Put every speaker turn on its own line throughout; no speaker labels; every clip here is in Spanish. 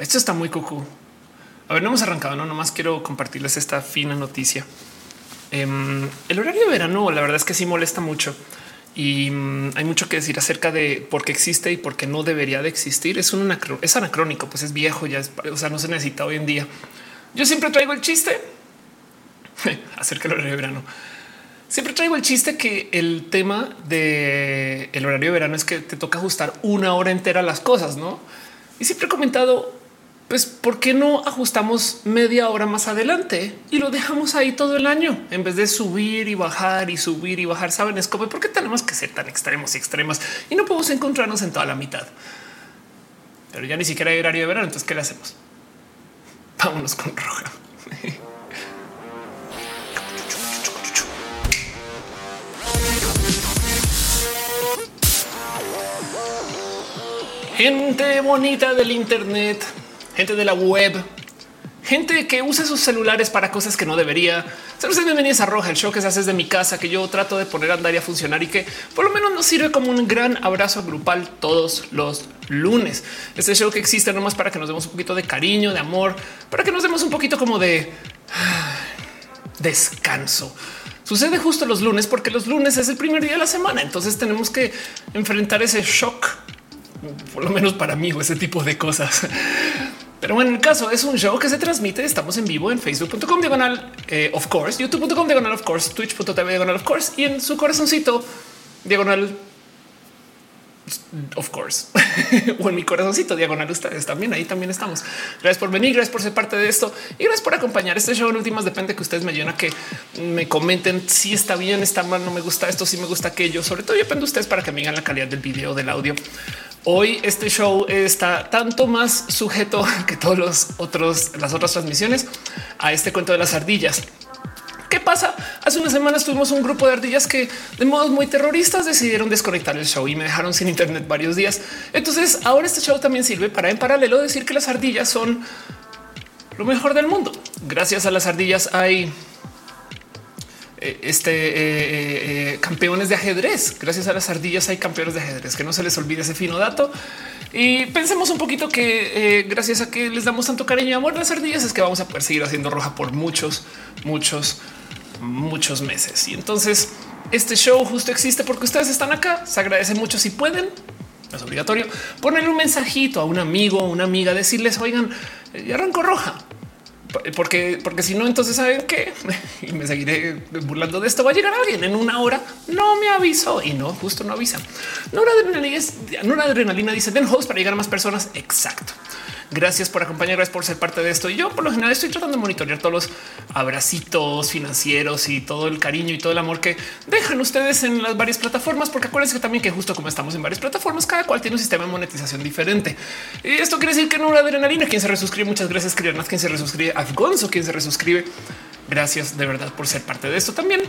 Esto está muy cucú. A ver, no hemos arrancado, no nomás quiero compartirles esta fina noticia. Em, el horario de verano, la verdad es que sí molesta mucho y mm, hay mucho que decir acerca de por qué existe y por qué no debería de existir. Es un es anacrónico, pues es viejo, ya es, o sea, no se necesita hoy en día. Yo siempre traigo el chiste acerca del horario de verano. Siempre traigo el chiste que el tema del el horario de verano es que te toca ajustar una hora entera las cosas, no? Y siempre he comentado pues ¿por qué no ajustamos media hora más adelante y lo dejamos ahí todo el año en vez de subir y bajar y subir y bajar? Saben, es como por qué tenemos que ser tan extremos y extremas y no podemos encontrarnos en toda la mitad. Pero ya ni siquiera hay horario de verano. Entonces, ¿qué le hacemos? Vámonos con roja. Gente bonita del Internet gente de la web, gente que usa sus celulares para cosas que no debería. Sean bienvenidos a Roja, el show que se hace desde mi casa, que yo trato de poner a andar y a funcionar y que por lo menos nos sirve como un gran abrazo grupal todos los lunes. Este show que existe nomás para que nos demos un poquito de cariño, de amor, para que nos demos un poquito como de descanso. Sucede justo los lunes porque los lunes es el primer día de la semana. Entonces tenemos que enfrentar ese shock, por lo menos para mí, o ese tipo de cosas. Pero bueno, en el caso es un show que se transmite. Estamos en vivo en facebook.com diagonal eh, of course, youtube.com diagonal of course, twitch.tv diagonal of course y en su corazoncito diagonal of course o en mi corazoncito diagonal ustedes también ahí también estamos. Gracias por venir, gracias por ser parte de esto y gracias por acompañar este show. En últimas depende que ustedes me ayuden a que me comenten si está bien, está mal, no me gusta esto, si me gusta aquello. Sobre todo depende de ustedes para que me digan la calidad del video, del audio. Hoy este show está tanto más sujeto que todos los otros, las otras transmisiones a este cuento de las ardillas. ¿Qué pasa? Hace unas semanas tuvimos un grupo de ardillas que de modos muy terroristas decidieron desconectar el show y me dejaron sin internet varios días. Entonces ahora este show también sirve para en paralelo decir que las ardillas son lo mejor del mundo. Gracias a las ardillas hay este eh, eh, campeones de ajedrez. Gracias a las ardillas hay campeones de ajedrez. Que no se les olvide ese fino dato. Y pensemos un poquito que gracias a que les damos tanto cariño y amor a las ardillas es que vamos a poder seguir haciendo roja por muchos, muchos, muchos meses. Y entonces este show justo existe porque ustedes están acá. Se agradece mucho si pueden. Es obligatorio ponerle un mensajito a un amigo, una amiga, decirles oigan, ya arranco roja porque, porque si no, entonces saben que me seguiré burlando de esto. Va a llegar alguien en una hora. No me avisó y no, justo no avisa. No adrenalina, adrenalina dice den host para llegar a más personas. Exacto. Gracias por acompañar, gracias por ser parte de esto. Y yo por lo general estoy tratando de monitorear todos los abracitos financieros y todo el cariño y todo el amor que dejan ustedes en las varias plataformas, porque acuérdense también que justo como estamos en varias plataformas, cada cual tiene un sistema de monetización diferente. Y esto quiere decir que no una adrenalina, quien se resuscribe. Muchas gracias, Crianat, quien se resuscribe, Afgonzo, quien se resuscribe. Gracias de verdad por ser parte de esto también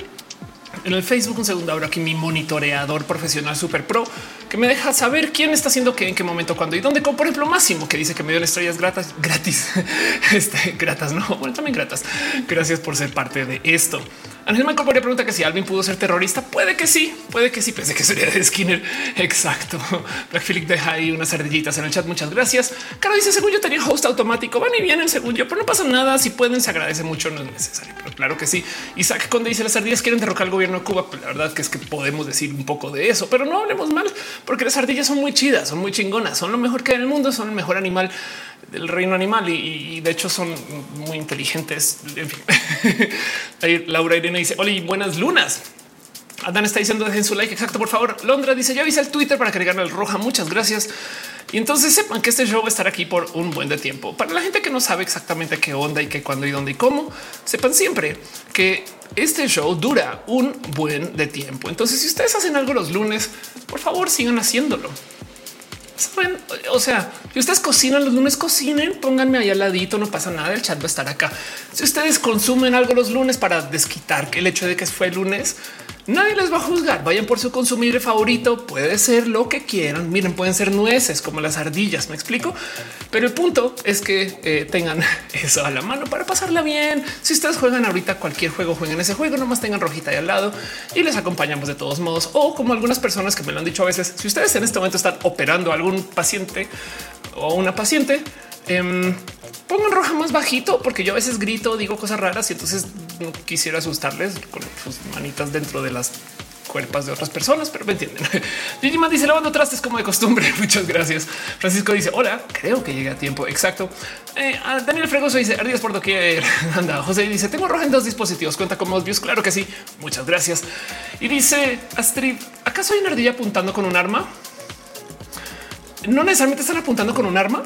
en el Facebook. Un segundo ahora aquí mi monitoreador profesional super pro que me deja saber quién está haciendo qué, en qué momento, cuándo y dónde. Como por ejemplo, Máximo que dice que me dio estrellas gratis, gratis, este, gratas, no, bueno, también gratas. Gracias por ser parte de esto. Ángel Michael podría pregunta que si Alvin pudo ser terrorista. Puede que sí, puede que sí. Pensé que sería de Skinner. Exacto. Black Philip deja ahí unas ardillitas en el chat. Muchas gracias. Caro dice: Según yo tenía host automático. Van y vienen según yo, pero no pasa nada. Si pueden, se agradece mucho. No es necesario, pero claro que sí. Isaac cuando dice las ardillas quieren derrocar al gobierno de Cuba. La verdad que es que podemos decir un poco de eso, pero no hablemos mal porque las ardillas son muy chidas, son muy chingonas, son lo mejor que hay en el mundo, son el mejor animal del reino animal y, de hecho son muy inteligentes. En fin, Laura Irene dice: Hola, buenas lunas. Adán está diciendo dejen su like. Exacto, por favor. Londra dice ya avisa el Twitter para que le gane el roja. Muchas gracias. Y entonces sepan que este show va a estar aquí por un buen de tiempo. Para la gente que no sabe exactamente qué onda y qué, cuándo y dónde y cómo, sepan siempre que este show dura un buen de tiempo. Entonces, si ustedes hacen algo los lunes, por favor sigan haciéndolo. ¿Saben? O sea, si ustedes cocinan los lunes, cocinen, pónganme ahí al ladito, no pasa nada, el chat va a estar acá. Si ustedes consumen algo los lunes para desquitar el hecho de que fue lunes, Nadie les va a juzgar. Vayan por su consumible favorito. Puede ser lo que quieran. Miren, pueden ser nueces como las ardillas. Me explico. Pero el punto es que eh, tengan eso a la mano para pasarla bien. Si ustedes juegan ahorita cualquier juego, jueguen ese juego, nomás tengan rojita ahí al lado y les acompañamos de todos modos. O como algunas personas que me lo han dicho a veces, si ustedes en este momento están operando algún paciente o una paciente, Em, pongan roja más bajito porque yo a veces grito, digo cosas raras y entonces no quisiera asustarles con sus manitas dentro de las cuerpas de otras personas, pero me entienden. Digima dice lavando trastes como de costumbre. Muchas gracias. Francisco dice hola, creo que llega a tiempo. Exacto. Eh, Daniel Fregoso dice ardillas por doquier. Anda. José dice tengo roja en dos dispositivos. Cuenta con views. Claro que sí. Muchas gracias. Y dice Astrid, ¿acaso hay una ardilla apuntando con un arma? No necesariamente están apuntando con un arma,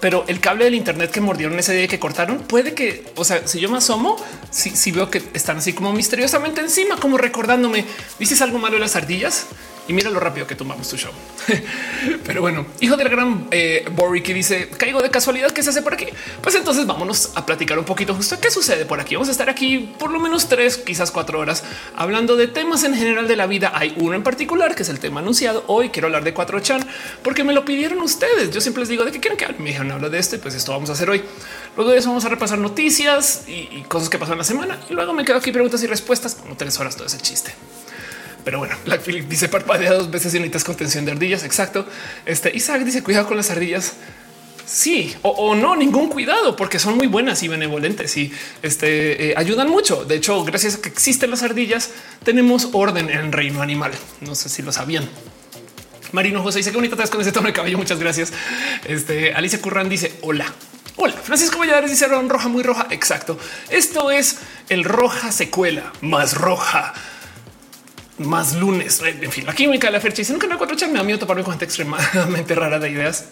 pero el cable del Internet que mordieron ese día que cortaron puede que, o sea, si yo me asomo, si, veo que están así como misteriosamente encima, como recordándome, dices algo malo de las ardillas y mira lo rápido que tomamos tu show. Pero bueno, hijo del gran eh, que dice caigo de casualidad que se hace por aquí. Pues entonces vámonos a platicar un poquito justo qué sucede por aquí. Vamos a estar aquí por lo menos tres, quizás cuatro horas hablando de temas en general de la vida. Hay uno en particular que es el tema anunciado. Hoy quiero hablar de 4chan porque me lo pidieron ustedes. Yo siempre les digo de qué quieren que. Me dijeron habla de esto y pues esto vamos a hacer hoy. Luego de eso vamos a repasar noticias y, y cosas que pasaron la semana y luego me quedo aquí preguntas y respuestas como tres horas todo ese chiste. Pero bueno, Black Philip dice parpadea dos veces y necesitas contención de ardillas. Exacto. Este Isaac dice cuidado con las ardillas. Sí o, no, ningún cuidado, porque son muy buenas y benevolentes y este, eh, ayudan mucho. De hecho, gracias a que existen las ardillas, tenemos orden en el reino animal. No sé si lo sabían. Marino José dice que bonita te con ese tono de cabello. Muchas gracias. Este Alicia Curran dice hola. Hola, Francisco Valladares dice roja muy roja. Exacto. Esto es el roja secuela más roja más lunes. En fin, la química de la fecha. Si nunca no cuatro me da miedo toparme con gente extremadamente rara de ideas.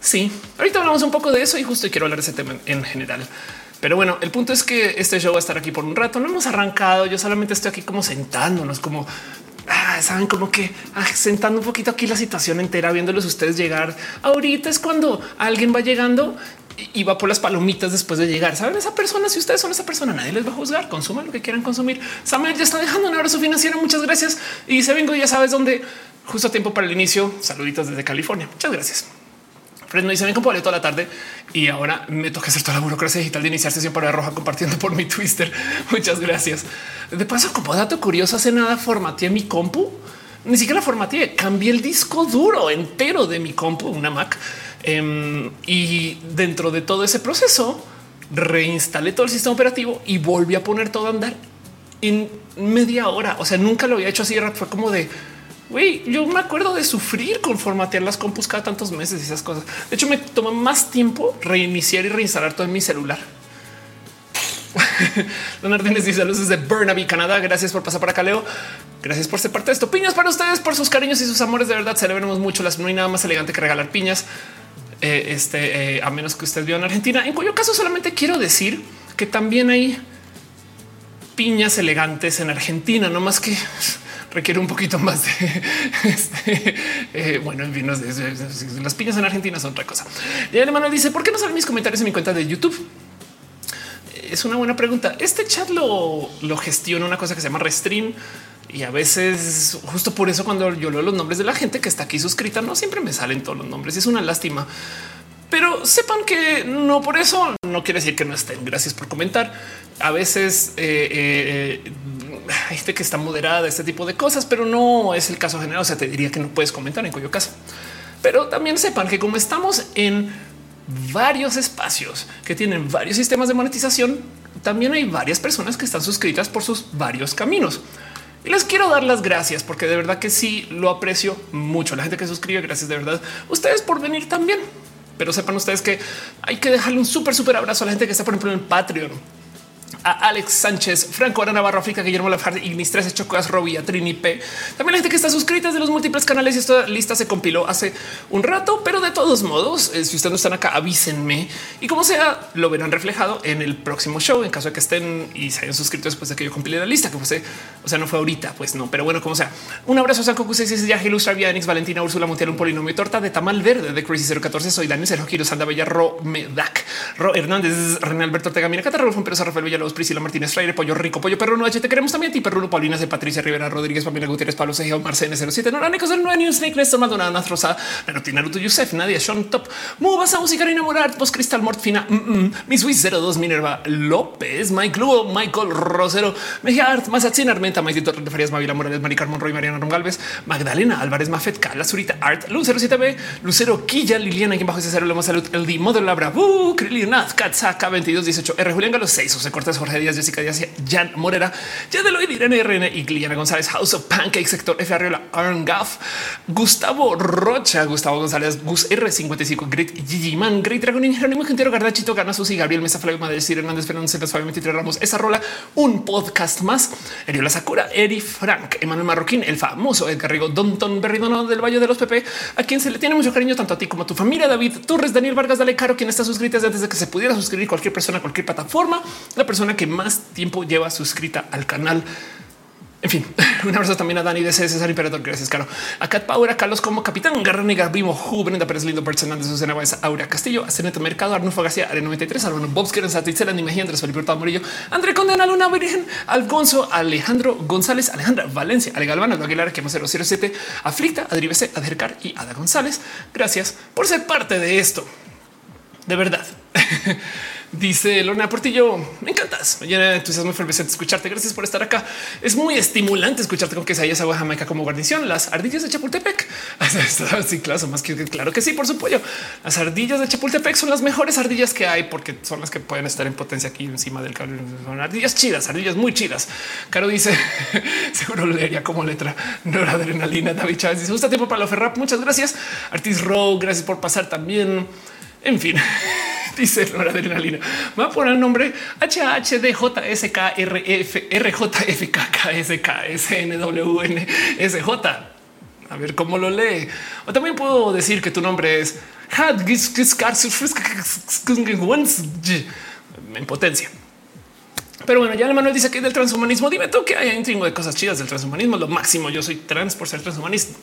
Sí, ahorita hablamos un poco de eso y justo quiero hablar de ese tema en general. Pero bueno, el punto es que este show va a estar aquí por un rato. No hemos arrancado. Yo solamente estoy aquí como sentándonos, como ah, saben, como que ah, sentando un poquito aquí la situación entera, viéndolos ustedes llegar. Ahorita es cuando alguien va llegando va por las palomitas después de llegar. Saben esa persona, si ustedes son esa persona, nadie les va a juzgar. Consuman lo que quieran consumir. Samuel ya está dejando un abrazo financiero. Muchas gracias. Y se vengo, ya sabes dónde, justo a tiempo para el inicio. Saluditos desde California. Muchas gracias. Fred me dice ven como toda la tarde y ahora me toca hacer toda la burocracia digital de iniciar sesión para roja compartiendo por mi Twister. Muchas gracias. De paso, como dato curioso, hace nada formateé mi compu. Ni siquiera formateé, cambié el disco duro entero de mi compu, una Mac Em, y dentro de todo ese proceso, reinstalé todo el sistema operativo y volví a poner todo a andar en media hora. O sea, nunca lo había hecho así. Fue como de güey, yo me acuerdo de sufrir con formatear las compus cada tantos meses y esas cosas. De hecho, me toma más tiempo reiniciar y reinstalar todo en mi celular. Leonardo dice saludos desde Burnaby, Canadá. Gracias por pasar por acá, Leo. Gracias por ser parte de esto. Piñas para ustedes, por sus cariños y sus amores. De verdad, celebremos mucho. Las no hay nada más elegante que regalar piñas. Eh, este, eh, a menos que usted vio en Argentina, en cuyo caso solamente quiero decir que también hay piñas elegantes en Argentina, no más que requiere un poquito más de este, eh, bueno, en fin, las piñas en Argentina son otra cosa. Y Manuel dice: ¿Por qué no salen mis comentarios en mi cuenta de YouTube? Es una buena pregunta. Este chat lo, lo gestiona una cosa que se llama Restream y a veces justo por eso cuando yo leo los nombres de la gente que está aquí suscrita, no siempre me salen todos los nombres. Es una lástima. Pero sepan que no por eso no quiere decir que no estén. Gracias por comentar. A veces eh, eh, hay gente que está moderada de este tipo de cosas, pero no es el caso general. O sea, te diría que no puedes comentar en cuyo caso. Pero también sepan que como estamos en varios espacios que tienen varios sistemas de monetización, también hay varias personas que están suscritas por sus varios caminos. Y les quiero dar las gracias porque de verdad que sí lo aprecio mucho. La gente que suscribe, gracias de verdad. Ustedes por venir también. Pero sepan ustedes que hay que dejarle un súper, súper abrazo a la gente que está, por ejemplo, en Patreon a Alex Sánchez, Franco Ara Navarro, África, Guillermo Lafarde, Ignis 13, Chocas, Robbie, Trini P. También la gente que está suscrita de los múltiples canales y esta lista se compiló hace un rato, pero de todos modos, eh, si ustedes no están acá, avísenme y como sea, lo verán reflejado en el próximo show en caso de que estén y se hayan suscrito después de que yo compilé la lista, que fuese, o sea, no fue ahorita, pues no, pero bueno, como sea. Un abrazo a Sanco Q6, Viaje, Ilustra, Vianix, Valentina, Úrsula Montiel, un polinomio torta de tamal verde de Crazy 014. Soy Daniel Sergio Quiro, Sanda Bella, Ro Medac, Ro Hernández, René Alberto Ortega, Mira, Cata, Rafael Villalobos, Priscila Martínez Freire, Pollo Rico, Pollo Perruno, H. Te queremos también, ti Perruno, Paulina, de Patricia Rivera, Rodríguez, Pamela Gutiérrez, Pablo Sergio, Marcene 07, Nora Nicos, el 9 News, Snake, Néstor Maldonado, Nastrosa, Naruto, Naruto, Yusef, Nadia, Sean Top, Muba, Sausi, Karina Morar, Post Cristal, Mortfina, mm -mm, Miss Wiz 02, Minerva López, Mike Lugo, Michael Rosero, Mejía Art, Mazatzin, Armenta, Maitito Farias, Mavila Morales, Mari Carmon, Roy, Mariana Rongalves, Magdalena Álvarez, Mafet, Cala, Zurita, Art, Lucero 7B, Lucero Quilla, Liliana, quien bajo ese cero, Salud, El Dimo de Labra, Krilinath, Katzaka, 2218, R. Julián Galo 6, José Jorge Díaz, Jessica Díaz, Jan Morera, ya de Loid, Irene RN y Liliana González, House of Pancake, Sector F. Arriola, Aaron Gaff, Gustavo Rocha, Gustavo González, Gus R55, Grit, Gigi Man, Great Dragon, Jerónimo Quintero, Gardachito, Gana Susi, Gabriel Mesa, Flavio Madrid, Ciro Hernández, Fernando Cepas, Fabio 23 Ramos, esa rola, un podcast más, Eriola Sakura, Eri Frank, Emanuel Marroquín, el famoso Edgar Rigo, Donton Berridono del Valle de los Pepe, a quien se le tiene mucho cariño tanto a ti como a tu familia, David Torres, Daniel Vargas, Dale Caro, quien está suscrito antes de que se pudiera suscribir cualquier persona, cualquier plataforma, la que más tiempo lleva suscrita al canal. En fin, un abrazo también a Dani de César Imperador. Gracias, Caro. A Cat Power, a Carlos como Capitán, Garrani Garbimo, Ju, Brenda Pérez Lindo, Bert Hernández, Susana Báez, Aura Castillo, a Ceneto Mercado, Arnulfo García, Are 93, Álvaro Bobs, Keren Satitzela, Nimegi, Andrés Felipe Murillo, André Condena, Luna Virgen, Alfonso, Alejandro González, Alejandra Valencia, Ale Galván, Aguilar, que 007, Aflicta, BC, Adercar y Ada González. Gracias por ser parte de esto. De verdad. Dice Lorna Portillo, me encantas. Llena de entusiasmo efervescente escucharte. Gracias por estar acá. Es muy estimulante escucharte con que se esa jamaica como guarnición. Las ardillas de Chapultepec. Sí, claro, más que claro que sí, por supuesto. Las ardillas de Chapultepec son las mejores ardillas que hay porque son las que pueden estar en potencia aquí encima del cable. Son ardillas chidas, ardillas muy chidas. Caro dice, seguro leería como letra. adrenalina. David Chávez dice, gusta tiempo para lo ferrap. Muchas gracias. Artis Row, gracias por pasar también. En fin, dice la adrenalina. Va a poner el nombre HHDJSKRF A ver cómo lo lee. O también puedo decir que tu nombre es en potencia. Pero bueno, ya el Manuel dice que del transhumanismo, dime tú que hay un chingo de cosas chidas del transhumanismo. Lo máximo. Yo soy trans por ser transhumanista,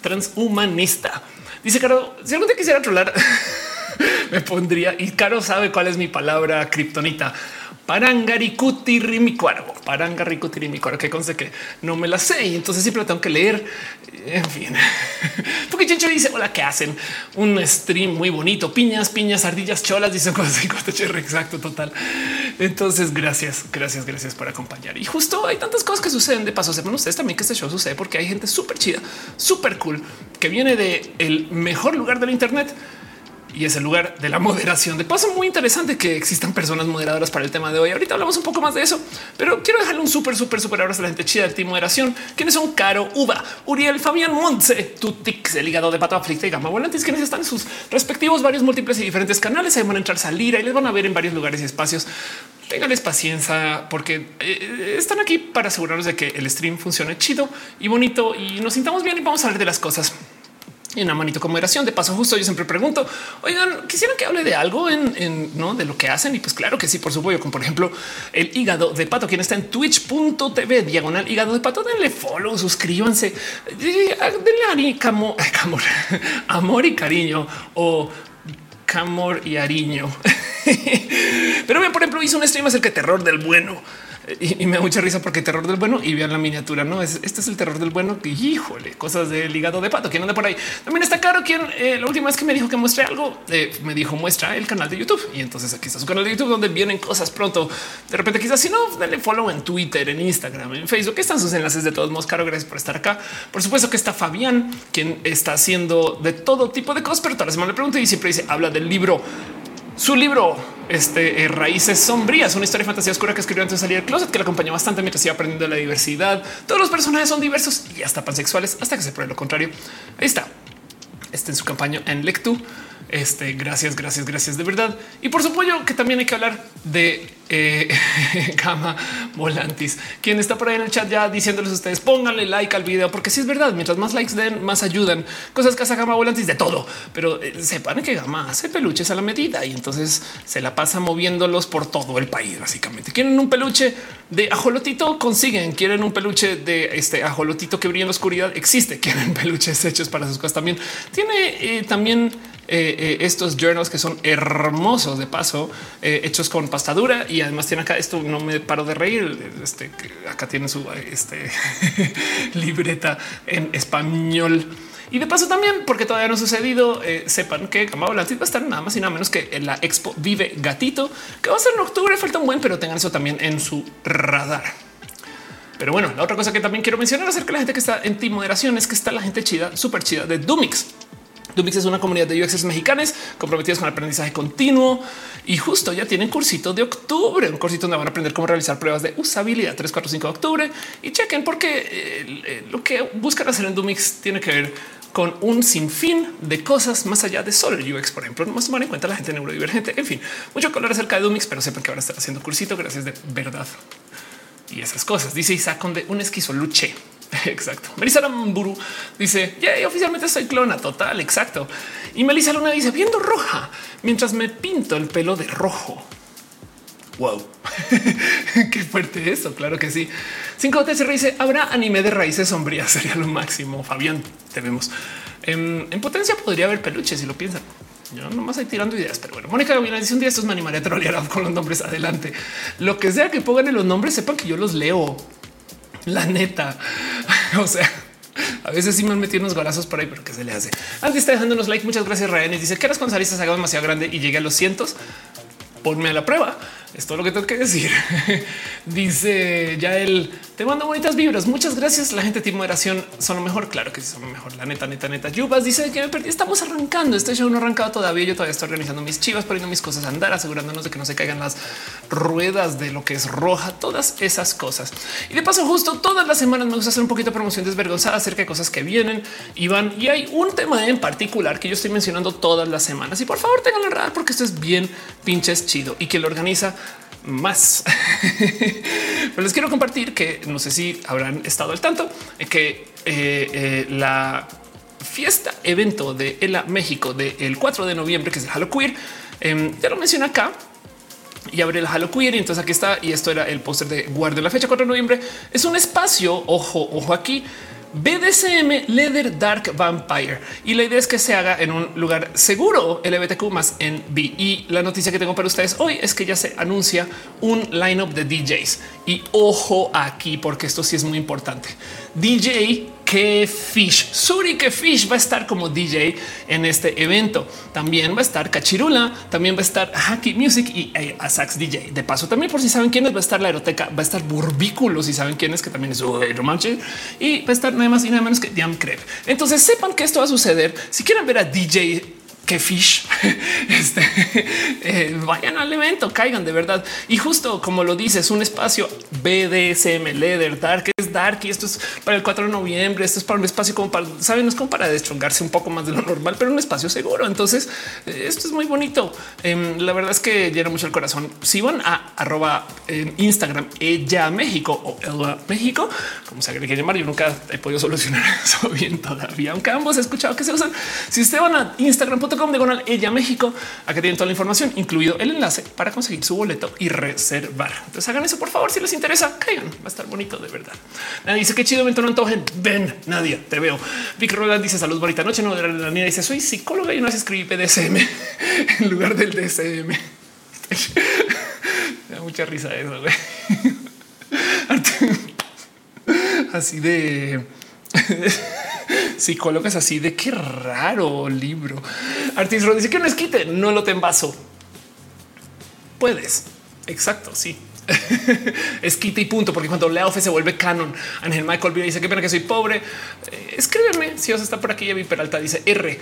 transhumanista. Dice Caro, si algún día quisiera trolar, me pondría y Caro sabe cuál es mi palabra kriptonita. Parangaricutirimikuaro, parangaricutirimikuaro, que conste que no me la sé y entonces siempre tengo que leer. En fin, porque Chencho dice hola, ¿qué hacen? Un stream muy bonito, piñas, piñas, ardillas, cholas, dicen cosas exacto, total. Entonces, gracias, gracias, gracias por acompañar. Y justo hay tantas cosas que suceden. De paso, sepan ustedes también que este show sucede porque hay gente súper chida, súper cool, que viene de el mejor lugar del Internet y es el lugar de la moderación. De paso, muy interesante que existan personas moderadoras para el tema de hoy. Ahorita hablamos un poco más de eso, pero quiero dejarle un súper, súper, súper abrazo a la gente chida de Team Moderación. Quienes son Caro, Uva, Uriel, Fabián Montse, Tutix, el hígado de pato aflicta y gama volantes, quienes están en sus respectivos varios múltiples y diferentes canales. Ahí van a entrar, salir, y les van a ver en varios lugares y espacios. Ténganles paciencia porque eh, están aquí para asegurarnos de que el stream funcione chido y bonito y nos sintamos bien y vamos a hablar de las cosas y una manito con moderación. De paso, justo yo siempre pregunto, oigan, quisiera que hable de algo en, no de lo que hacen. Y pues claro que sí, por supuesto, como por ejemplo el hígado de pato, quien está en twitch.tv diagonal hígado de pato. Denle follow, suscríbanse, denle amor, amor y cariño o camor y ariño. Pero bien, por ejemplo, hizo un stream acerca de terror del bueno y, me da mucha risa porque terror del bueno y vean la miniatura. No es este es el terror del bueno que híjole, cosas del hígado de pato. Quien anda por ahí también está caro. Quien eh, la última vez que me dijo que muestre algo, eh, me dijo muestra el canal de YouTube. Y entonces aquí está su canal de YouTube donde vienen cosas pronto. De repente, quizás si no, dale follow en Twitter, en Instagram, en Facebook. Están sus enlaces de todos modos. Caro, gracias por estar acá. Por supuesto que está Fabián, quien está haciendo de todo tipo de cosas, pero toda la semana le pregunto y siempre dice habla del libro su libro, este eh, Raíces Sombrías, una historia de fantasía oscura que escribió antes de salir del closet, que le acompañó bastante mientras iba aprendiendo la diversidad. Todos los personajes son diversos y hasta pansexuales hasta que se pruebe lo contrario. Ahí está. Este en su campaña en Lectu. Este, gracias, gracias, gracias de verdad. Y por supuesto que también hay que hablar de eh, Gama Volantis, quien está por ahí en el chat ya diciéndoles a ustedes pónganle like al video, porque si es verdad, mientras más likes den, más ayudan. Cosas que hace Gama Volantis de todo, pero eh, sepan que Gama hace peluches a la medida y entonces se la pasa moviéndolos por todo el país. Básicamente quieren un peluche de ajolotito, consiguen. Quieren un peluche de este ajolotito que brilla en la oscuridad. Existe. Quieren peluches hechos para sus cosas. También tiene eh, también eh, estos journals que son hermosos de paso, eh, hechos con pasta dura y además tiene acá esto. No me paro de reír. Este acá tiene su este, libreta en español. Y de paso también, porque todavía no ha sucedido, eh, sepan que Camado va a estar nada más y nada menos que la Expo Vive Gatito, que va a ser en octubre, falta un buen, pero tengan eso también en su radar. Pero bueno, la otra cosa que también quiero mencionar acerca de la gente que está en Team Moderación es que está la gente chida, súper chida de Dumix. Dumix es una comunidad de UXers mexicanos comprometidos con el aprendizaje continuo y justo ya tienen cursito de octubre, un cursito donde van a aprender cómo realizar pruebas de usabilidad 3, 4, 5 de octubre y chequen porque eh, eh, lo que buscan hacer en Dumix tiene que ver con un sinfín de cosas más allá de solo el UX, por ejemplo, no más tomar en cuenta la gente neurodivergente. En fin, mucho color acerca de Dumix, pero sepan que ahora estar haciendo cursito. Gracias de verdad y esas cosas. Dice Isaac de un esquizoluche. Exacto. Melissa Lamburu dice oficialmente soy clona total. Exacto. Y Melissa Luna dice viendo roja mientras me pinto el pelo de rojo. Wow, qué fuerte eso. Claro que sí. 5 se dice habrá anime de raíces sombrías. Sería lo máximo. Fabián, te vemos en, potencia. Podría haber peluches si lo piensan. Yo nomás estoy tirando ideas, pero bueno, Mónica Gabriela dice un día estos me animaría a trolear con los nombres adelante. Lo que sea que pongan en los nombres, sepan que yo los leo. La neta. o sea, a veces sí me han metido unos golazos por ahí, pero que se le hace. Antes está dejándonos like. Muchas gracias, Ryan. dice que las cuando saliste haga demasiado grande y llegue a los cientos. Ponme a la prueba. Es todo lo que tengo que decir. Dice ya él te mando bonitas vibras. Muchas gracias. La gente de moderación son lo mejor. Claro que sí son lo mejor. La neta, neta, neta. Yubas dice que me perdí. Estamos arrancando. Este show no ha arrancado todavía. Yo todavía estoy organizando mis chivas, poniendo mis cosas a andar, asegurándonos de que no se caigan las ruedas de lo que es roja, todas esas cosas. Y de paso, justo todas las semanas me gusta hacer un poquito de promoción desvergonzada acerca de cosas que vienen y van. Y hay un tema en particular que yo estoy mencionando todas las semanas. Y por favor, tengan la radar porque esto es bien pinches chido y que lo organiza más. Pero les quiero compartir que no sé si habrán estado al tanto que eh, eh, la fiesta evento de ELA México del 4 de noviembre, que es el Halloween, eh, ya lo mencioné acá y abre el Halloween. Y entonces aquí está. Y esto era el póster de guardia la fecha 4 de noviembre. Es un espacio. Ojo, ojo aquí BDSM Leather Dark Vampire. Y la idea es que se haga en un lugar seguro LBTQ más en B. Y la noticia que tengo para ustedes hoy es que ya se anuncia un lineup de DJs. Y ojo aquí, porque esto sí es muy importante. DJ que Fish, Suri que Fish va a estar como DJ en este evento. También va a estar Cachirula, también va a estar Hacky Music y Asax DJ. De paso, también por si saben quiénes va a estar la aeroteca, va a estar Burbículo, si saben quién es, que también es un romanche y va a estar nada más y nada menos que Diam Crep. Entonces sepan que esto va a suceder. Si quieren ver a DJ que fish este, eh, vayan al evento, caigan de verdad. Y justo como lo dices, un espacio BDSM, Leather, Dark, es Dark y esto es para el 4 de noviembre. Esto es para un espacio como para, saben, no es como para destrongarse un poco más de lo normal, pero un espacio seguro. Entonces, eh, esto es muy bonito. Em, la verdad es que llena mucho el corazón. Si van a arroba en Instagram, ella México o Ella México, como se que llamar, yo nunca he podido solucionar eso bien todavía, aunque ambos he escuchado que se usan. Si ustedes van a Instagram, de diagonal ella México. Acá tienen toda la información, incluido el enlace para conseguir su boleto y reservar. Entonces hagan eso, por favor, si les interesa, caigan. Va a estar bonito de verdad. Nadie dice que chido evento no antojen. Ven, nadie te veo. Vic Roland dice salud, bonita noche. No, la niña dice soy psicóloga y no se escribí PDSM en lugar del DSM. Me da mucha risa eso. Así de psicólogas así de qué raro libro. Artis dice que no es quite, no lo te envaso. Puedes. Exacto. Sí. es quite y punto, porque cuando Leofe se vuelve canon, Ángel Michael dice que pena que soy pobre. Eh, escríbeme si os está por aquí. Ya vi Peralta dice R.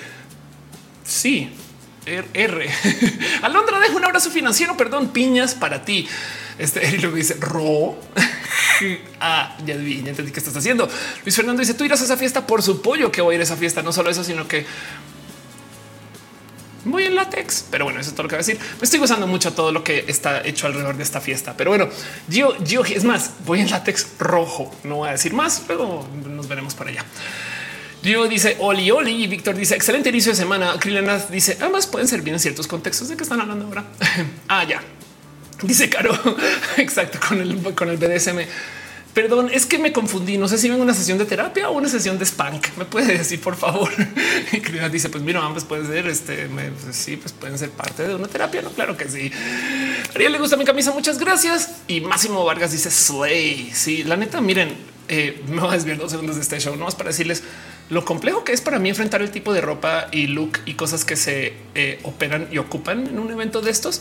Sí, R. Alondra deja un abrazo financiero. Perdón, piñas para ti. Este luego dice Ro. ah, ya vi, ya entendí qué estás haciendo. Luis Fernando dice: Tú irás a esa fiesta por su pollo que voy a ir a esa fiesta. No solo eso, sino que voy en látex. Pero bueno, eso es todo lo que voy a decir. Me estoy gozando mucho todo lo que está hecho alrededor de esta fiesta. Pero bueno, yo, yo es más, voy en látex rojo. No voy a decir más, luego nos veremos para allá. Yo dice Oli Oli y Víctor dice excelente inicio de semana. Krilena dice ambas pueden servir en ciertos contextos de que están hablando ahora. ah, ya dice Caro. Exacto con el con el BDSM. Perdón, es que me confundí. No sé si ven una sesión de terapia o una sesión de spank. Me puede decir, por favor. Y dice: Pues mira, ambas pueden ser este. pues sí, pues pueden ser parte de una terapia. No, claro que sí. Ariel le gusta mi camisa. Muchas gracias. Y Máximo Vargas dice Slay. Sí, la neta, miren, eh, me voy a desviar dos segundos de este show, no más para decirles lo complejo que es para mí enfrentar el tipo de ropa y look y cosas que se eh, operan y ocupan en un evento de estos.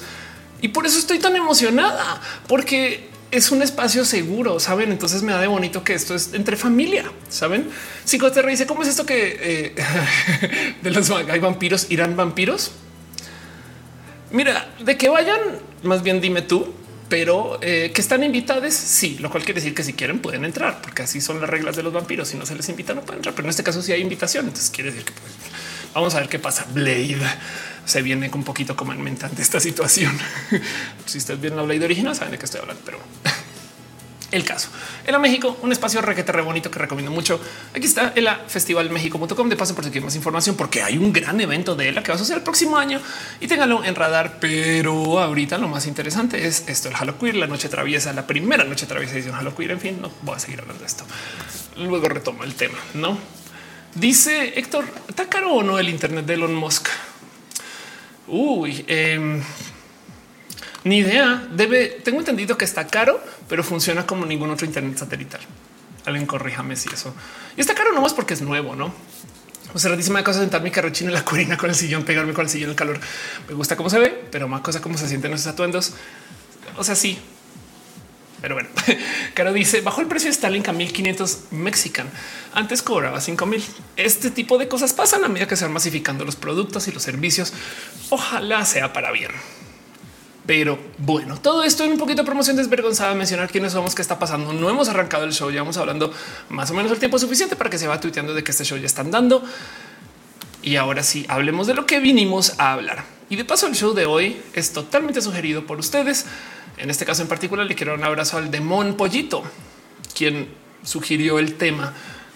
Y por eso estoy tan emocionada, porque es un espacio seguro, saben? Entonces me da de bonito que esto es entre familia, saben? te dice cómo es esto que eh, de los hay vampiros irán vampiros. Mira, de que vayan, más bien dime tú, pero eh, que están invitados. Sí, lo cual quiere decir que si quieren pueden entrar, porque así son las reglas de los vampiros. Si no se les invita, no pueden entrar. Pero en este caso, sí hay invitación. Entonces quiere decir que pues, vamos a ver qué pasa. Blade se viene un poquito como en mente ante esta situación. si ustedes vienen la Blade original, saben de qué estoy hablando, pero el caso. En México, un espacio requete re bonito que recomiendo mucho. Aquí está el festivalmexico.com de paso por si quieren más información, porque hay un gran evento de la que va a suceder el próximo año y ténganlo en radar. Pero ahorita lo más interesante es esto: el Halloween, la noche traviesa, la primera noche traviesa edición Halloween. En fin, no voy a seguir hablando de esto. Luego retomo el tema, no? Dice Héctor, ¿está caro o no el Internet de Elon Musk? Uy, eh, ni idea. Debe, tengo entendido que está caro, pero funciona como ningún otro Internet satelital. Alguien corríjame si eso. Y está caro nomás porque es nuevo, ¿no? O sea, más cosa sentar mi carrochino en la curina con el sillón, pegarme con el sillón el calor. Me gusta cómo se ve, pero más cosa cómo se sienten esos atuendos. O sea, sí. Pero bueno, Caro dice bajo el precio de Starlink a 1500 mexican. Antes cobraba 5000. Este tipo de cosas pasan a medida que se van masificando los productos y los servicios. Ojalá sea para bien. Pero bueno, todo esto en un poquito de promoción desvergonzada, mencionar quiénes somos, qué está pasando. No hemos arrancado el show, ya vamos hablando más o menos el tiempo suficiente para que se va tuiteando de que este show ya están dando. Y ahora sí, hablemos de lo que vinimos a hablar. Y de paso, el show de hoy es totalmente sugerido por ustedes. En este caso en particular, le quiero un abrazo al Demon Pollito, quien sugirió el tema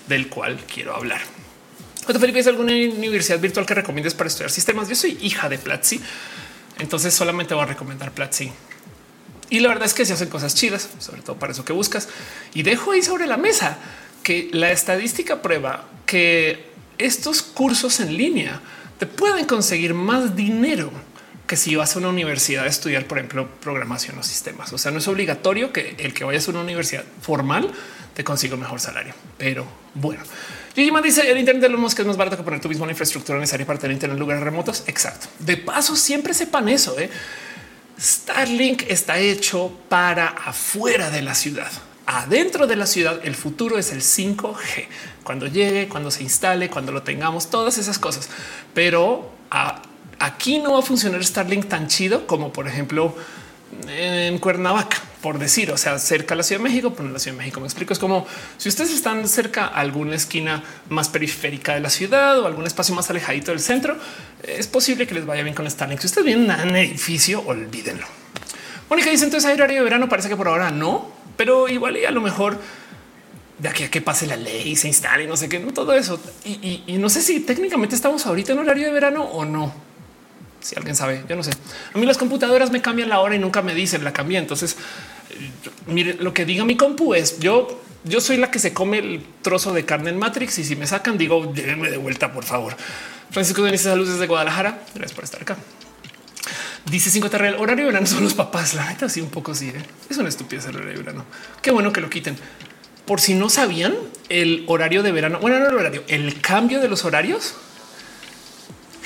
del cual quiero hablar. Felipe, ¿es alguna universidad virtual que recomiendes para estudiar sistemas? Yo soy hija de Platzi entonces solamente voy a recomendar Platzi. Y la verdad es que se hacen cosas chidas, sobre todo para eso que buscas. Y dejo ahí sobre la mesa que la estadística prueba que estos cursos en línea te pueden conseguir más dinero que si vas a una universidad a estudiar, por ejemplo, programación o sistemas. O sea, no es obligatorio que el que vayas a una universidad formal te consiga un mejor salario. Pero bueno, Gigi dice el Internet de los que es más barato que poner tu misma infraestructura necesaria para tener Internet en lugares remotos. Exacto. De paso, siempre sepan eso. ¿eh? Starlink está hecho para afuera de la ciudad. Adentro de la ciudad, el futuro es el 5G. Cuando llegue, cuando se instale, cuando lo tengamos, todas esas cosas. Pero aquí no va a funcionar Starlink tan chido como, por ejemplo, en Cuernavaca, por decir, o sea, cerca a la Ciudad de México, pero en la Ciudad de México me explico. Es como si ustedes están cerca a alguna esquina más periférica de la ciudad o algún espacio más alejadito del centro, es posible que les vaya bien con Starlink. Si ustedes vienen a un edificio, olvídenlo. Mónica dice entonces hay horario de verano. Parece que por ahora no, pero igual y a lo mejor de aquí a que pase la ley, se instale, no sé qué, no todo eso. Y, y no sé si técnicamente estamos ahorita en horario de verano o no si alguien sabe, yo no sé. A mí las computadoras me cambian la hora y nunca me dicen la cambié. Entonces, mire, lo que diga mi compu es yo, yo soy la que se come el trozo de carne en Matrix y si me sacan, digo, llévenme de vuelta, por favor. Francisco Denis, saludos desde Guadalajara. Gracias por estar acá. Dice 5 el horario de verano son los papás. La neta, sí, un poco sí. ¿eh? Es una estupidez el horario de verano. Qué bueno que lo quiten. Por si no sabían, el horario de verano, bueno, no el horario, el cambio de los horarios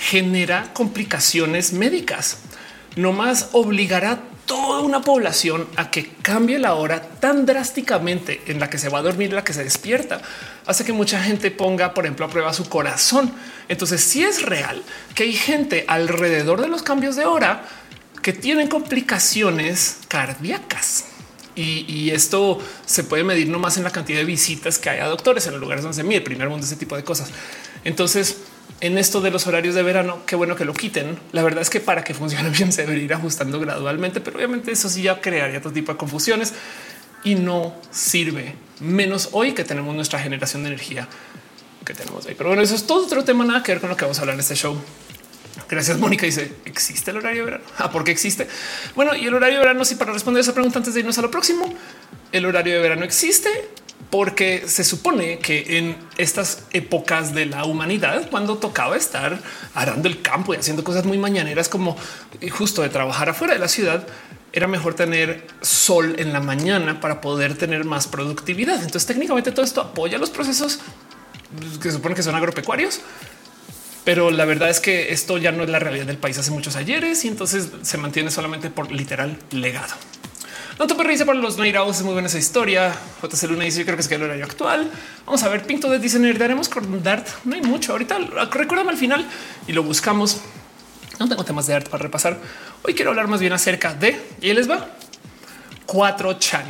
genera complicaciones médicas. No más obligará a toda una población a que cambie la hora tan drásticamente en la que se va a dormir, la que se despierta, hace que mucha gente ponga, por ejemplo, a prueba su corazón. Entonces, si es real que hay gente alrededor de los cambios de hora que tienen complicaciones cardíacas. Y, esto se puede medir no más en la cantidad de visitas que hay a doctores en los lugares donde se mide el primer mundo, ese tipo de cosas. Entonces, en esto de los horarios de verano, qué bueno que lo quiten. La verdad es que para que funcione bien se debería ir ajustando gradualmente, pero obviamente eso sí ya crearía otro tipo de confusiones y no sirve menos hoy que tenemos nuestra generación de energía que tenemos ahí. Pero bueno, eso es todo otro tema, nada que ver con lo que vamos a hablar en este show. Gracias, Mónica. Dice, ¿existe el horario de verano? Ah, ¿por qué existe? Bueno, y el horario de verano, sí, para responder esa pregunta antes de irnos a lo próximo, el horario de verano existe porque se supone que en estas épocas de la humanidad, cuando tocaba estar arando el campo y haciendo cosas muy mañaneras como justo de trabajar afuera de la ciudad, era mejor tener sol en la mañana para poder tener más productividad. Entonces técnicamente todo esto apoya los procesos que se supone que son agropecuarios, pero la verdad es que esto ya no es la realidad del país hace muchos ayeres y entonces se mantiene solamente por literal legado. No te risa para los Neiraos. Es muy buena esa historia. JC Luna dice: Yo creo que es que el horario actual. Vamos a ver. Pinto de dice: Nerdaremos con Dart. No hay mucho ahorita. Recuérdame al final y lo buscamos. No tengo temas de arte para repasar. Hoy quiero hablar más bien acerca de y ahí les va 4 chan,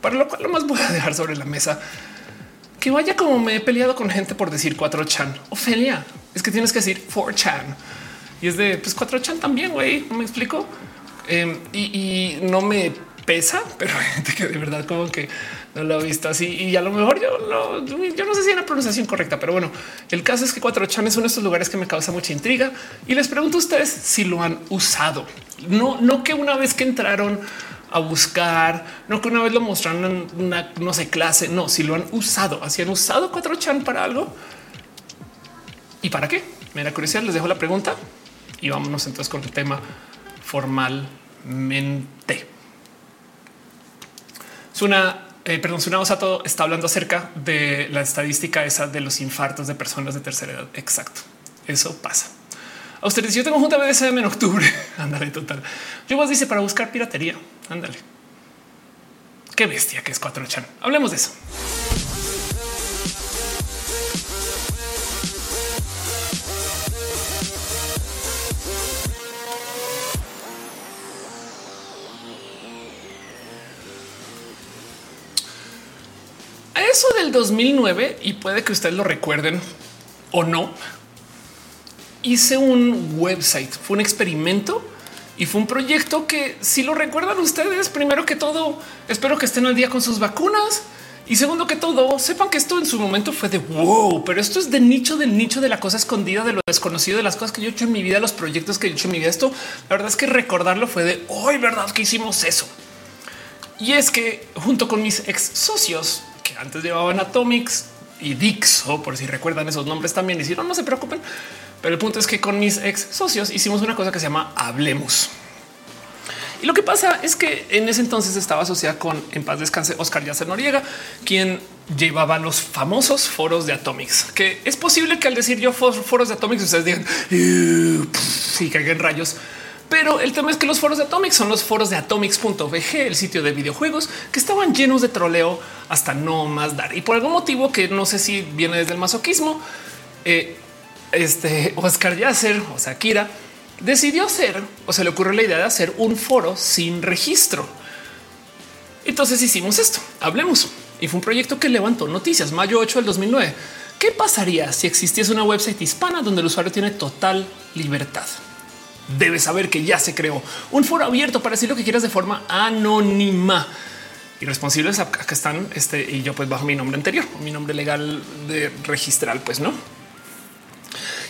para lo cual lo más voy a dejar sobre la mesa que vaya como me he peleado con gente por decir 4 chan. Ofelia, es que tienes que decir 4 chan y es de pues 4 chan también. Güey, me explico. Em, y no me pesa, pero hay gente que de verdad como que no lo ha visto así y a lo mejor yo, no sé si es la pronunciación correcta, pero bueno, el caso es que Cuatro Chan es uno de estos lugares que me causa mucha intriga y les pregunto a ustedes si lo han usado. No, no que una vez que entraron a buscar, no que una vez lo mostraron en una, no sé, clase, no, si lo han usado, así han usado Cuatro Chan para algo y para qué. Me da curiosidad, les dejo la pregunta y vámonos entonces con el tema formalmente. Una, eh, perdón, Suna Osato está hablando acerca de la estadística esa de los infartos de personas de tercera edad. Exacto. Eso pasa. A ustedes, yo tengo junta BDSM en octubre. Ándale, total. Yo vos dice para buscar piratería. Ándale. Qué bestia que es 4chan. Hablemos de eso. Eso del 2009, y puede que ustedes lo recuerden o no, hice un website, fue un experimento y fue un proyecto que si lo recuerdan ustedes, primero que todo, espero que estén al día con sus vacunas. Y segundo que todo, sepan que esto en su momento fue de wow, pero esto es de nicho del nicho de la cosa escondida, de lo desconocido, de las cosas que yo he hecho en mi vida, los proyectos que he hecho en mi vida. Esto, la verdad es que recordarlo fue de hoy, verdad que hicimos eso. Y es que junto con mis ex socios antes llevaban Atomics y Dixo, por si recuerdan esos nombres también. Hicieron, no se preocupen. Pero el punto es que con mis ex socios hicimos una cosa que se llama Hablemos. Y lo que pasa es que en ese entonces estaba asociada con en paz descanse Oscar Yacer Noriega, quien llevaba los famosos foros de Atomics, que es posible que al decir yo foros de Atomics ustedes digan y caigan rayos, pero el tema es que los foros de Atomics son los foros de atomics.vg, el sitio de videojuegos que estaban llenos de troleo hasta no más dar. Y por algún motivo que no sé si viene desde el masoquismo, eh, este Oscar Yasser o Shakira decidió hacer o se le ocurrió la idea de hacer un foro sin registro. Entonces hicimos esto, hablemos. Y fue un proyecto que levantó noticias mayo 8 del 2009. ¿Qué pasaría si existiese una website hispana donde el usuario tiene total libertad? Debes saber que ya se creó un foro abierto para decir lo que quieras de forma anónima. Y responsables acá están este y yo pues bajo mi nombre anterior, mi nombre legal de registral, pues no.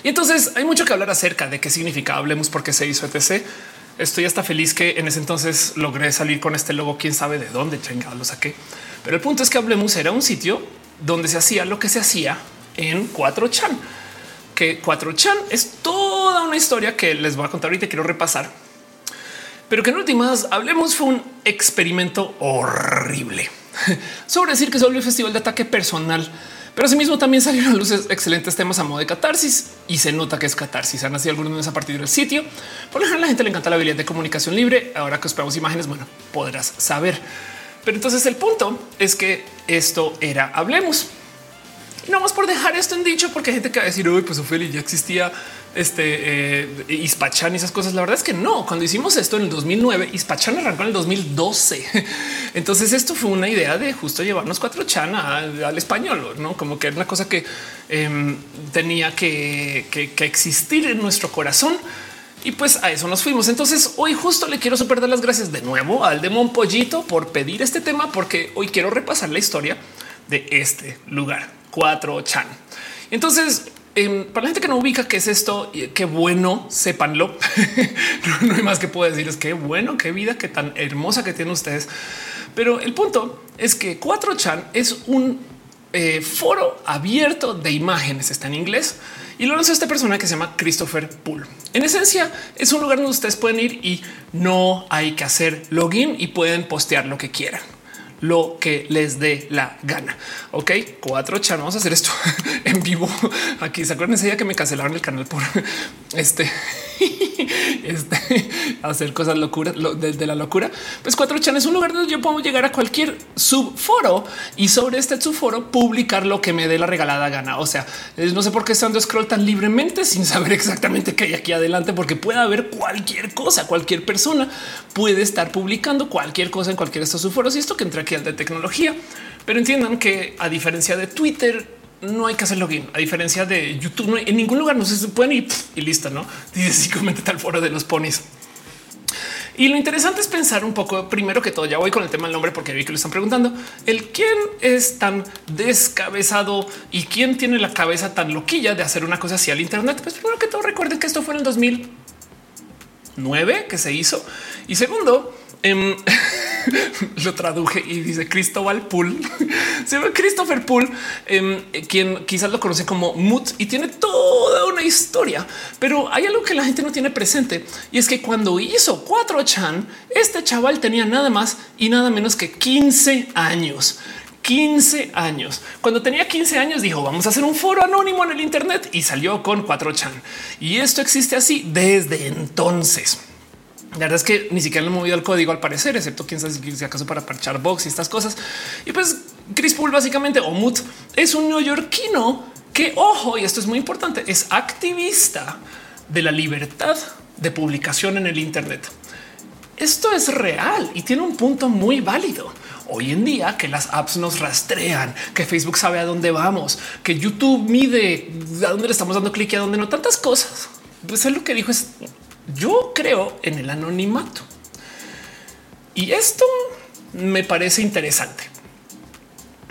Y entonces hay mucho que hablar acerca de qué significa hablemos, porque se hizo etc. Estoy hasta feliz que en ese entonces logré salir con este logo. Quién sabe de dónde chingado lo saqué. Pero el punto es que Hablemos era un sitio donde se hacía lo que se hacía en 4chan que 4chan es toda una historia que les voy a contar ahorita quiero repasar. Pero que en últimas hablemos fue un experimento horrible sobre decir que se volvió festival de ataque personal. Pero asimismo también salieron a luces excelentes temas a modo de catarsis y se nota que es catarsis. Han nacido algunos a partir del sitio. Por lo general, la gente le encanta la habilidad de comunicación libre. Ahora que esperamos imágenes, bueno, podrás saber. Pero entonces el punto es que esto era hablemos. No más por dejar esto en dicho, porque hay gente que va a decir, uy, pues Ophelia ya existía este eh, y esas cosas. La verdad es que no. Cuando hicimos esto en el 2009, Ispachan arrancó en el 2012. Entonces, esto fue una idea de justo llevarnos cuatro chan al español, no como que era una cosa que em, tenía que, que, existir en nuestro corazón. Y pues a eso nos fuimos. Entonces hoy justo le quiero super dar las gracias de nuevo al Demon Pollito por pedir este tema, porque hoy quiero repasar la historia de este lugar. 4chan. Entonces, em, para la gente que no ubica qué es esto, qué bueno, sépanlo. no, hay más que puedo decir, es que bueno, qué vida, qué tan hermosa que tienen ustedes. Pero el punto es que 4chan es un eh, foro abierto de imágenes, está en inglés y lo lanzó esta persona que se llama Christopher Poole. En esencia, es un lugar donde ustedes pueden ir y no hay que hacer login y pueden postear lo que quieran lo que les dé la gana. Ok, cuatro chan. Vamos a hacer esto en vivo. Aquí se acuerdan ese día que me cancelaron el canal por este, este hacer cosas locuras desde la locura. Pues cuatro chan es un lugar donde yo puedo llegar a cualquier subforo y sobre este subforo publicar lo que me dé la regalada gana. O sea, no sé por qué estando scroll tan libremente sin saber exactamente qué hay aquí adelante, porque puede haber cualquier cosa, cualquier persona puede estar publicando cualquier cosa en cualquiera de estos subforos y esto que entra de tecnología. Pero entiendan que a diferencia de Twitter, no hay que hacer login. A diferencia de YouTube, no en ningún lugar no se pueden ir y listo, no? Dice simplemente tal foro de los ponis. Y lo interesante es pensar un poco, primero que todo, ya voy con el tema del nombre porque vi que lo están preguntando, el quién es tan descabezado y quién tiene la cabeza tan loquilla de hacer una cosa así al Internet. Pues primero que todo, recuerden que esto fue en el 2009 que se hizo. Y segundo, Em, lo traduje y dice Cristóbal Pool. Se llama Christopher Pool, em, quien quizás lo conoce como Mut y tiene toda una historia. Pero hay algo que la gente no tiene presente y es que cuando hizo 4chan, este chaval tenía nada más y nada menos que 15 años. 15 años. Cuando tenía 15 años dijo vamos a hacer un foro anónimo en el Internet y salió con 4chan. Y esto existe así desde entonces. La verdad es que ni siquiera le he movido el código al parecer, excepto quién sabe si acaso para parchar box y estas cosas. Y pues Chris Pool básicamente o Mut es un neoyorquino que ojo, y esto es muy importante, es activista de la libertad de publicación en el Internet. Esto es real y tiene un punto muy válido. Hoy en día que las apps nos rastrean, que Facebook sabe a dónde vamos, que YouTube mide a dónde le estamos dando clic y a dónde no, tantas cosas. Pues es lo que dijo es yo creo en el anonimato. Y esto me parece interesante.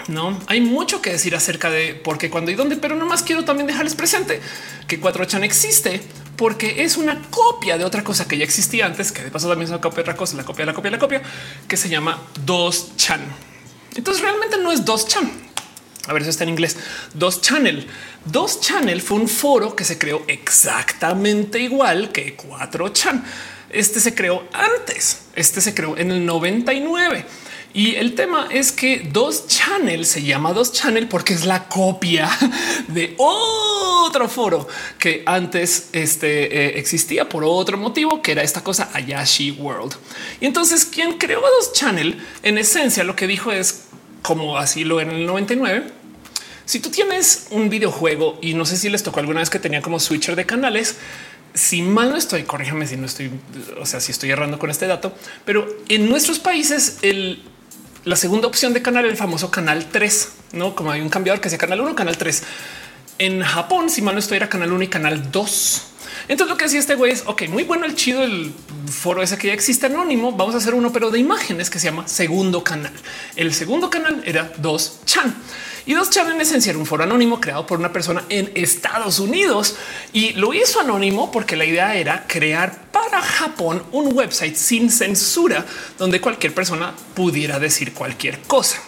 No hay mucho que decir acerca de por qué, cuándo y dónde, pero nomás quiero también dejarles presente que 4chan existe porque es una copia de otra cosa que ya existía antes, que de paso también es una copia de otra cosa, la copia, la copia, la copia, que se llama 2chan. Entonces realmente no es 2chan. A ver, eso está en inglés. 2Channel. 2Channel fue un foro que se creó exactamente igual que 4chan. Este se creó antes. Este se creó en el 99. Y el tema es que 2Channel se llama 2Channel porque es la copia de otro foro que antes este, eh, existía por otro motivo, que era esta cosa Ayashi World. Y entonces quien creó 2Channel en esencia lo que dijo es como así lo en el 99 si tú tienes un videojuego y no sé si les tocó alguna vez que tenía como switcher de canales, si mal no estoy, corríjame si no estoy, o sea, si estoy errando con este dato, pero en nuestros países la segunda opción de canal, el famoso canal 3, no como hay un cambiador que sea canal 1, canal 3. En Japón, si mal no estoy, era canal 1 y canal 2. Entonces lo que decía este güey es, ok, muy bueno el chido, el foro ese que ya existe anónimo, vamos a hacer uno, pero de imágenes que se llama segundo canal. El segundo canal era 2chan. Y dos chan en esencia era un foro anónimo creado por una persona en Estados Unidos y lo hizo anónimo porque la idea era crear para Japón un website sin censura donde cualquier persona pudiera decir cualquier cosa.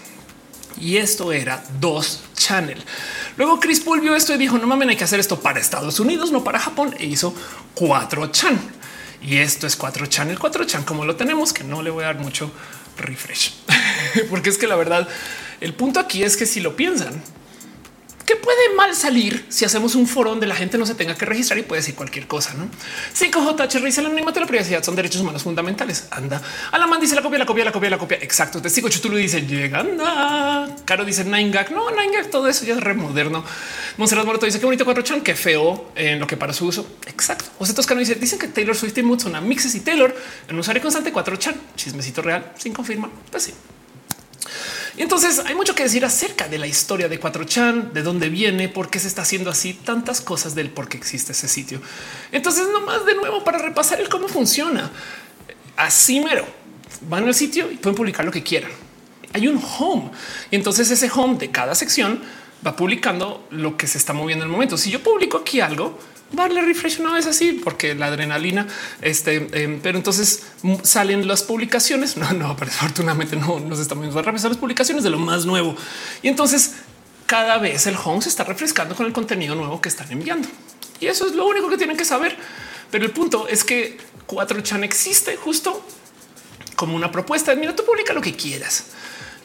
Y esto era dos channel. Luego Chris Paul vio esto y dijo no mames, hay que hacer esto para Estados Unidos, no para Japón e hizo cuatro chan. Y esto es cuatro chan, el cuatro chan como lo tenemos, que no le voy a dar mucho refresh, porque es que la verdad el punto aquí es que si lo piensan, ¿qué puede mal salir si hacemos un foro donde la gente no se tenga que registrar y puede decir cualquier cosa? No 5J dice el anonimato de la privacidad son derechos humanos fundamentales. Anda a la man dice la copia, la copia, la copia, la copia. Exacto. Te sigo. Chutulo dice llegan. Caro dice Nine Gag. No, Nine Gag, todo eso ya es remoderno. Monserrat Moreto dice que bonito 4 chan, qué feo en lo que para su uso. Exacto. José Toscano dice dicen que Taylor Swift y Mood son a mixes y Taylor en usuario constante 4 chan. Chismecito real sin confirmar. Pues sí. Entonces hay mucho que decir acerca de la historia de 4chan, de dónde viene, por qué se está haciendo así, tantas cosas del por qué existe ese sitio. Entonces, nomás de nuevo para repasar el cómo funciona. Así mero van al sitio y pueden publicar lo que quieran. Hay un home y entonces ese home de cada sección va publicando lo que se está moviendo en el momento. Si yo publico aquí algo, darle refresh una vez así porque la adrenalina, este, em, pero entonces salen las publicaciones. No, no, pero afortunadamente no nos estamos viendo rápido las publicaciones de lo más nuevo. Y entonces cada vez el home se está refrescando con el contenido nuevo que están enviando. Y eso es lo único que tienen que saber. Pero el punto es que 4chan existe justo como una propuesta. Mira, tú publica lo que quieras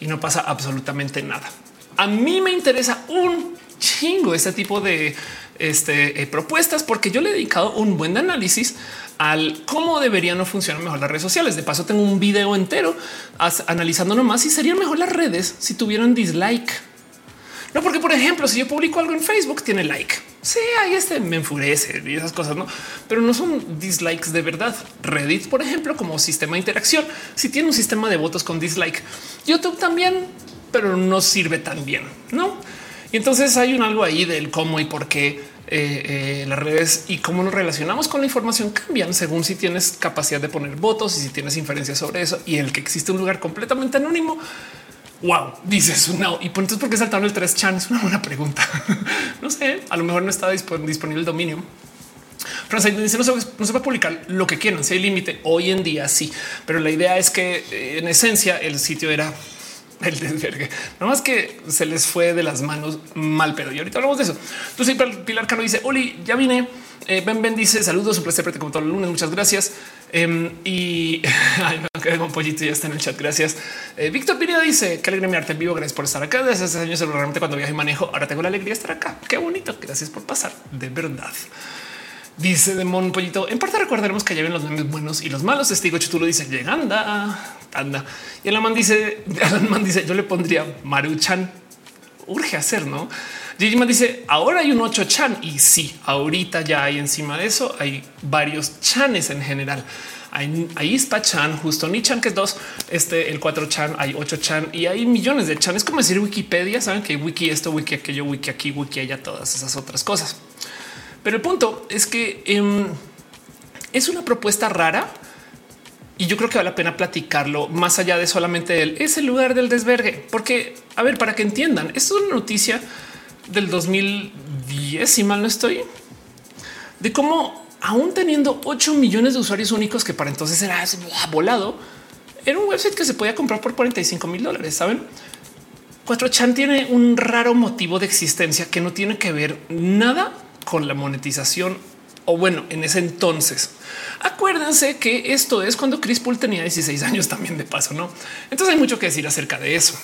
y no pasa absolutamente nada. A mí me interesa un chingo este tipo de este, eh, propuestas porque yo le he dedicado un buen análisis al cómo deberían no funcionar mejor las redes sociales. De paso, tengo un video entero analizando nomás si serían mejor las redes si tuvieran dislike. No, porque por ejemplo, si yo publico algo en Facebook, tiene like. Sí, ahí este me enfurece y esas cosas, no, pero no son dislikes de verdad. Reddit, por ejemplo, como sistema de interacción, si tiene un sistema de votos con dislike, YouTube también, pero no sirve tan bien, no? Y entonces hay un algo ahí del cómo y por qué eh, eh, las redes y cómo nos relacionamos con la información cambian según si tienes capacidad de poner votos y si tienes inferencias sobre eso y el que existe un lugar completamente anónimo. Wow, dices no. Y por entonces, ¿por qué saltaron el 3 chan? Es una buena pregunta. no sé, a lo mejor no está disponible el dominio. Dice no se, no se va a publicar lo que quieran. Si hay límite hoy en día, sí, pero la idea es que eh, en esencia el sitio era el desvergue. Nada más que se les fue de las manos mal, pero y ahorita hablamos de eso. Entonces Pilar Cano dice, Oli, ya vine. Eh, ben Ben dice saludos, un placer verte como todos los lunes. Muchas gracias. Em, y ay, no, con pollito ya está en el chat. Gracias. Eh, Víctor Pineda dice que alegre mi arte en vivo. Gracias por estar acá. Desde hace años, realmente cuando viajo y manejo, ahora tengo la alegría de estar acá. Qué bonito. Gracias por pasar. De verdad. Dice Demon Pollito. En parte recordaremos que ya ven los memes buenos y los malos. Testigo Chutulo dice llegando, anda. Y el man dice, man dice, yo le pondría Maruchan. Urge hacer, no? Jijiman dice ahora hay un 8 chan y sí, ahorita ya hay encima de eso. Hay varios chanes en general. Hay, hay ISPA chan, justo ni chan que es dos, este el 4 chan, hay 8 chan y hay millones de chan. Es como decir Wikipedia. Saben que wiki esto, wiki aquello, wiki aquí, wiki allá, todas esas otras cosas. Pero el punto es que em, es una propuesta rara y yo creo que vale la pena platicarlo más allá de solamente el es el lugar del desvergue, porque a ver, para que entiendan, esto es una noticia del 2010, si mal no estoy, de cómo aún teniendo 8 millones de usuarios únicos, que para entonces era volado, era un website que se podía comprar por 45 mil dólares. Saben, 4chan tiene un raro motivo de existencia que no tiene que ver nada con la monetización o bueno, en ese entonces. Acuérdense que esto es cuando Chris Pool tenía 16 años también de paso, ¿no? Entonces hay mucho que decir acerca de eso.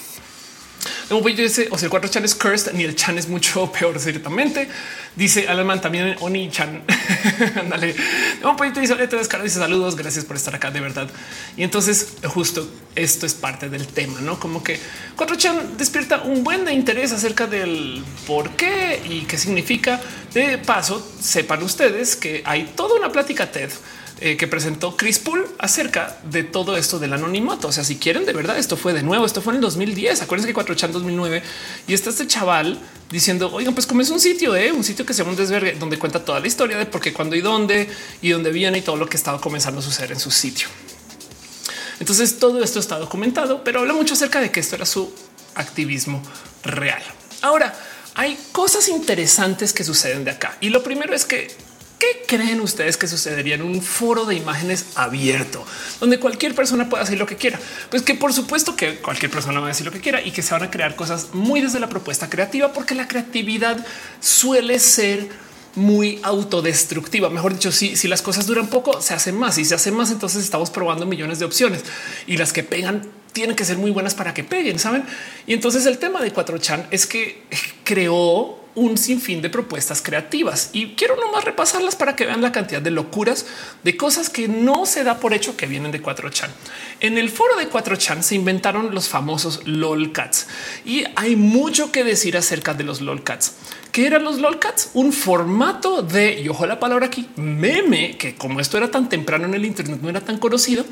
Como dice, o sea, el 4 chan es cursed, ni el chan es mucho peor, ciertamente. Dice Alemán también Oni chan. Dale. Un poquito dice, dice saludos, gracias por estar acá, de verdad. Y entonces, justo esto es parte del tema, no como que 4 chan despierta un buen interés acerca del por qué y qué significa. De paso, sepan ustedes que hay toda una plática TED eh, que presentó Chris Pool acerca de todo esto del anonimato. O sea, si quieren de verdad, esto fue de nuevo, esto fue en el 2010. Acuérdense que 4 chan 2009 y está este chaval diciendo, oigan, pues como es un sitio, eh, un sitio que se llama un desvergue donde cuenta toda la historia de por qué, cuándo y dónde y dónde viene y todo lo que estaba comenzando a suceder en su sitio. Entonces todo esto está documentado, pero habla mucho acerca de que esto era su activismo real. Ahora hay cosas interesantes que suceden de acá y lo primero es que ¿Qué creen ustedes que sucedería en un foro de imágenes abierto donde cualquier persona pueda hacer lo que quiera? Pues que por supuesto que cualquier persona va a decir lo que quiera y que se van a crear cosas muy desde la propuesta creativa, porque la creatividad suele ser muy autodestructiva. Mejor dicho, si, si las cosas duran poco, se hace más y se hace más. Entonces estamos probando millones de opciones y las que pegan tienen que ser muy buenas para que peguen, saben? Y entonces el tema de 4chan es que creó un sinfín de propuestas creativas y quiero nomás repasarlas para que vean la cantidad de locuras de cosas que no se da por hecho que vienen de 4chan. En el foro de 4chan se inventaron los famosos lolcats y hay mucho que decir acerca de los lolcats. ¿Qué eran los lolcats? Un formato de, y ojo la palabra aquí, meme, que como esto era tan temprano en el Internet, no era tan conocido,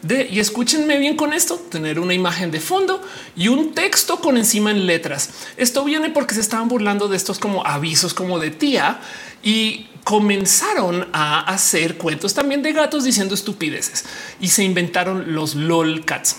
de, y escúchenme bien con esto, tener una imagen de fondo y un texto con encima en letras. Esto viene porque se estaban burlando de estos como avisos como de tía y comenzaron a hacer cuentos también de gatos diciendo estupideces y se inventaron los lolcats.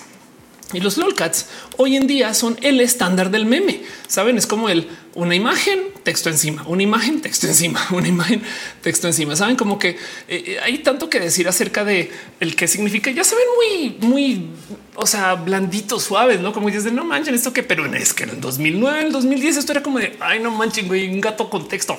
Y los lolcats hoy en día son el estándar del meme. Saben, es como el una imagen, texto encima, una imagen, texto encima, una imagen, texto encima. Saben como que eh, eh, hay tanto que decir acerca de el que significa. Ya se ven muy, muy, o sea, blanditos, suaves, no como dices, no manchen esto que, pero es que en el 2009, en el 2010, esto era como de ay, no manchen, güey, un gato con texto,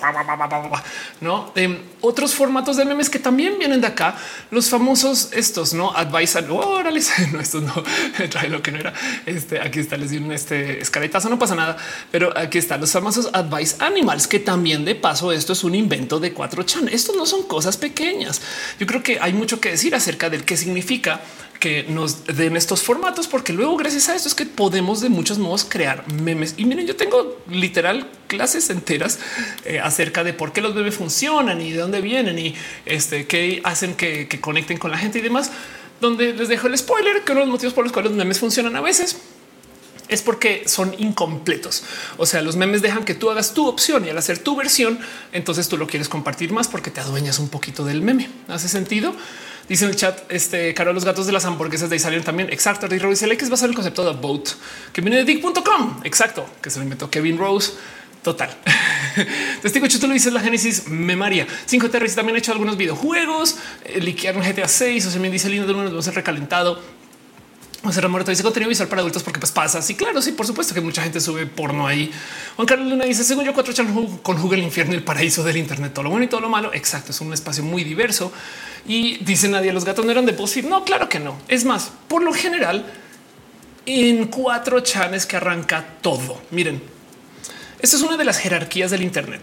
no em, otros formatos de memes que también vienen de acá. Los famosos estos, no advice, órale, no, estos no trae lo que no era. Este aquí está, les di un este escaletazo, no pasa nada, pero aquí están los advice animals, que también de paso esto es un invento de 4chan. Estos no son cosas pequeñas. Yo creo que hay mucho que decir acerca del qué significa que nos den estos formatos, porque luego gracias a esto es que podemos de muchos modos crear memes. Y miren, yo tengo literal clases enteras eh, acerca de por qué los memes funcionan y de dónde vienen y este qué hacen que, que conecten con la gente y demás, donde les dejo el spoiler que uno de los motivos por los cuales los memes funcionan a veces es porque son incompletos. O sea, los memes dejan que tú hagas tu opción y al hacer tu versión, entonces tú lo quieres compartir más porque te adueñas un poquito del meme. ¿Hace sentido? Dice en el chat, este caro, los gatos de las hamburguesas de ahí salieron también. Exacto. Y Rose que es basado en el concepto de boat que viene de dick.com. Exacto. Que se lo inventó Kevin Rose. Total. Testigo tú lo dices la Génesis Memaria. 5 Terris también ha hecho algunos videojuegos, eh, liquearon GTA 6 o se me dice lindo de uno de recalentado. Sea, Ramón dice contenido visual para adultos porque pues pasa. Sí, claro, sí, por supuesto que mucha gente sube porno ahí. Juan Carlos Luna dice, según yo, cuatro chan conjuga el infierno y el paraíso del Internet, todo lo bueno y todo lo malo. Exacto, es un espacio muy diverso. Y dice nadie, los gatos no eran de BuzzFeed. No, claro que no. Es más, por lo general, en cuatro chanes que arranca todo. Miren, esta es una de las jerarquías del Internet.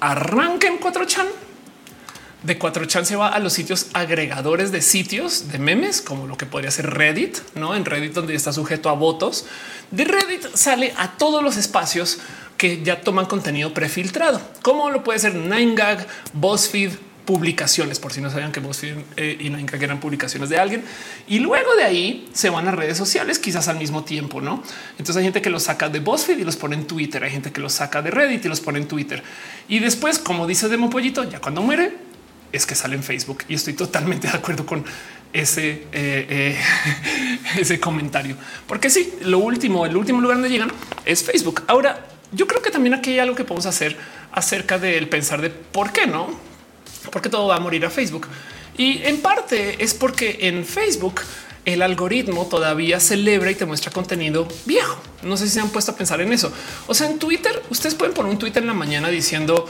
Arranca en cuatro chan de 4chan se va a los sitios agregadores de sitios de memes, como lo que podría ser Reddit, no en Reddit, donde está sujeto a votos. De Reddit sale a todos los espacios que ya toman contenido prefiltrado, como lo puede ser 9gag, BuzzFeed, publicaciones, por si no sabían que BuzzFeed eh, y 9gag eran publicaciones de alguien. Y luego de ahí se van a redes sociales, quizás al mismo tiempo, no? Entonces hay gente que los saca de BuzzFeed y los pone en Twitter, hay gente que los saca de Reddit y los pone en Twitter. Y después, como dice Demo Pollito, ya cuando muere, es que sale en Facebook y estoy totalmente de acuerdo con ese, eh, eh, ese comentario, porque sí, lo último, el último lugar donde llegan es Facebook. Ahora, yo creo que también aquí hay algo que podemos hacer acerca del pensar de por qué no, porque todo va a morir a Facebook. Y en parte es porque en Facebook el algoritmo todavía celebra y te muestra contenido viejo. No sé si se han puesto a pensar en eso. O sea, en Twitter, ustedes pueden poner un Twitter en la mañana diciendo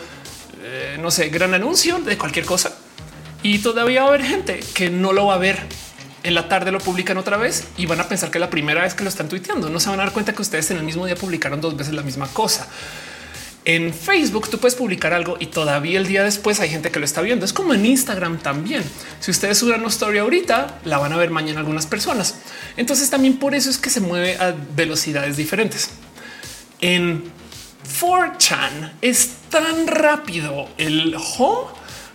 eh, no sé, gran anuncio de cualquier cosa y todavía va a haber gente que no lo va a ver. En la tarde lo publican otra vez y van a pensar que la primera vez que lo están tuiteando no se van a dar cuenta que ustedes en el mismo día publicaron dos veces la misma cosa. En Facebook tú puedes publicar algo y todavía el día después hay gente que lo está viendo. Es como en Instagram también. Si ustedes suben una historia ahorita, la van a ver mañana algunas personas. Entonces también por eso es que se mueve a velocidades diferentes. En 4chan es tan rápido el home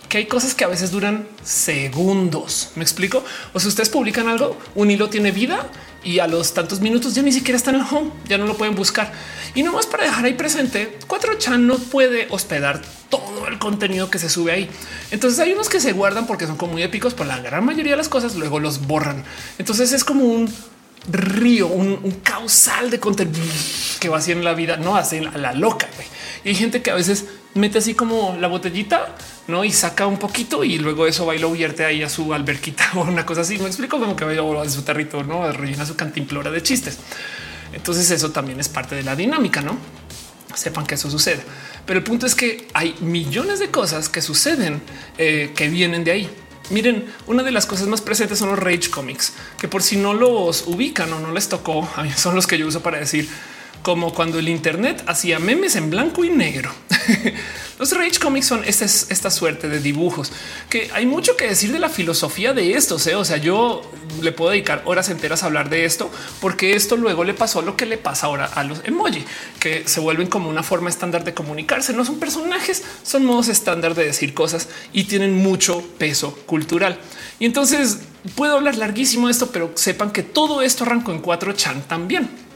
que hay cosas que a veces duran segundos. Me explico. O si ustedes publican algo, un hilo tiene vida y a los tantos minutos ya ni siquiera está en el home, ya no lo pueden buscar. Y no más para dejar ahí presente, 4chan no puede hospedar todo el contenido que se sube ahí. Entonces hay unos que se guardan porque son como muy épicos, pero la gran mayoría de las cosas luego los borran. Entonces es como un río, un, causal de contenido que va así en la vida, no hacen a la loca. Y hay gente que a veces mete así como la botellita, no y saca un poquito y luego eso va y lo vierte ahí a su alberquita o una cosa así. Me explico como que vaya a su territorio, no rellena su cantimplora de chistes. Entonces, eso también es parte de la dinámica, no sepan que eso sucede. Pero el punto es que hay millones de cosas que suceden eh, que vienen de ahí. Miren, una de las cosas más presentes son los Rage Comics, que por si no los ubican o no les tocó, son los que yo uso para decir como cuando el Internet hacía memes en blanco y negro. Los Rage Comics son esta, suerte de dibujos que hay mucho que decir de la filosofía de estos. ¿eh? O sea, yo le puedo dedicar horas enteras a hablar de esto, porque esto luego le pasó lo que le pasa ahora a los emoji, que se vuelven como una forma estándar de comunicarse. No son personajes, son modos estándar de decir cosas y tienen mucho peso cultural. Y entonces puedo hablar larguísimo de esto, pero sepan que todo esto arrancó en 4chan también.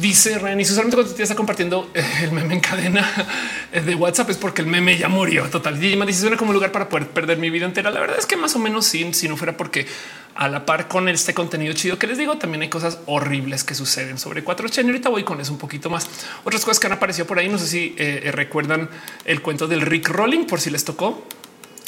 Dice Ren y solamente cuando te está compartiendo eh, el meme en cadena eh, de WhatsApp es porque el meme ya murió total. Y me dice suena como lugar para poder perder mi vida entera. La verdad es que más o menos sí, si no fuera porque a la par con este contenido chido que les digo, también hay cosas horribles que suceden sobre 4chan. Y ahorita voy con eso un poquito más. Otras cosas que han aparecido por ahí. No sé si eh, recuerdan el cuento del Rick Rolling, por si les tocó.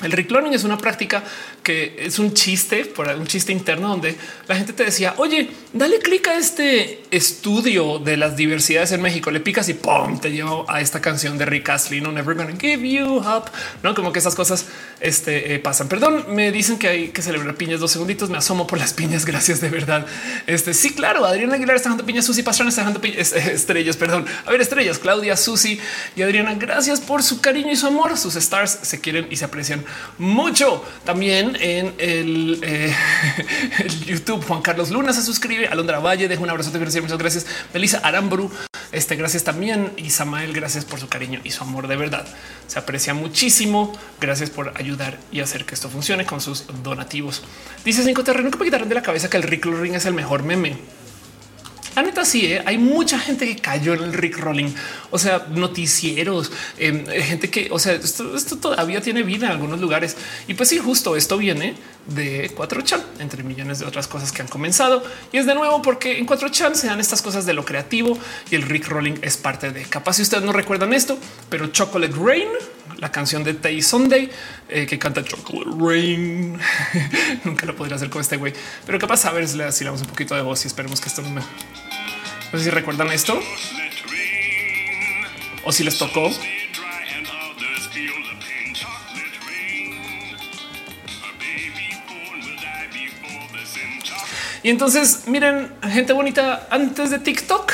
El recloning es una práctica que es un chiste, por un chiste interno donde la gente te decía, oye, dale clic a este estudio de las diversidades en México, le picas y pum, te llevo a esta canción de Rick Astley, no never gonna give you up, no como que esas cosas este, eh, pasan. Perdón, me dicen que hay que celebrar piñas dos segunditos. Me asomo por las piñas. Gracias de verdad. Este sí, claro. Adriana Aguilar está dejando piñas, Susi Pastrana está piñas, estrellas. Perdón. A ver, estrellas, Claudia, Susi y Adriana. Gracias por su cariño y su amor. Sus stars se quieren y se aprecian mucho. También en el, eh, YouTube, Juan Carlos Luna se suscribe. Alondra Valle deja un abrazo. Muchas gracias. Melissa Aramburu. Este, gracias también. Y Samael, gracias por su cariño y su amor de verdad. Se aprecia muchísimo. Gracias por ayudar y hacer que esto funcione con sus donativos. Dice Cinco Terreno que me quitaron de la cabeza que el Rick Ring es el mejor meme. La neta sí, ¿eh? hay mucha gente que cayó en el Rick Rolling, o sea, noticieros, em, gente que, o sea, esto, todavía tiene vida en algunos lugares. Y pues sí, justo esto viene de 4chan, entre millones de otras cosas que han comenzado. Y es de nuevo porque en 4chan se dan estas cosas de lo creativo y el Rick Rolling es parte de. Capaz si ustedes no recuerdan esto, pero Chocolate Rain, la canción de Tay Sunday eh, que canta Chocolate Rain. Nunca lo podría hacer con este güey, pero capaz a ver si le damos un poquito de voz y esperemos que esto no me no sé si recuerdan esto o si les tocó. Y entonces miren, gente bonita, antes de TikTok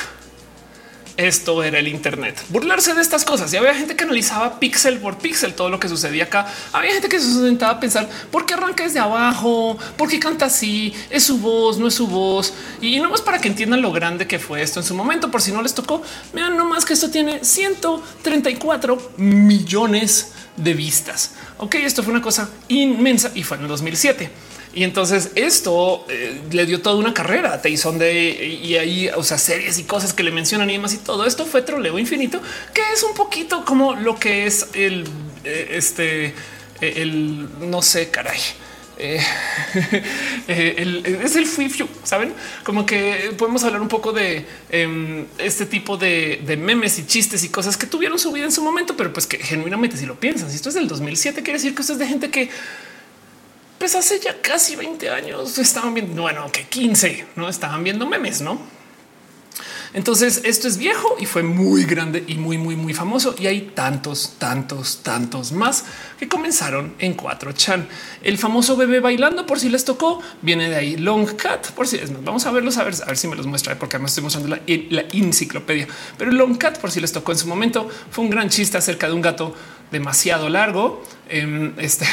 esto era el Internet. Burlarse de estas cosas. Y había gente que analizaba píxel por píxel todo lo que sucedía acá. Había gente que se sentaba a pensar por qué arranca desde abajo, por qué canta así, es su voz, no es su voz. Y no más para que entiendan lo grande que fue esto en su momento. Por si no les tocó, vean nomás que esto tiene 134 millones de vistas. Ok, esto fue una cosa inmensa y fue en el 2007. Y entonces esto eh, le dio toda una carrera a Tyson de y ahí, o sea, series y cosas que le mencionan y demás. Y todo esto fue troleo infinito, que es un poquito como lo que es el eh, este, eh, el no sé, caray. es el fifio, saben? Como que podemos hablar un poco de em, este tipo de, de, memes y chistes y cosas que tuvieron su vida en su momento, pero pues que genuinamente si lo piensan, si esto es del 2007, quiere decir que esto es de gente que pues hace ya casi 20 años estaban viendo, bueno, que 15, no estaban viendo memes, no? Entonces esto es viejo y fue muy grande y muy, muy, muy famoso. Y hay tantos, tantos, tantos más que comenzaron en 4chan. El famoso bebé bailando, por si les tocó, viene de ahí. Long Cat, por si es vamos a verlos, a ver, a ver si me los muestra, porque me estoy mostrando la, la enciclopedia. Pero Long Cat, por si les tocó en su momento, fue un gran chiste acerca de un gato demasiado largo. Em, este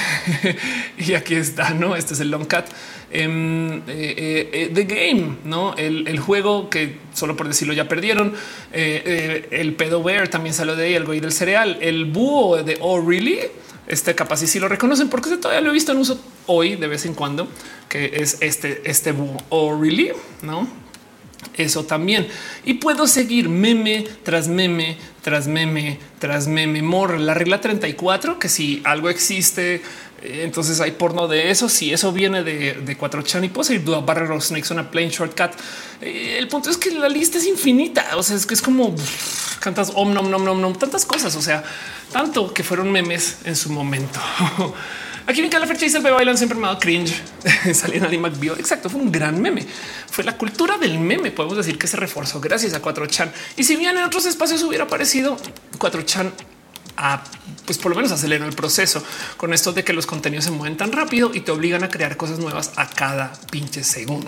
y aquí está, no? Este es el long cat. Em, eh, eh, eh, the game, no el, juego que solo por decirlo ya perdieron. el pedo bear también salió de ahí, el güey del cereal, el búho de Oh Really. Este capaz y si lo reconocen porque todavía lo he visto en uso hoy de vez en cuando, que es este, este búho Oh Really, no? Eso también. Y puedo seguir meme tras meme, tras meme, tras meme. More la regla 34, que si algo existe, eh, entonces hay porno de eso. Si eso viene de, de 4chan y puedo seguir duda barra snakes, una plain shortcut. Eh, el punto es que la lista es infinita. O sea, es que es como cantas om, nom, nom, nom, nom, tantas cosas. O sea, tanto que fueron memes en su momento. Aquí en la fecha dice el bailan siempre me ha dado cringe. Salían Ali. Exacto, fue un gran meme. Fue la cultura del meme. Podemos decir que se reforzó gracias a 4chan. Y si bien en otros espacios hubiera aparecido 4chan a, pues por lo menos aceleró el proceso con esto de que los contenidos se mueven tan rápido y te obligan a crear cosas nuevas a cada pinche segundo.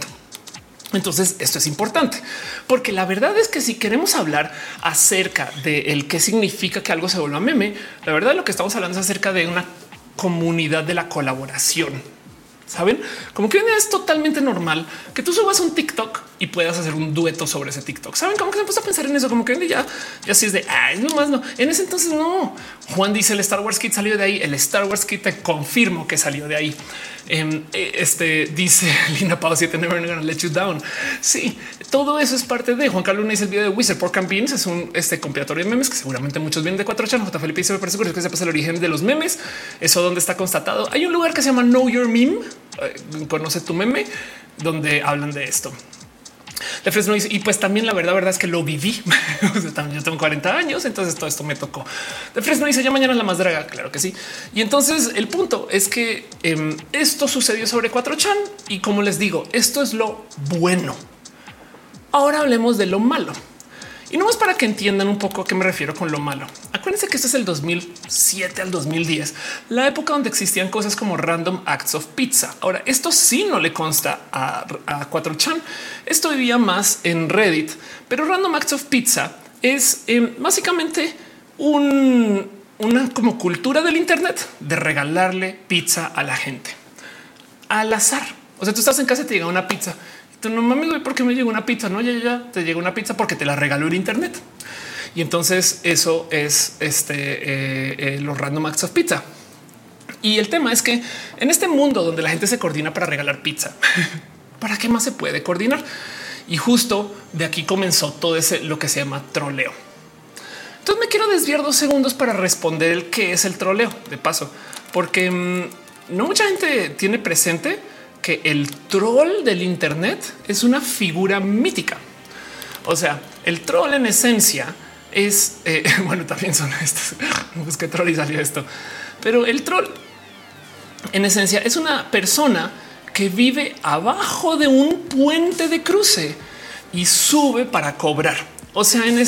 Entonces esto es importante porque la verdad es que si queremos hablar acerca de el qué significa que algo se vuelva meme, la verdad lo que estamos hablando es acerca de una comunidad de la colaboración. Saben como que es totalmente normal que tú subas un TikTok y puedas hacer un dueto sobre ese TikTok. Saben cómo que se puso a pensar en eso, como que ya, ya así es de ay, no más. No, en ese entonces no. Juan dice el Star Wars Kit salió de ahí. El Star Wars Kit te confirmo que salió de ahí. Eh, este dice Linda Pau 7 Never gonna let you down. Sí, todo eso es parte de Juan Carlos dice el video de Wizard por Beans. Es un este compilatorio de memes que seguramente muchos vienen de 4 chan. J. Felipe dice me parece curioso que sepas el origen de los memes. Eso donde está constatado. Hay un lugar que se llama Know Your Meme eh, conoce tu meme donde hablan de esto. De Fresno dice, y pues también la verdad, verdad es que lo viví. yo tengo 40 años, entonces todo esto me tocó. De Fresno dice, ya mañana la más draga. Claro que sí. Y entonces el punto es que em, esto sucedió sobre 4chan y como les digo, esto es lo bueno. Ahora hablemos de lo malo. Y no más para que entiendan un poco a qué me refiero con lo malo. Acuérdense que esto es el 2007 al 2010, la época donde existían cosas como random acts of pizza. Ahora, esto sí no le consta a, 4chan. Esto vivía más en Reddit, pero random acts of pizza es eh, básicamente un, una como cultura del Internet de regalarle pizza a la gente al azar. O sea, tú estás en casa y te llega una pizza no mames, güey, ¿por qué me llegó una pizza? No, ya, ya te llegó una pizza porque te la regaló en Internet. Y entonces eso es este eh, eh, los random acts of pizza. Y el tema es que en este mundo donde la gente se coordina para regalar pizza, ¿para qué más se puede coordinar? Y justo de aquí comenzó todo ese lo que se llama troleo. Entonces me quiero desviar dos segundos para responder el qué es el troleo de paso, porque mm, no mucha gente tiene presente que el troll del Internet es una figura mítica. O sea, el troll en esencia es eh, bueno, también son estos. Busqué troll y salió esto, pero el troll en esencia es una persona que vive abajo de un puente de cruce y sube para cobrar. O sea, en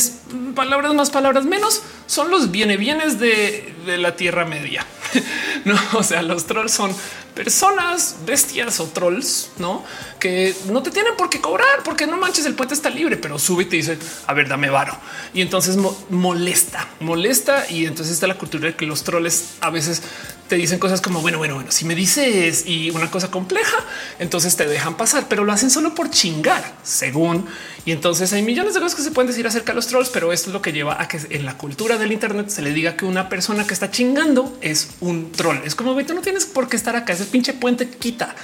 palabras más, palabras menos, son los viene bienes de, de la Tierra Media. no, o sea, los trolls son personas, bestias o trolls, no que no te tienen por qué cobrar, porque no manches, el puente está libre, pero sube y te dice a ver, dame varo. Y entonces molesta, molesta. Y entonces está la cultura de que los troles a veces te dicen cosas como bueno, bueno, bueno, si me dices y una cosa compleja, entonces te dejan pasar, pero lo hacen solo por chingar, según. Y entonces hay millones de cosas que se pueden decir acerca de los trolls, pero esto es lo que lleva a que en la cultura del Internet se le diga que una persona que está chingando es un troll. Es como tú no tienes por qué estar acá. Ese pinche puente quita.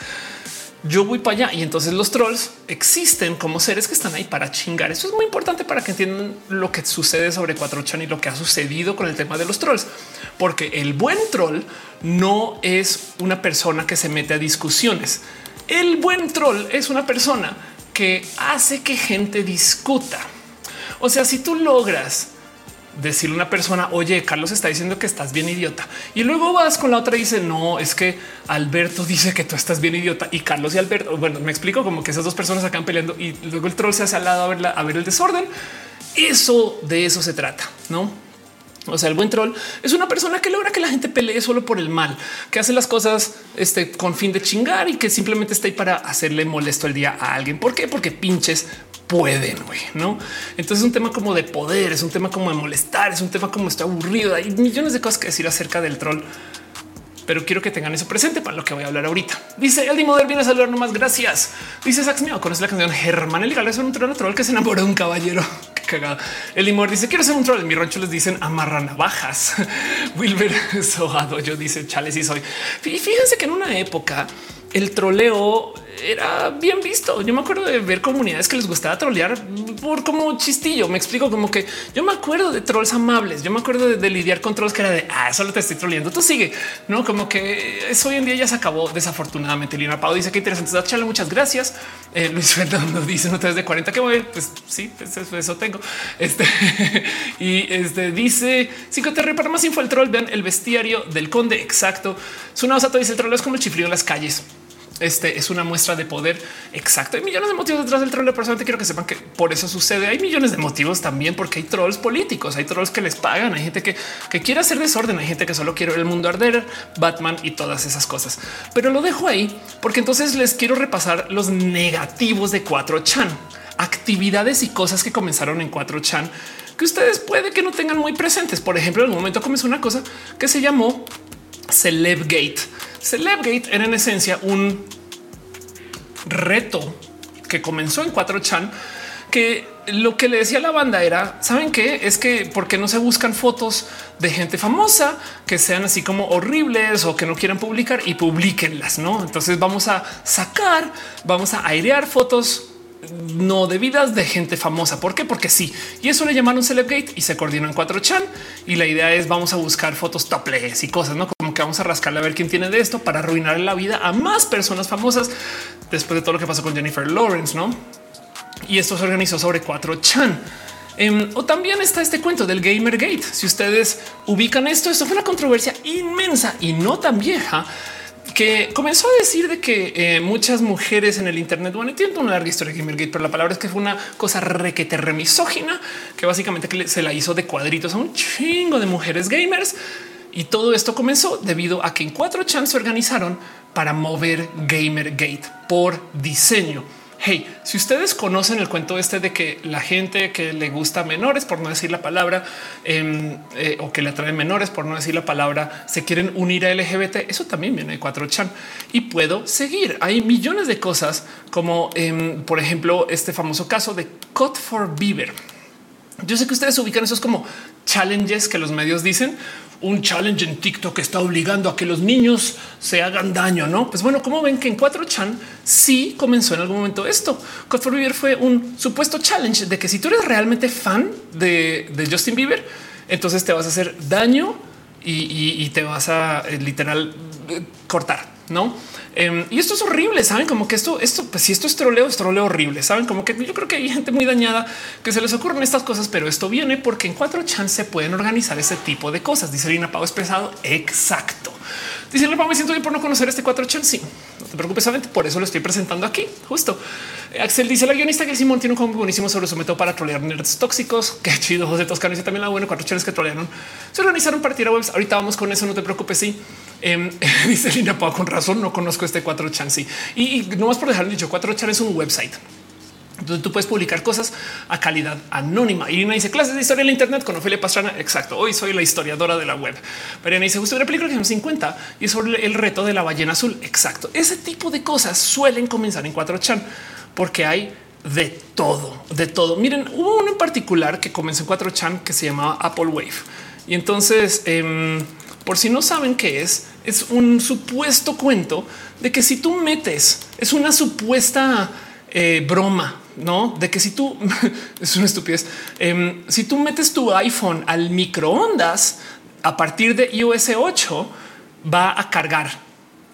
Yo voy para allá y entonces los trolls existen como seres que están ahí para chingar. Eso es muy importante para que entiendan lo que sucede sobre 4chan y lo que ha sucedido con el tema de los trolls, porque el buen troll no es una persona que se mete a discusiones. El buen troll es una persona que hace que gente discuta. O sea, si tú logras decirle a una persona, oye, Carlos está diciendo que estás bien idiota. Y luego vas con la otra y dice, no, es que Alberto dice que tú estás bien idiota. Y Carlos y Alberto, bueno, me explico como que esas dos personas acaban peleando y luego el troll se hace al lado a ver, a ver el desorden. Eso de eso se trata, ¿no? O sea, el buen troll es una persona que logra que la gente pelee solo por el mal, que hace las cosas este, con fin de chingar y que simplemente está ahí para hacerle molesto el día a alguien. ¿Por qué? Porque pinches pueden, güey, ¿no? Entonces es un tema como de poder, es un tema como de molestar, es un tema como está aburrido. Hay millones de cosas que decir acerca del troll, pero quiero que tengan eso presente para lo que voy a hablar ahorita. Dice el Model viene a saludar nomás. Gracias. Dice Sax mío, conoce la canción Germán el es un troll, troll que se enamoró de un caballero. Qué cagado. El Limor dice quiero ser un troll. Mi rancho les dicen amarra navajas. Wilber Sohado yo dice chales y soy. Fíjense que en una época el troleo era bien visto. Yo me acuerdo de ver comunidades que les gustaba trolear por como chistillo. Me explico como que yo me acuerdo de trolls amables. Yo me acuerdo de, lidiar con trolls que era de ah, solo te estoy troleando. Tú sigue, no como que eso hoy en día ya se acabó. Desafortunadamente, Lina Pau dice que interesante. Chale, muchas gracias. Eh, Luis Fernando dice no te de 40 que voy. Pues sí, pues eso, tengo. Este y este dice cinco te para más info el troll. Vean el bestiario del conde. Exacto. Su dice el troll es como el chiflido en las calles. Este es una muestra de poder exacto. Hay millones de motivos detrás del troll. Personalmente quiero que sepan que por eso sucede. Hay millones de motivos también porque hay trolls políticos, hay trolls que les pagan, hay gente que, quiere hacer desorden, hay gente que solo quiere el mundo arder, Batman y todas esas cosas. Pero lo dejo ahí porque entonces les quiero repasar los negativos de 4chan, actividades y cosas que comenzaron en 4chan que ustedes puede que no tengan muy presentes. Por ejemplo, en un momento comenzó una cosa que se llamó Celebgate Celebgate era en esencia un reto que comenzó en 4chan que lo que le decía la banda era, ¿saben qué? Es que porque no se buscan fotos de gente famosa que sean así como horribles o que no quieran publicar y publiquenlas, ¿no? Entonces vamos a sacar, vamos a airear fotos no debidas de gente famosa. ¿Por qué? Porque sí. Y eso le llamaron Celebgate y se coordinó en 4chan y la idea es vamos a buscar fotos topless y cosas, ¿no? Como como que vamos a rascarle a ver quién tiene de esto para arruinar la vida a más personas famosas después de todo lo que pasó con Jennifer Lawrence, ¿no? Y esto se organizó sobre 4chan. Em, o también está este cuento del Gamergate. Si ustedes ubican esto, esto fue una controversia inmensa y no tan vieja que comenzó a decir de que eh, muchas mujeres en el Internet, bueno, tiene una larga historia de Gamergate, pero la palabra es que fue una cosa requete remisógina que básicamente se la hizo de cuadritos a un chingo de mujeres gamers. Y todo esto comenzó debido a que en 4chan se organizaron para mover Gamergate por diseño. Hey, si ustedes conocen el cuento este de que la gente que le gusta menores, por no decir la palabra, em, eh, o que le atraen menores, por no decir la palabra, se quieren unir a LGBT, eso también viene de 4chan y puedo seguir. Hay millones de cosas como, em, por ejemplo, este famoso caso de Cut for Beaver. Yo sé que ustedes ubican esos como challenges que los medios dicen un challenge en TikTok que está obligando a que los niños se hagan daño, ¿no? Pues bueno, como ven que en 4chan sí comenzó en algún momento esto. Code for Bieber fue un supuesto challenge de que si tú eres realmente fan de, Justin Bieber, entonces te vas a hacer daño y, te vas a eh, literal eh, cortar, ¿no? Em, y esto es horrible, saben como que esto, esto, pues si esto es troleo, es troleo horrible. Saben como que yo creo que hay gente muy dañada que se les ocurren estas cosas, pero esto viene porque en cuatro chan se pueden organizar ese tipo de cosas. Dice Lina Pau es pesado. Exacto. Dice Lina Pau, me siento bien por no conocer este cuatro chan. Sí, no te preocupes, solamente por eso lo estoy presentando aquí. Justo Axel dice la guionista que Simón tiene un combo buenísimo sobre su método para trolear nerds tóxicos. Qué chido. José Toscano dice también la bueno. Cuatro chanes que trolearon se organizaron para tirar webs. Ahorita vamos con eso. No te preocupes. Sí, em, dice Lina Pau con razón. No conozco este cuatro chan. Sí, y, no más por dejar dicho, cuatro chan es un website donde tú puedes publicar cosas a calidad anónima. Irina dice clases de historia en la Internet con Ofelia Pastrana. Exacto. Hoy soy la historiadora de la web. Mariana dice justo una película que son 50 y sobre el reto de la ballena azul. Exacto. Ese tipo de cosas suelen comenzar en 4chan porque hay de todo, de todo. Miren, hubo uno en particular que comenzó en 4chan que se llamaba Apple Wave. Y entonces, em, por si no saben qué es, es un supuesto cuento de que si tú metes, es una supuesta eh, broma, no de que si tú es una estupidez. Em, si tú metes tu iPhone al microondas a partir de iOS 8, va a cargar.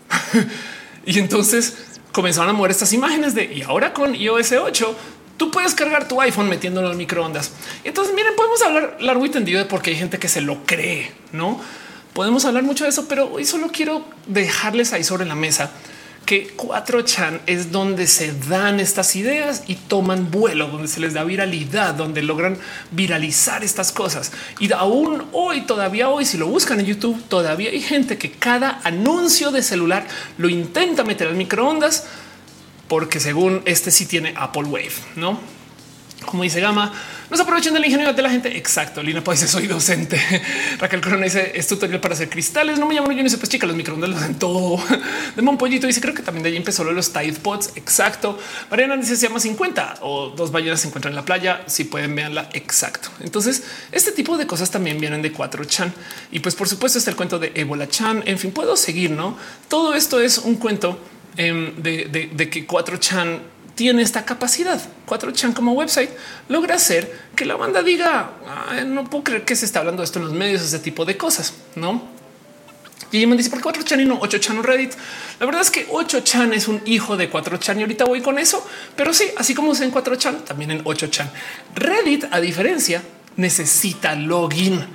y entonces comenzaron a mover estas imágenes de y ahora con iOS 8 tú puedes cargar tu iPhone metiéndolo en microondas. Entonces, miren, podemos hablar largo y tendido de por qué hay gente que se lo cree, no podemos hablar mucho de eso, pero hoy solo quiero dejarles ahí sobre la mesa que 4chan es donde se dan estas ideas y toman vuelo, donde se les da viralidad, donde logran viralizar estas cosas. Y aún hoy, todavía hoy, si lo buscan en YouTube, todavía hay gente que cada anuncio de celular lo intenta meter al microondas porque según este sí tiene Apple Wave, ¿no? Como dice Gama, no se aprovechen de la ingenuidad de la gente. Exacto. Lina pues soy docente. Raquel Corona dice es tutorial para hacer cristales. No me llamo yo ni pues chica, los microondas lo hacen todo. De Monpollito dice creo que también de ahí empezó lo los Tide Pods. Exacto. Mariana dice se llama 50 o dos ballenas se encuentran en la playa. Si pueden verla. Exacto. Entonces este tipo de cosas también vienen de 4chan y pues por supuesto está el cuento de Ebola Chan. En fin, puedo seguir, no? Todo esto es un cuento em, de, de, de que 4chan tiene esta capacidad. 4chan como website logra hacer que la banda diga no puedo creer que se está hablando de esto en los medios, ese tipo de cosas, no? Y me dice por qué 4chan y no 8chan o Reddit. La verdad es que 8chan es un hijo de 4chan y ahorita voy con eso, pero sí, así como es en 4chan, también en 8chan. Reddit, a diferencia, necesita login.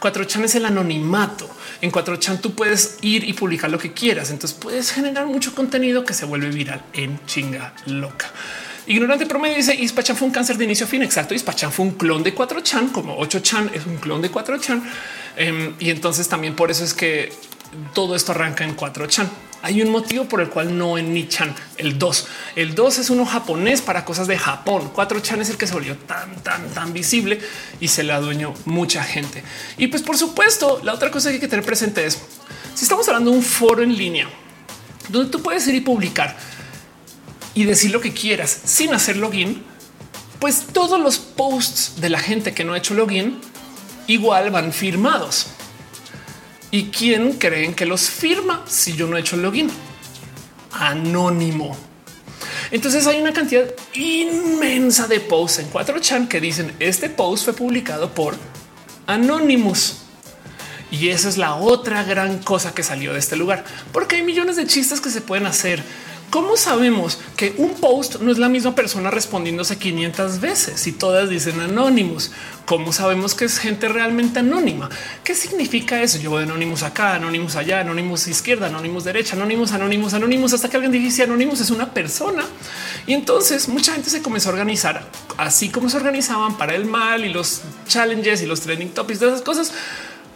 4chan es el anonimato. En 4chan tú puedes ir y publicar lo que quieras. Entonces puedes generar mucho contenido que se vuelve viral en chinga loca. Ignorante promedio dice Ispachan fue un cáncer de inicio a fin. Exacto. Ispachan fue un clon de 4chan, como 8chan es un clon de 4chan. Em, y entonces también por eso es que todo esto arranca en 4chan. Hay un motivo por el cual no en Nichan, el 2. El 2 es uno japonés para cosas de Japón. 4chan es el que se volvió tan, tan, tan visible y se le adueñó mucha gente. Y pues por supuesto, la otra cosa que hay que tener presente es, si estamos hablando de un foro en línea, donde tú puedes ir y publicar y decir lo que quieras sin hacer login, pues todos los posts de la gente que no ha hecho login igual van firmados. ¿Y quién creen que los firma si yo no he hecho el login? Anónimo. Entonces hay una cantidad inmensa de posts en 4chan que dicen este post fue publicado por Anonymous. Y esa es la otra gran cosa que salió de este lugar, porque hay millones de chistes que se pueden hacer ¿Cómo sabemos que un post no es la misma persona respondiéndose 500 veces y todas dicen anónimos? ¿Cómo sabemos que es gente realmente anónima? ¿Qué significa eso? Yo veo anónimos acá, anónimos allá, anónimos izquierda, anónimos derecha, anónimos, anónimos, anónimos, hasta que alguien dice anónimos es una persona. Y entonces mucha gente se comenzó a organizar así como se organizaban para el mal y los challenges y los trending topics de esas cosas.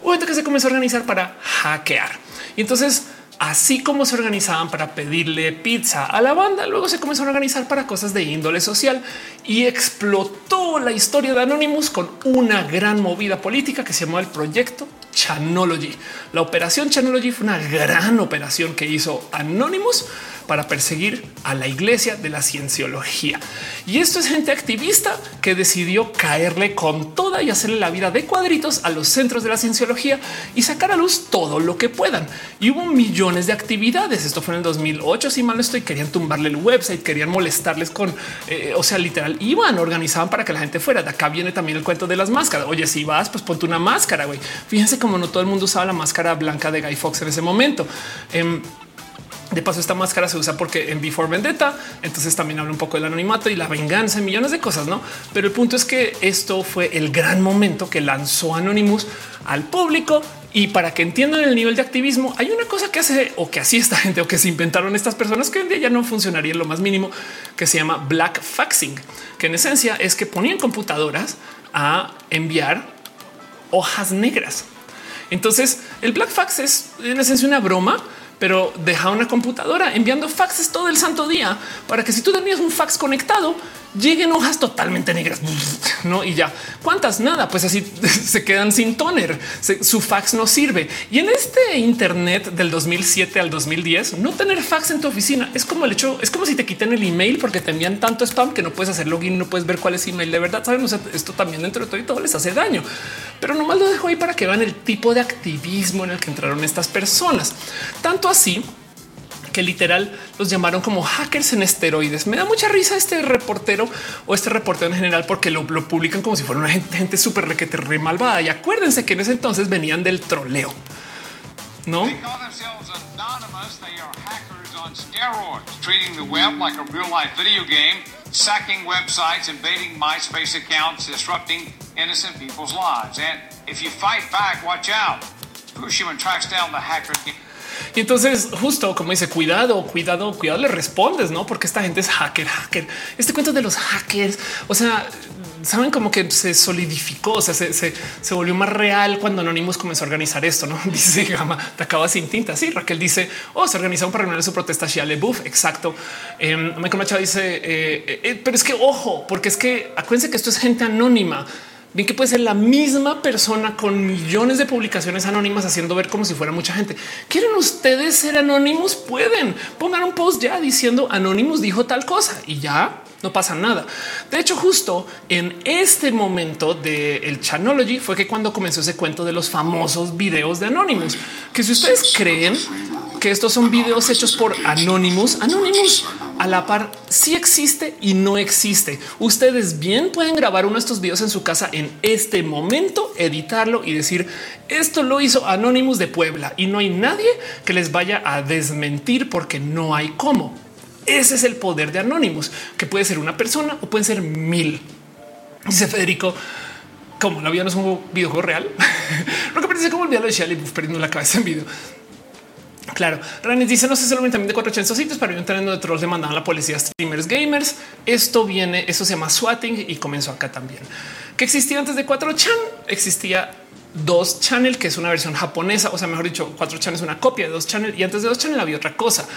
Gente que se comenzó a organizar para hackear. Y entonces así como se organizaban para pedirle pizza a la banda, luego se comenzó a organizar para cosas de índole social y explotó la historia de Anonymous con una gran movida política que se llamó el proyecto Chanology. La operación Chanology fue una gran operación que hizo Anonymous para perseguir a la iglesia de la cienciología. Y esto es gente activista que decidió caerle con toda y hacerle la vida de cuadritos a los centros de la cienciología y sacar a luz todo lo que puedan. Y hubo millones de actividades. Esto fue en el 2008. Si mal no estoy, querían tumbarle el website, querían molestarles con, eh, o sea, literal, iban, organizaban para que la gente fuera. De acá viene también el cuento de las máscaras. Oye, si vas, pues ponte una máscara. güey. Fíjense cómo no todo el mundo usaba la máscara blanca de Guy Fox en ese momento. Em, de paso, esta máscara se usa porque en Before Vendetta, entonces también habla un poco del anonimato y la venganza, millones de cosas, no? Pero el punto es que esto fue el gran momento que lanzó Anonymous al público y para que entiendan el nivel de activismo, hay una cosa que hace o que así esta gente o que se inventaron estas personas que hoy en día ya no funcionaría en lo más mínimo, que se llama black faxing, que en esencia es que ponían computadoras a enviar hojas negras. Entonces, el black fax es en esencia una broma pero deja una computadora enviando faxes todo el santo día para que si tú tenías un fax conectado, lleguen hojas totalmente negras, no? Y ya cuántas nada, pues así se quedan sin toner. su fax no sirve. Y en este Internet del 2007 al 2010, no tener fax en tu oficina es como el hecho, es como si te quiten el email porque te envían tanto spam que no puedes hacer login, no puedes ver cuál es email de verdad. Saben, esto también dentro de todo y todo les hace daño, pero nomás lo dejo ahí para que vean el tipo de activismo en el que entraron estas personas. Tanto así que literal los llamaron como hackers en esteroides. Me da mucha risa este reportero o este reportero en general porque lo, publican como si fuera una gente, gente súper requete re malvada. Y acuérdense que en ese entonces venían del troleo. No? sacking websites, invading MySpace accounts, disrupting innocent people's lives. And if you fight back, watch out. Pushiman tracks down the hacker. Y entonces justo como dice cuidado, cuidado, cuidado, le respondes, no? Porque esta gente es hacker, hacker. Este cuento de los hackers, o sea, saben como que se solidificó, se, se, se, volvió más real cuando Anonymous comenzó a organizar esto. No dice Gama, te acaba sin tinta. Sí, Raquel dice, oh, se organizaron para reunir su protesta Shia Buff. Exacto. Eh, Michael Machado dice, eh, eh, pero es que ojo, porque es que acuérdense que esto es gente anónima bien que puede ser la misma persona con millones de publicaciones anónimas haciendo ver como si fuera mucha gente. ¿Quieren ustedes ser anónimos? Pueden pongan un post ya diciendo anónimos dijo tal cosa y ya no pasa nada. De hecho, justo en este momento del el Chanology fue que cuando comenzó ese cuento de los famosos videos de Anonymous, que si ustedes creen que estos son videos hechos por Anonymous, Anonymous a la par sí existe y no existe. Ustedes bien pueden grabar uno de estos videos en su casa en este momento, editarlo y decir esto lo hizo Anonymous de Puebla y no hay nadie que les vaya a desmentir porque no hay cómo. Ese es el poder de Anonymous, que puede ser una persona o pueden ser mil. Dice Federico, como la vida no es un videojuego real, lo que parece como el lo de Shelley perdiendo la cabeza en video. Claro, Ranis dice no sé solamente también de 400 sitios para terreno de trolls demandaban a la policía streamers gamers. Esto viene, eso se llama swatting y comenzó acá también. Que existía antes de 4chan, existía dos channel, que es una versión japonesa, o sea, mejor dicho, 4chan es una copia de dos channel y antes de dos channel había otra cosa.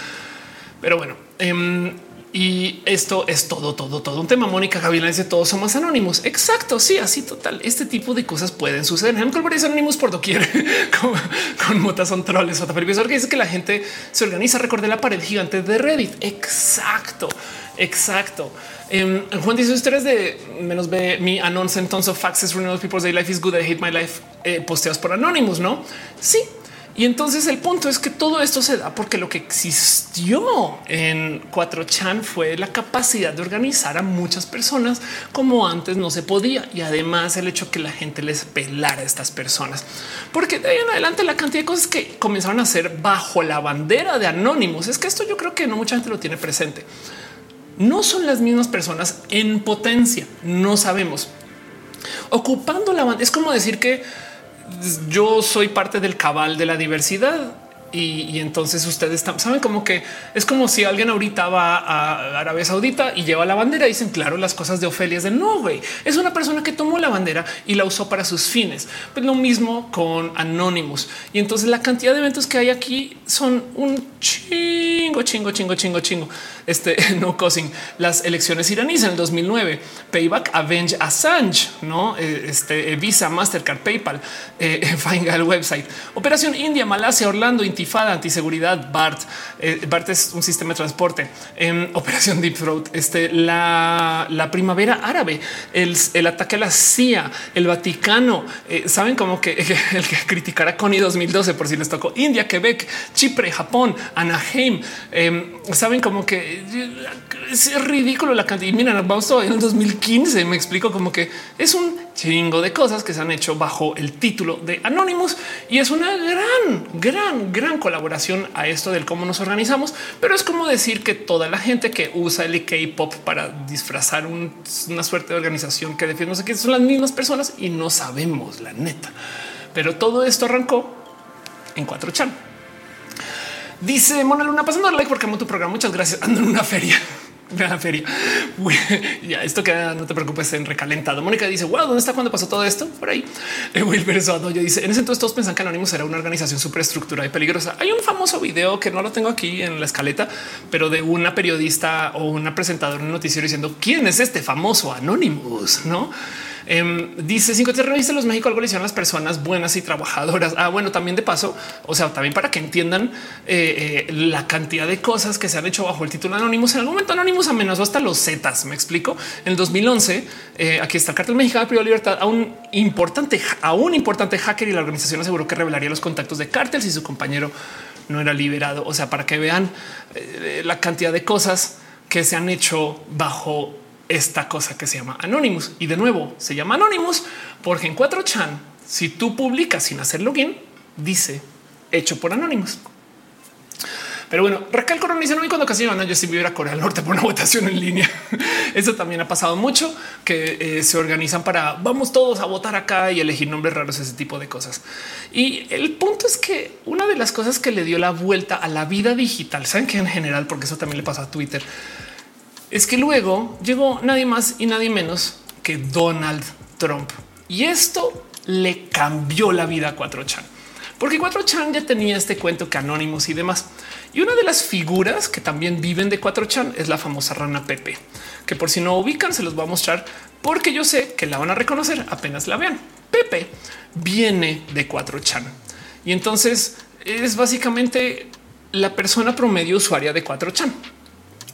Pero bueno, eh, y esto es todo, todo, todo un tema. Mónica Gabriela dice todos somos anónimos. Exacto. Sí, así total. Este tipo de cosas pueden suceder. Ejemplo, anónimos por doquier con, con motas son troles. Otra que dice que la gente se organiza. Recordé la pared gigante de Reddit. Exacto, exacto. Eh, Juan dice ustedes de menos ve mi anons en tons of faxes. People's day life is good. I hate my life. Eh, posteados por anónimos, no? Sí, Y entonces el punto es que todo esto se da porque lo que existió en 4chan fue la capacidad de organizar a muchas personas como antes no se podía. Y además el hecho que la gente les pelara a estas personas. Porque de ahí en adelante la cantidad de cosas que comenzaron a hacer bajo la bandera de anónimos es que esto yo creo que no mucha gente lo tiene presente. No son las mismas personas en potencia, no sabemos. Ocupando la bandera es como decir que yo soy parte del cabal de la diversidad. Y, entonces ustedes saben como que es como si alguien ahorita va a Arabia Saudita y lleva la bandera. Y dicen claro, las cosas de Ofelia es de no, güey. Es una persona que tomó la bandera y la usó para sus fines. Pues lo mismo con Anonymous. Y entonces la cantidad de eventos que hay aquí son un chingo, chingo, chingo, chingo, chingo este no causing las elecciones iraníes en el 2009, Payback, Avenge Assange, no eh, este Visa, Mastercard, PayPal, eh, el website, Operación India, Malasia, Orlando, Intifada, antiseguridad, BART. Eh, BART es un sistema de transporte. Eh, Operación Deep Throat, este la, la primavera árabe, el, el, ataque a la CIA, el Vaticano. Eh, Saben como que el que criticara Connie 2012 por si les tocó India, Quebec, Chipre, Japón, Anaheim. Em, saben como que es ridículo la cantidad. Y mira, vamos todavía en el 2015. Me explico como que es un chingo de cosas que se han hecho bajo el título de Anonymous y es una gran, gran, gran colaboración a esto del cómo nos organizamos. Pero es como decir que toda la gente que usa el K-pop para disfrazar una suerte de organización que defiende no son las mismas personas y no sabemos la neta. Pero todo esto arrancó en 4chan. Dice Mona Luna pasando el like porque amo tu programa. Muchas gracias. Ando en una feria. la feria. ya esto queda, no te preocupes en recalentado. Mónica dice, wow, ¿dónde está cuando pasó todo esto? Por ahí. Wilber Soto ya dice, en ese entonces todos pensan que Anonymous era una organización superestructurada y peligrosa. Hay un famoso video que no lo tengo aquí en la escaleta, pero de una periodista o una presentadora en un noticiero diciendo quién es este famoso Anonymous, ¿no? Em, dice cinco terroristas los México algo le hicieron las personas buenas y trabajadoras. Ah, bueno, también de paso, o sea, también para que entiendan eh, eh, la cantidad de cosas que se han hecho bajo el título Anonymous. En algún momento Anonymous amenazó hasta los Zetas. Me explico. En el 2011, eh, aquí está el cartel mexicano de libertad a un importante, a un importante hacker y la organización aseguró que revelaría los contactos de cártel si su compañero no era liberado. O sea, para que vean la cantidad de cosas que se han hecho bajo esta cosa que se llama Anonymous. Y de nuevo se llama Anonymous porque en 4chan, si tú publicas sin hacer login, dice hecho por Anonymous. Pero bueno, recalco no cuando casi van a yo vivir a Corea del Norte por una votación en línea. Eso también ha pasado mucho que eh, se organizan para vamos todos a votar acá y elegir nombres raros, ese tipo de cosas. Y el punto es que una de las cosas que le dio la vuelta a la vida digital, saben que en general, porque eso también le pasa a Twitter, es que luego llegó nadie más y nadie menos que Donald Trump. Y esto le cambió la vida a 4chan. Porque 4chan ya tenía este cuento que anónimos y demás. Y una de las figuras que también viven de 4chan es la famosa rana Pepe, que por si no ubican se los voy a mostrar porque yo sé que la van a reconocer apenas la vean. Pepe viene de 4chan y entonces es básicamente la persona promedio usuaria de 4chan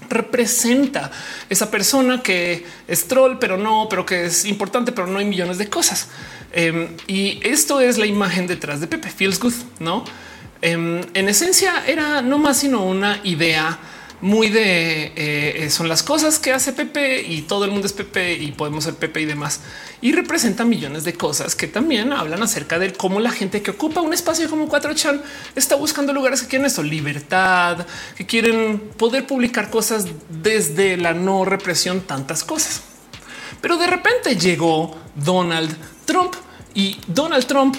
representa esa persona que es troll, pero no, pero que es importante, pero no hay millones de cosas. Em, y esto es la imagen detrás de Pepe Feels Good, no? Em, en esencia era no más sino una idea muy de eh, son las cosas que hace Pepe y todo el mundo es Pepe y podemos ser Pepe y demás. Y representa millones de cosas que también hablan acerca de cómo la gente que ocupa un espacio como 4chan está buscando lugares que quieren esto, libertad, que quieren poder publicar cosas desde la no represión, tantas cosas. Pero de repente llegó Donald Trump y Donald Trump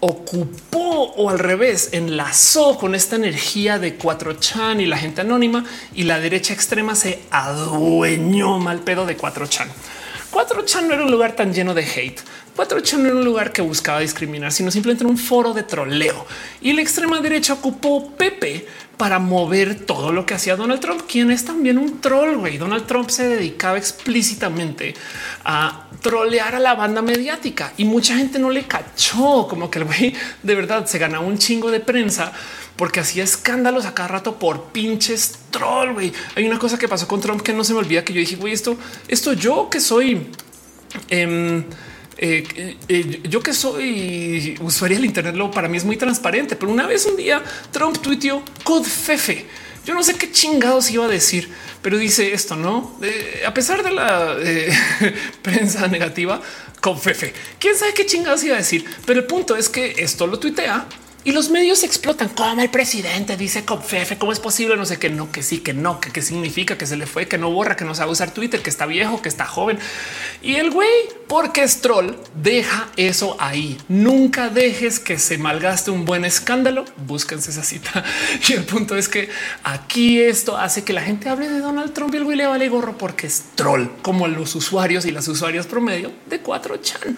ocupó o al revés enlazó con esta energía de 4chan y la gente anónima y la derecha extrema se adueñó mal pedo de 4chan. 4chan no era un lugar tan lleno de hate. 4chan no era un lugar que buscaba discriminar, sino simplemente un foro de troleo. Y la extrema derecha ocupó Pepe para mover todo lo que hacía Donald Trump, quien es también un troll. Güey. Donald Trump se dedicaba explícitamente a trolear a la banda mediática y mucha gente no le cachó como que el güey de verdad se ganaba un chingo de prensa porque hacía escándalos a cada rato por pinches troll. Güey. Hay una cosa que pasó con Trump que no se me olvida que yo dije, güey, esto, esto yo que soy, em, eh, eh, yo que soy usuario del Internet, lo para mí es muy transparente, pero una vez un día Trump tuiteó fefe. Yo no sé qué chingados iba a decir, pero dice esto, no? a pesar de la prensa negativa, fefe. Quién sabe qué chingados iba a decir, pero el punto es que esto lo tuitea y los medios explotan como el presidente dice con fefe, cómo es posible, no sé qué, no, que sí, que no, que qué significa, que se le fue, que no borra, que no sabe usar Twitter, que está viejo, que está joven. Y el güey, porque es troll, deja eso ahí. Nunca dejes que se malgaste un buen escándalo. Búsquense esa cita. Y el punto es que aquí esto hace que la gente hable de Donald Trump y el güey le vale gorro porque es troll, como los usuarios y las usuarias promedio de 4chan.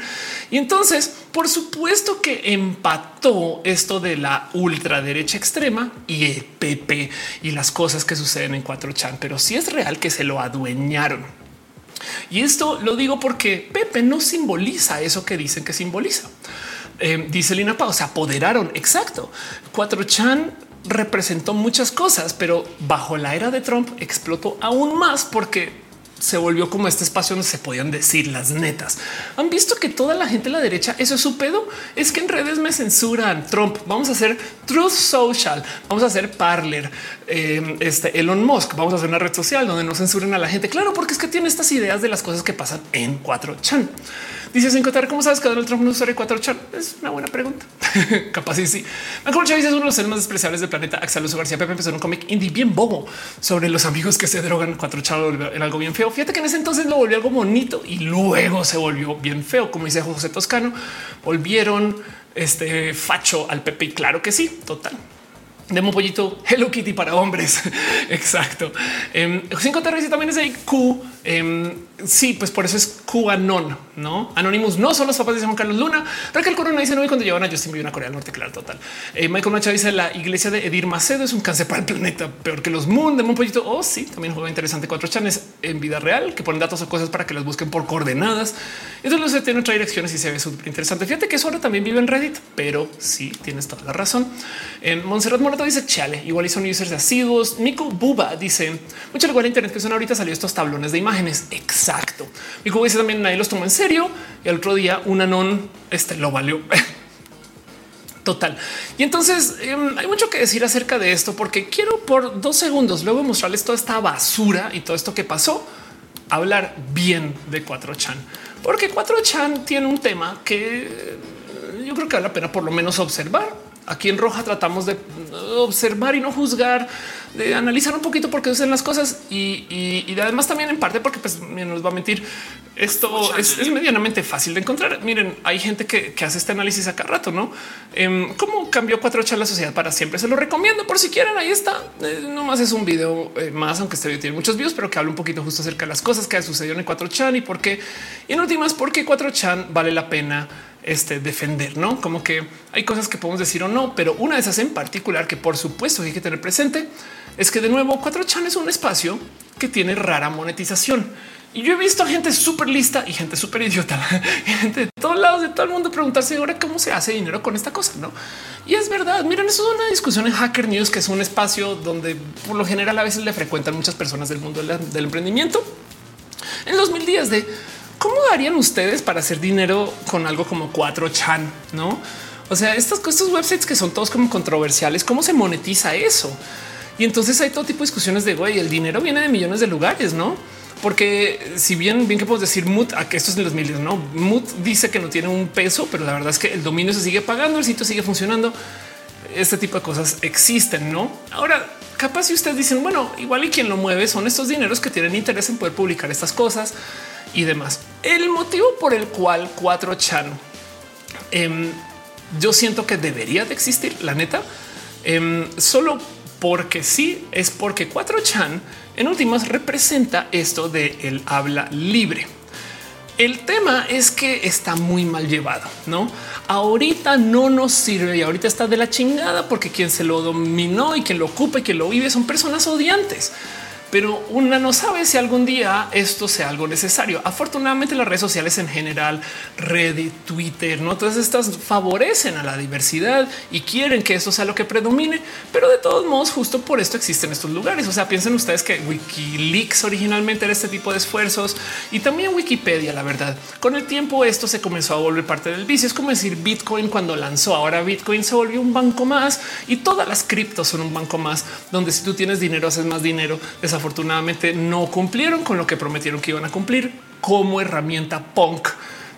Y entonces, por supuesto que empató esto de la ultraderecha extrema y el PP y las cosas que suceden en 4chan, pero sí es real que se lo adueñaron. Y esto lo digo porque Pepe no simboliza eso que dicen que simboliza. Eh, dice Lina Pau, se apoderaron. Exacto. 4chan representó muchas cosas, pero bajo la era de Trump explotó aún más porque se volvió como este espacio donde se podían decir las netas. Han visto que toda la gente de la derecha, eso es su pedo. Es que en redes me censuran Trump. Vamos a hacer Truth Social, vamos a hacer Parler, eh, este Elon Musk. Vamos a hacer una red social donde no censuren a la gente. Claro, porque es que tiene estas ideas de las cosas que pasan en 4chan. Dice sin contar cómo sabes que Donald Trump no usaría 4chan. Es una buena pregunta. Capaz sí, sí. Michael Chávez es uno de los seres más despreciables del planeta. Axel García Pepe empezó en un cómic indie bien bobo sobre los amigos que se drogan 4chan en algo bien feo. Fíjate que en ese entonces lo volvió algo bonito y luego se volvió bien feo. Como dice José Toscano, volvieron este facho al Pepe. Y claro que sí, total. Demo pollito Hello Kitty para hombres. Exacto. Eh, cinco y también es de Q. Em, sí, pues por eso es QAnon, no Anonymous. No son los papás de Juan Carlos Luna. Raquel Corona dice no. Y cuando llevan a Justin Bieber a Corea del Norte, claro, total. Eh, Michael Macha dice la iglesia de Edir Macedo es un cáncer para el planeta, peor que los Moon. Demo pollito. Oh, sí, también juega interesante. Cuatro chanes en vida real que ponen datos o cosas para que las busquen por coordenadas. Entonces los tiene otra direcciones y se ve súper interesante. Fíjate que eso ahora también vive en Reddit, pero sí tienes toda la razón. En Montserrat Morato dice chale, igual y son users asiduos. Nico Buba dice mucho lugar de Internet que son ahorita salió estos tablones de Exacto. Nico dice también nadie los tomó en serio y al otro día un anón este lo valió. Total. Y entonces em, hay mucho que decir acerca de esto porque quiero por dos segundos luego mostrarles toda esta basura y todo esto que pasó, hablar bien de 4chan, porque 4chan tiene un tema que yo creo que vale la pena por lo menos observar Aquí en Roja tratamos de observar y no juzgar, de analizar un poquito por qué hacen las cosas y, además también en parte porque pues nos va a mentir. Esto es, medianamente fácil de encontrar. Miren, hay gente que, hace este análisis acá rato, no? Em, ¿Cómo cambió cuatro la sociedad para siempre? Se lo recomiendo por si quieren. Ahí está. Eh, no más es un video eh, más, aunque este video tiene muchos views, pero que habla un poquito justo acerca de las cosas que sucedieron en 4chan y por qué. Y en últimas, por qué 4chan vale la pena este, defender, no como que hay cosas que podemos decir o no, pero una de esas en particular que por supuesto hay que tener presente es que de nuevo 4chan es un espacio que tiene rara monetización. Y yo he visto gente súper lista y gente súper idiota, gente de todos lados de todo el mundo preguntarse ahora cómo se hace dinero con esta cosa. No, y es verdad. Miren, eso es una discusión en Hacker News, que es un espacio donde por lo general a veces le frecuentan muchas personas del mundo del emprendimiento. En 2010 de ¿Cómo harían ustedes para hacer dinero con algo como 4chan? No? O sea, estos, estos websites que son todos como controversiales, ¿cómo se monetiza eso? Y entonces hay todo tipo de discusiones de güey, el dinero viene de millones de lugares, no? Porque si bien, bien que podemos decir Moot, a que esto es en los miles, no Moot dice que no tiene un peso, pero la verdad es que el dominio se sigue pagando, el sitio sigue funcionando. Este tipo de cosas existen, no? Ahora, capaz si ustedes dicen, bueno, igual y quien lo mueve son estos dineros que tienen interés en poder publicar estas cosas y demás. El motivo por el cual 4chan em, yo siento que debería de existir, la neta, em, solo porque sí es porque 4chan en últimas representa esto de el habla libre. El tema es que está muy mal llevado, no? Ahorita no nos sirve y ahorita está de la chingada porque quien se lo dominó y quien lo ocupa y quien lo vive son personas odiantes pero una no sabe si algún día esto sea algo necesario. Afortunadamente las redes sociales en general, Reddit, Twitter, no todas estas favorecen a la diversidad y quieren que eso sea lo que predomine, pero de todos modos justo por esto existen estos lugares. O sea, piensen ustedes que Wikileaks originalmente era este tipo de esfuerzos y también Wikipedia, la verdad. Con el tiempo esto se comenzó a volver parte del vicio. Es como decir Bitcoin cuando lanzó. Ahora Bitcoin se volvió un banco más y todas las criptos son un banco más donde si tú tienes dinero haces más dinero. No cumplieron con lo que prometieron que iban a cumplir como herramienta punk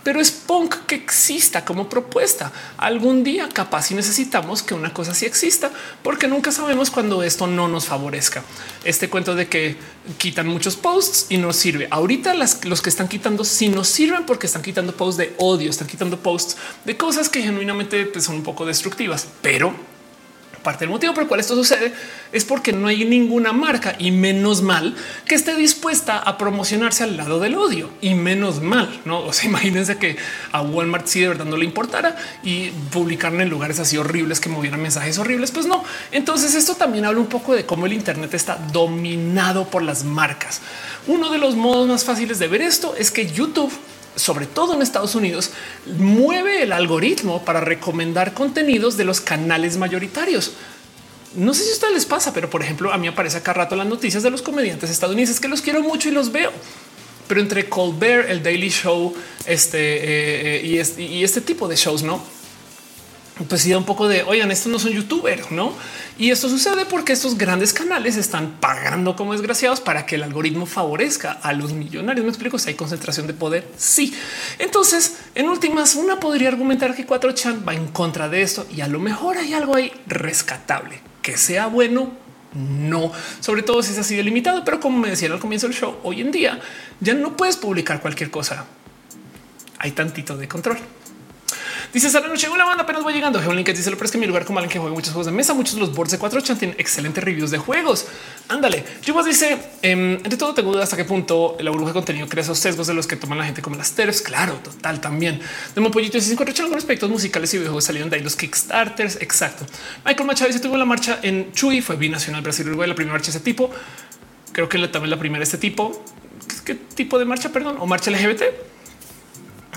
pero es punk que exista como propuesta. Algún día capaz y necesitamos que una cosa así exista, porque nunca sabemos cuando esto no nos favorezca. Este cuento de que quitan muchos posts y no sirve. Ahorita los que están quitando sí nos sirven porque están quitando posts de odio, están quitando posts de cosas que genuinamente pues, son un poco destructivas, pero Parte del motivo por el cual esto sucede es porque no hay ninguna marca y menos mal que esté dispuesta a promocionarse al lado del odio y menos mal. No o sea, imagínense que a Walmart sí de verdad no le importara y publicaron en lugares así horribles que movieran mensajes horribles. Pues no. Entonces, esto también habla un poco de cómo el Internet está dominado por las marcas. Uno de los modos más fáciles de ver esto es que YouTube sobre todo en Estados Unidos, mueve el algoritmo para recomendar contenidos de los canales mayoritarios. No sé si a ustedes les pasa, pero por ejemplo, a mí aparece acá rato las noticias de los comediantes estadounidenses que los quiero mucho y los veo. Pero entre Colbert, el Daily Show, este eh, eh, y, este, y este tipo de shows, no? Pues sí da un poco de oigan, estos no son youtubers, no? Y esto sucede porque estos grandes canales están pagando como desgraciados para que el algoritmo favorezca a los millonarios. Me explico si hay concentración de poder. Sí. Entonces, en últimas, una podría argumentar que 4chan va en contra de esto y a lo mejor hay algo ahí rescatable que sea bueno. No, sobre todo si es así delimitado, pero como me decían al comienzo del show, hoy en día ya no puedes publicar cualquier cosa. Hay tantito de control. Dice Sara, no llegó la banda, apenas voy llegando. Geolink dice lo pero es que mi lugar como alguien que juega muchos juegos de mesa, muchos de los boards de 4 chan tienen excelentes reviews de juegos. Ándale. Yo dice em, entre todo tengo duda hasta qué punto la burbuja de contenido crea esos sesgos de los que toman la gente como las TERFs. Claro, total también. Demo pollito dice 4 chan con aspectos musicales y videojuegos salieron de ahí los Kickstarters. Exacto. Michael Machado dice tuvo la marcha en Chuy, fue binacional Brasil Uruguay, la primera marcha de ese tipo. Creo que también la primera de este tipo. ¿Qué tipo de marcha? Perdón, o marcha LGBT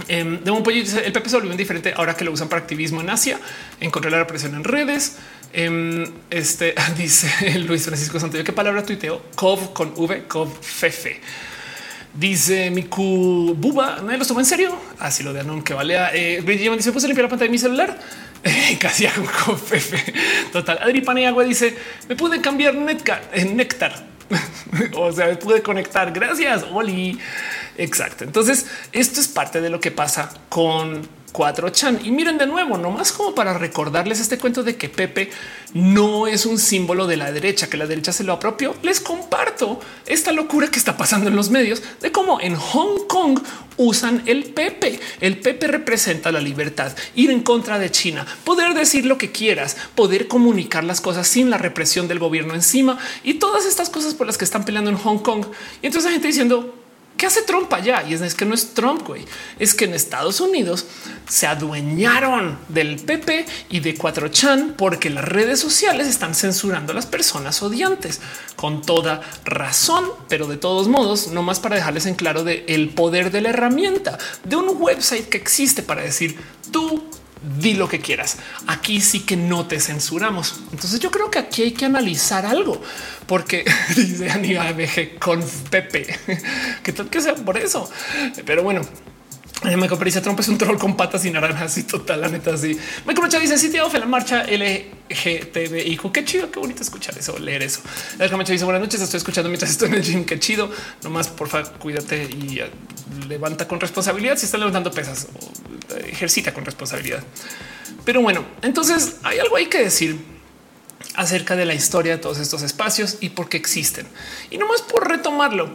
Em, de un pollo el Pepe se volvió diferente ahora que lo usan para activismo en Asia. Encontré la represión en redes. Em, este dice Luis Francisco Santillo. ¿Qué palabra tuiteo? Cov con V, Cov Fefe. Dice Miku Buba, ¿no lo tomo en serio? Así lo de Anon que valea. Eh, dice: Puse limpiar la pantalla de mi celular. casi hago con Fefe. Total. Adri Paniagua dice: Me pude cambiar Netcar en Néctar. o sea, me pude conectar. Gracias, Oli. Exacto. Entonces, esto es parte de lo que pasa con 4chan. Y miren de nuevo, nomás como para recordarles este cuento de que Pepe no es un símbolo de la derecha, que la derecha se lo apropió. Les comparto esta locura que está pasando en los medios de cómo en Hong Kong usan el Pepe. El Pepe representa la libertad, ir en contra de China, poder decir lo que quieras, poder comunicar las cosas sin la represión del gobierno encima y todas estas cosas por las que están peleando en Hong Kong. Y entonces la gente diciendo, ¿Qué hace Trump allá? Y es que no es Trump, güey. Es que en Estados Unidos se adueñaron del PP y de 4chan porque las redes sociales están censurando a las personas odiantes con toda razón, pero de todos modos, no más para dejarles en claro de el poder de la herramienta de un website que existe para decir tú di lo que quieras. Aquí sí que no te censuramos. Entonces yo creo que aquí hay que analizar algo, porque dice Aníbal BG con Pepe, que tal que sea por eso. Pero bueno, me dice Trump es un troll con patas y naranjas y total, la neta, así. Me Rocha dice sí, tío, la marcha LGTB. Hijo, qué chido, qué bonito escuchar eso, leer eso. El dice buenas noches, estoy escuchando mientras estoy en el gym, qué chido. Nomás, porfa, cuídate y eh, levanta con responsabilidad si está levantando pesas o eh, ejercita con responsabilidad. Pero bueno, entonces hay algo hay que decir acerca de la historia de todos estos espacios y por qué existen. Y nomás por retomarlo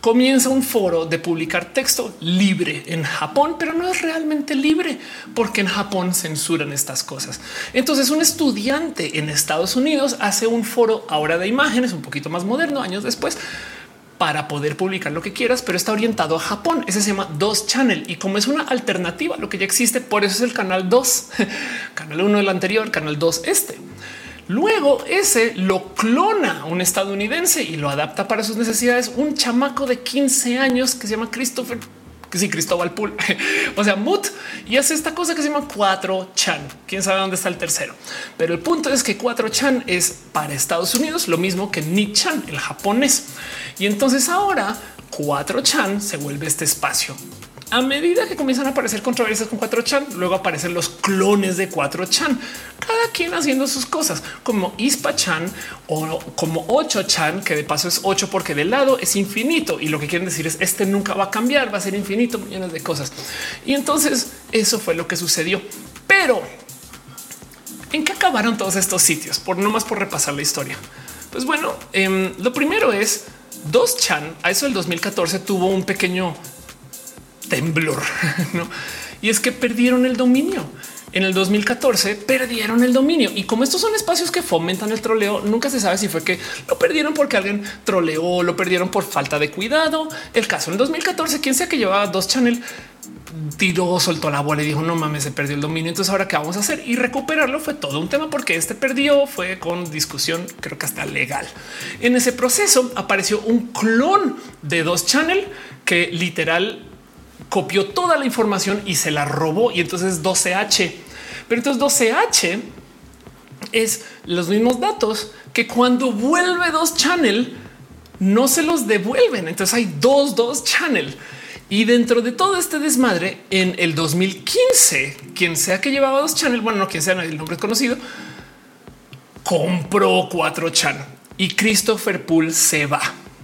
comienza un foro de publicar texto libre en Japón, pero no es realmente libre porque en Japón censuran estas cosas. Entonces un estudiante en Estados Unidos hace un foro ahora de imágenes un poquito más moderno años después para poder publicar lo que quieras, pero está orientado a Japón. Ese se llama 2 Channel y como es una alternativa a lo que ya existe, por eso es el canal 2, canal 1 del anterior, canal 2 este. Luego ese lo clona un estadounidense y lo adapta para sus necesidades. Un chamaco de 15 años que se llama Christopher que sí, Cristóbal Pool, o sea, Mut, y hace esta cosa que se llama 4chan. Quién sabe dónde está el tercero, pero el punto es que 4chan es para Estados Unidos lo mismo que Nichan, el japonés. Y entonces ahora 4chan se vuelve este espacio a medida que comienzan a aparecer controversias con 4chan, luego aparecen los clones de 4chan, cada quien haciendo sus cosas, como Ispa-chan o como 8chan, que de paso es 8 porque del lado es infinito y lo que quieren decir es este nunca va a cambiar, va a ser infinito, millones de cosas. Y entonces eso fue lo que sucedió. Pero ¿en qué acabaron todos estos sitios? Por no más por repasar la historia. Pues bueno, em, lo primero es 2chan, a eso del 2014 tuvo un pequeño temblor. ¿no? Y es que perdieron el dominio. En el 2014 perdieron el dominio y como estos son espacios que fomentan el troleo, nunca se sabe si fue que lo perdieron porque alguien troleó, lo perdieron por falta de cuidado. El caso en el 2014, quien sea que llevaba dos channel tiró, soltó la bola y dijo no mames, se perdió el dominio. Entonces ahora qué vamos a hacer y recuperarlo fue todo un tema porque este perdió fue con discusión, creo que hasta legal. En ese proceso apareció un clon de dos channel que literal copió toda la información y se la robó y entonces 12H. Pero entonces 12H es los mismos datos que cuando vuelve dos channel no se los devuelven. Entonces hay dos, dos channel. Y dentro de todo este desmadre, en el 2015, quien sea que llevaba dos channel, bueno, no quien sea, el nombre es conocido, compró cuatro chan y Christopher Poole se va.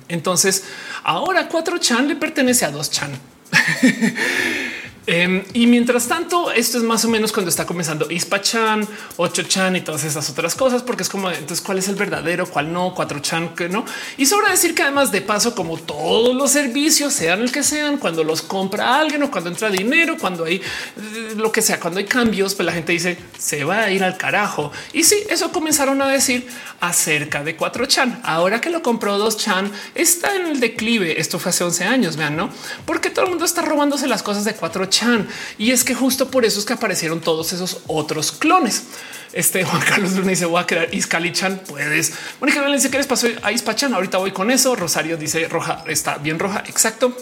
Entonces ahora cuatro chan le pertenece a dos chan. フフフ。Em, y mientras tanto, esto es más o menos cuando está comenzando Ispa-chan, 8chan y todas esas otras cosas, porque es como entonces cuál es el verdadero, cuál no, 4chan, que no. Y sobra decir que además de paso, como todos los servicios, sean el que sean, cuando los compra alguien o cuando entra dinero, cuando hay eh, lo que sea, cuando hay cambios, pues la gente dice se va a ir al carajo. Y sí, eso comenzaron a decir acerca de 4chan. Ahora que lo compró 2chan, está en el declive. Esto fue hace 11 años, vean, no? Porque todo el mundo está robándose las cosas de 4chan y es que justo por eso es que aparecieron todos esos otros clones. Este Juan Carlos Luna dice voy a crear Iscali Chan. Puedes. Mónica que les pasó a Ispachan. Ahorita voy con eso. Rosario dice roja está bien roja. Exacto.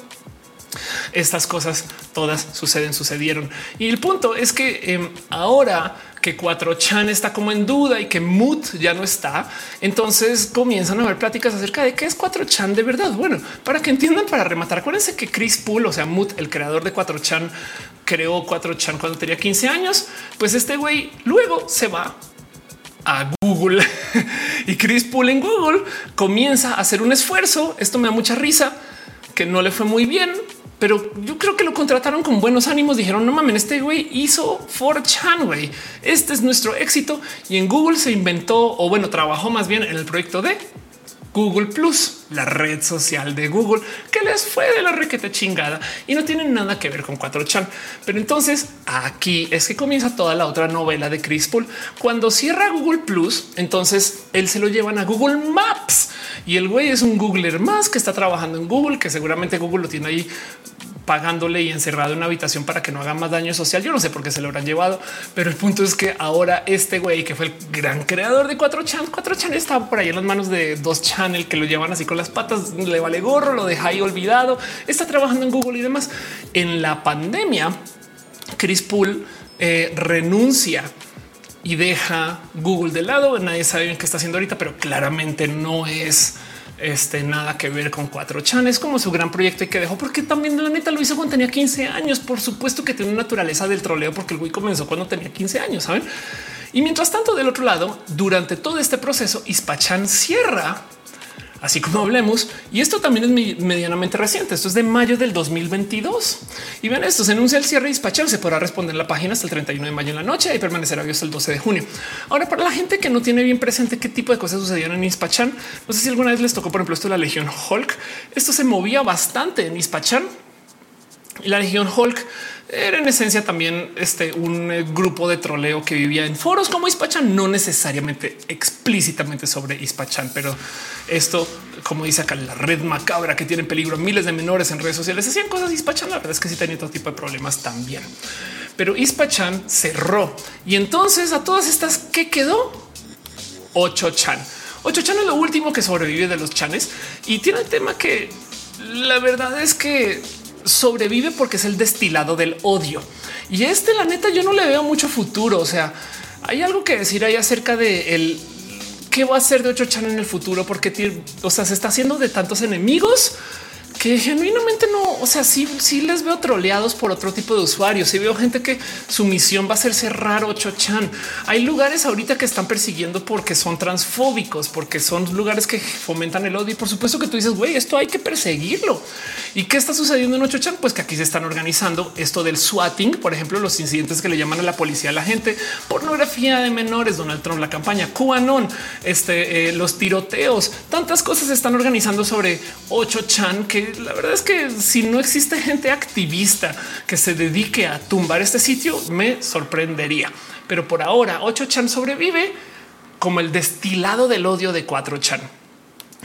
Estas cosas todas suceden, sucedieron. Y el punto es que em, ahora que 4chan está como en duda y que Mood ya no está, entonces comienzan a haber pláticas acerca de qué es 4chan de verdad. Bueno, para que entiendan, para rematar, acuérdense que Chris Poole, o sea, Mood, el creador de 4chan, creó 4chan cuando tenía 15 años. Pues este güey luego se va a Google y Chris Poole en Google comienza a hacer un esfuerzo. Esto me da mucha risa que no le fue muy bien, pero yo creo que lo contrataron con buenos ánimos. Dijeron no mames, este güey hizo 4chan. Güey, este es nuestro éxito. Y en Google se inventó o bueno, trabajó más bien en el proyecto de Google Plus, la red social de Google, que les fue de la requete chingada y no tienen nada que ver con 4chan. Pero entonces aquí es que comienza toda la otra novela de Chris Paul. Cuando cierra Google Plus, entonces él se lo llevan a Google Maps y el güey es un Googler más que está trabajando en Google, que seguramente Google lo tiene ahí pagándole y encerrado en una habitación para que no haga más daño social. Yo no sé por qué se lo habrán llevado, pero el punto es que ahora este güey que fue el gran creador de 4chan, 4chan está por ahí en las manos de dos channel que lo llevan así con las patas, le vale gorro, lo deja ahí olvidado, está trabajando en Google y demás. En la pandemia, Chris Poole eh, renuncia y deja Google de lado. Nadie sabe bien qué está haciendo ahorita, pero claramente no es este nada que ver con 4chan. Es como su gran proyecto y que dejó porque también la neta lo hizo cuando tenía 15 años. Por supuesto que tiene una naturaleza del troleo porque el güey comenzó cuando tenía 15 años, saben? Y mientras tanto, del otro lado, durante todo este proceso, Ispachan cierra así como hablemos. Y esto también es medianamente reciente. Esto es de mayo del 2022. Y ven esto, se anuncia el cierre dispachado. Se podrá responder la página hasta el 31 de mayo en la noche y permanecerá abierto el 12 de junio. Ahora, para la gente que no tiene bien presente qué tipo de cosas sucedieron en Ispachan, no sé si alguna vez les tocó, por ejemplo, esto de la Legión Hulk. Esto se movía bastante en Ispachan y la Legión Hulk era en esencia también este un eh, grupo de troleo que vivía en foros como Ispachan, no necesariamente explícitamente sobre Ispachan, pero esto, como dice acá, la red macabra que tiene en peligro miles de menores en redes sociales, hacían cosas Ispachan. La verdad es que sí tenía todo tipo de problemas también, pero Ispachan cerró y entonces a todas estas que quedó 8chan. 8chan es lo último que sobrevive de los chanes y tiene el tema que la verdad es que sobrevive porque es el destilado del odio. Y este, la neta, yo no le veo mucho futuro. O sea, hay algo que decir ahí acerca de el qué va a ser de 8chan en el futuro, porque o sea, se está haciendo de tantos enemigos que genuinamente no, o sea, sí, sí les veo troleados por otro tipo de usuarios. Y veo gente que su misión va a ser cerrar 8chan. Hay lugares ahorita que están persiguiendo porque son transfóbicos, porque son lugares que fomentan el odio. Y por supuesto que tú dices, güey, esto hay que perseguirlo. ¿Y qué está sucediendo en 8chan? Pues que aquí se están organizando esto del swatting, por ejemplo, los incidentes que le llaman a la policía a la gente, pornografía de menores, Donald Trump, la campaña QAnon, este, eh, los tiroteos, tantas cosas se están organizando sobre 8chan que la verdad es que si no existe gente activista que se dedique a tumbar este sitio, me sorprendería. Pero por ahora, 8chan sobrevive como el destilado del odio de 4chan.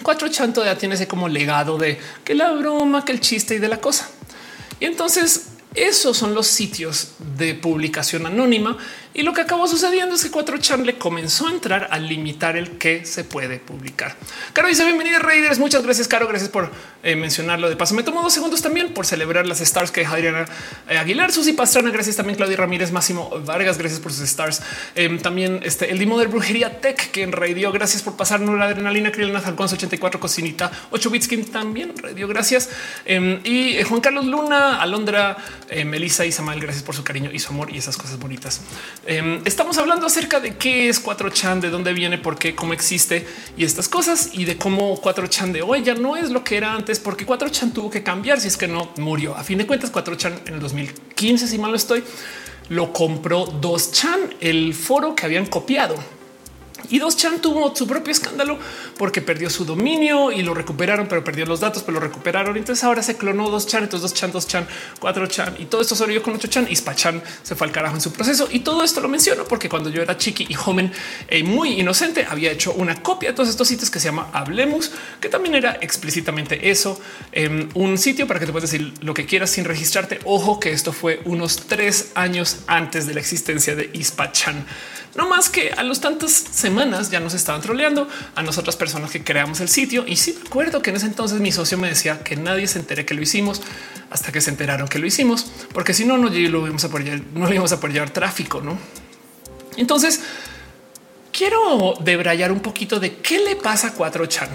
4chan todavía tiene ese como legado de que la broma, que el chiste y de la cosa. Y entonces esos son los sitios de publicación anónima y lo que acabó sucediendo es que 4chan le comenzó a entrar a limitar el que se puede publicar. Caro dice bienvenida Raiders. Muchas gracias, Caro. Gracias por eh, mencionarlo. De paso, me tomo dos segundos también por celebrar las stars que Adriana eh, Aguilar, Susi Pastrana. Gracias también, Claudia Ramírez, Máximo Vargas. Gracias por sus stars. Em, también este el Dimo de Brujería Tech que en radio. Gracias por pasarnos la adrenalina. Krillana Falcón 84 Cocinita 8 Bitskin también radio. Gracias. Em, y eh, Juan Carlos Luna, Alondra, Melissa y Samuel. Gracias por su cariño y su amor y esas cosas bonitas. Em, estamos hablando acerca de qué es 4chan, de dónde viene, por qué, cómo existe y estas cosas y de cómo 4chan de hoy ya no es lo que era antes, porque 4chan tuvo que cambiar si es que no murió. A fin de cuentas, 4chan en el 2015, si mal no estoy, lo compró 2chan, el foro que habían copiado y dos chan tuvo su propio escándalo porque perdió su dominio y lo recuperaron, pero perdió los datos, pero lo recuperaron. Entonces ahora se clonó dos chan, entonces dos chan, dos chan, cuatro chan y todo esto se con ocho chan. Y se fue al carajo en su proceso. Y todo esto lo menciono porque cuando yo era chiqui y joven y muy inocente, había hecho una copia de todos estos sitios que se llama Hablemos, que también era explícitamente eso. Em, un sitio para que te puedas decir lo que quieras sin registrarte. Ojo que esto fue unos tres años antes de la existencia de Ispachan. No más que a los tantas semanas ya nos estaban troleando a nosotras personas que creamos el sitio. Y sí, recuerdo que en ese entonces mi socio me decía que nadie se entere que lo hicimos hasta que se enteraron que lo hicimos, porque si no, no lo íbamos a poder, no íbamos a llevar tráfico, no? Entonces quiero debrayar un poquito de qué le pasa a 4chan,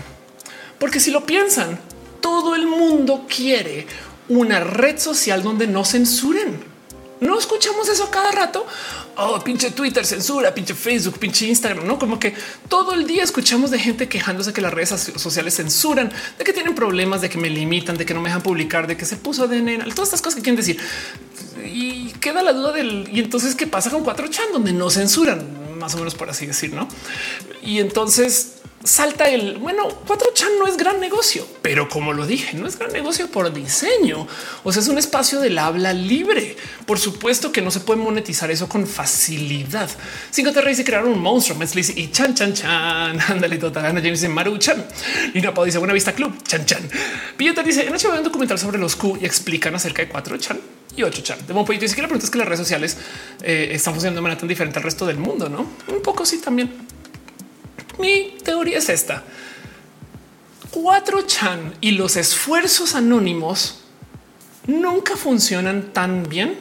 porque si lo piensan, todo el mundo quiere una red social donde no censuren. No escuchamos eso cada rato. Oh, pinche Twitter censura, pinche Facebook, pinche Instagram, no como que todo el día escuchamos de gente quejándose que las redes sociales censuran, de que tienen problemas, de que me limitan, de que no me dejan publicar, de que se puso de nena, todas estas cosas que quieren decir. Y queda la duda del y entonces qué pasa con 4chan donde no censuran, más o menos por así decir, no? Y entonces salta el bueno, 4chan no es gran negocio, pero como lo dije, no es gran negocio por diseño. O sea, es un espacio del habla libre. Por supuesto que no se puede monetizar eso con facilidad. Cinco te y crearon un monstruo. y chan chan chan. Ándale, total. Ana James dice Maru chan. Y una dice Buena Vista Club. Chan chan. Pilleta dice en HBO un documental sobre los Q y explican acerca de 4chan y 8chan. De un poquito dice que la pregunta es que las redes sociales eh, están funcionando de manera tan diferente al resto del mundo, no? Un poco sí también. Mi teoría es esta. 4chan y los esfuerzos anónimos nunca funcionan tan bien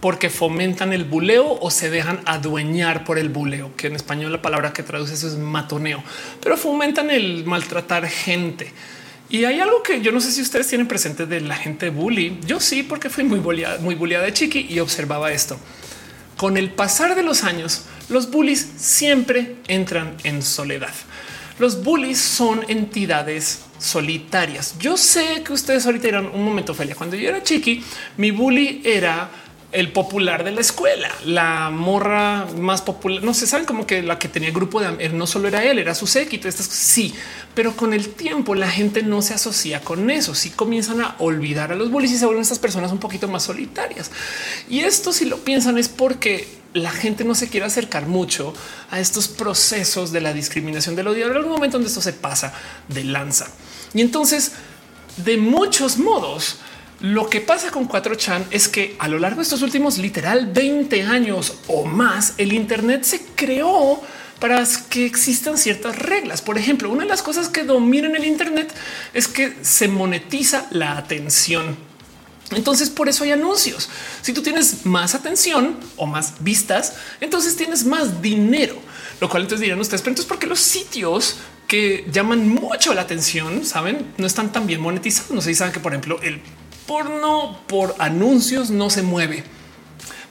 porque fomentan el buleo o se dejan adueñar por el buleo, que en español la palabra que traduce eso es matoneo, pero fomentan el maltratar gente. Y hay algo que yo no sé si ustedes tienen presente de la gente bully. Yo sí, porque fui muy bulliada, muy bulliada de chiqui y observaba esto. Con el pasar de los años, los bullies siempre entran en soledad. Los bullies son entidades solitarias. Yo sé que ustedes ahorita eran un momento, Felia. Cuando yo era chiqui, mi bully era el popular de la escuela, la morra más popular. No se saben como que la que tenía grupo de no solo era él, era su séquito. Estas sí, pero con el tiempo la gente no se asocia con eso. Si comienzan a olvidar a los bullies y se vuelven estas personas un poquito más solitarias. Y esto, si lo piensan, es porque la gente no se quiere acercar mucho a estos procesos de la discriminación del odio. En algún momento donde esto se pasa de lanza. Y entonces, de muchos modos, lo que pasa con 4chan es que a lo largo de estos últimos literal 20 años o más, el Internet se creó para que existan ciertas reglas. Por ejemplo, una de las cosas que dominan el Internet es que se monetiza la atención. Entonces por eso hay anuncios. Si tú tienes más atención o más vistas, entonces tienes más dinero, lo cual entonces dirán ustedes, pero entonces porque los sitios que llaman mucho la atención, saben, no están tan bien monetizados. No sé si saben que, por ejemplo, el porno por anuncios no se mueve.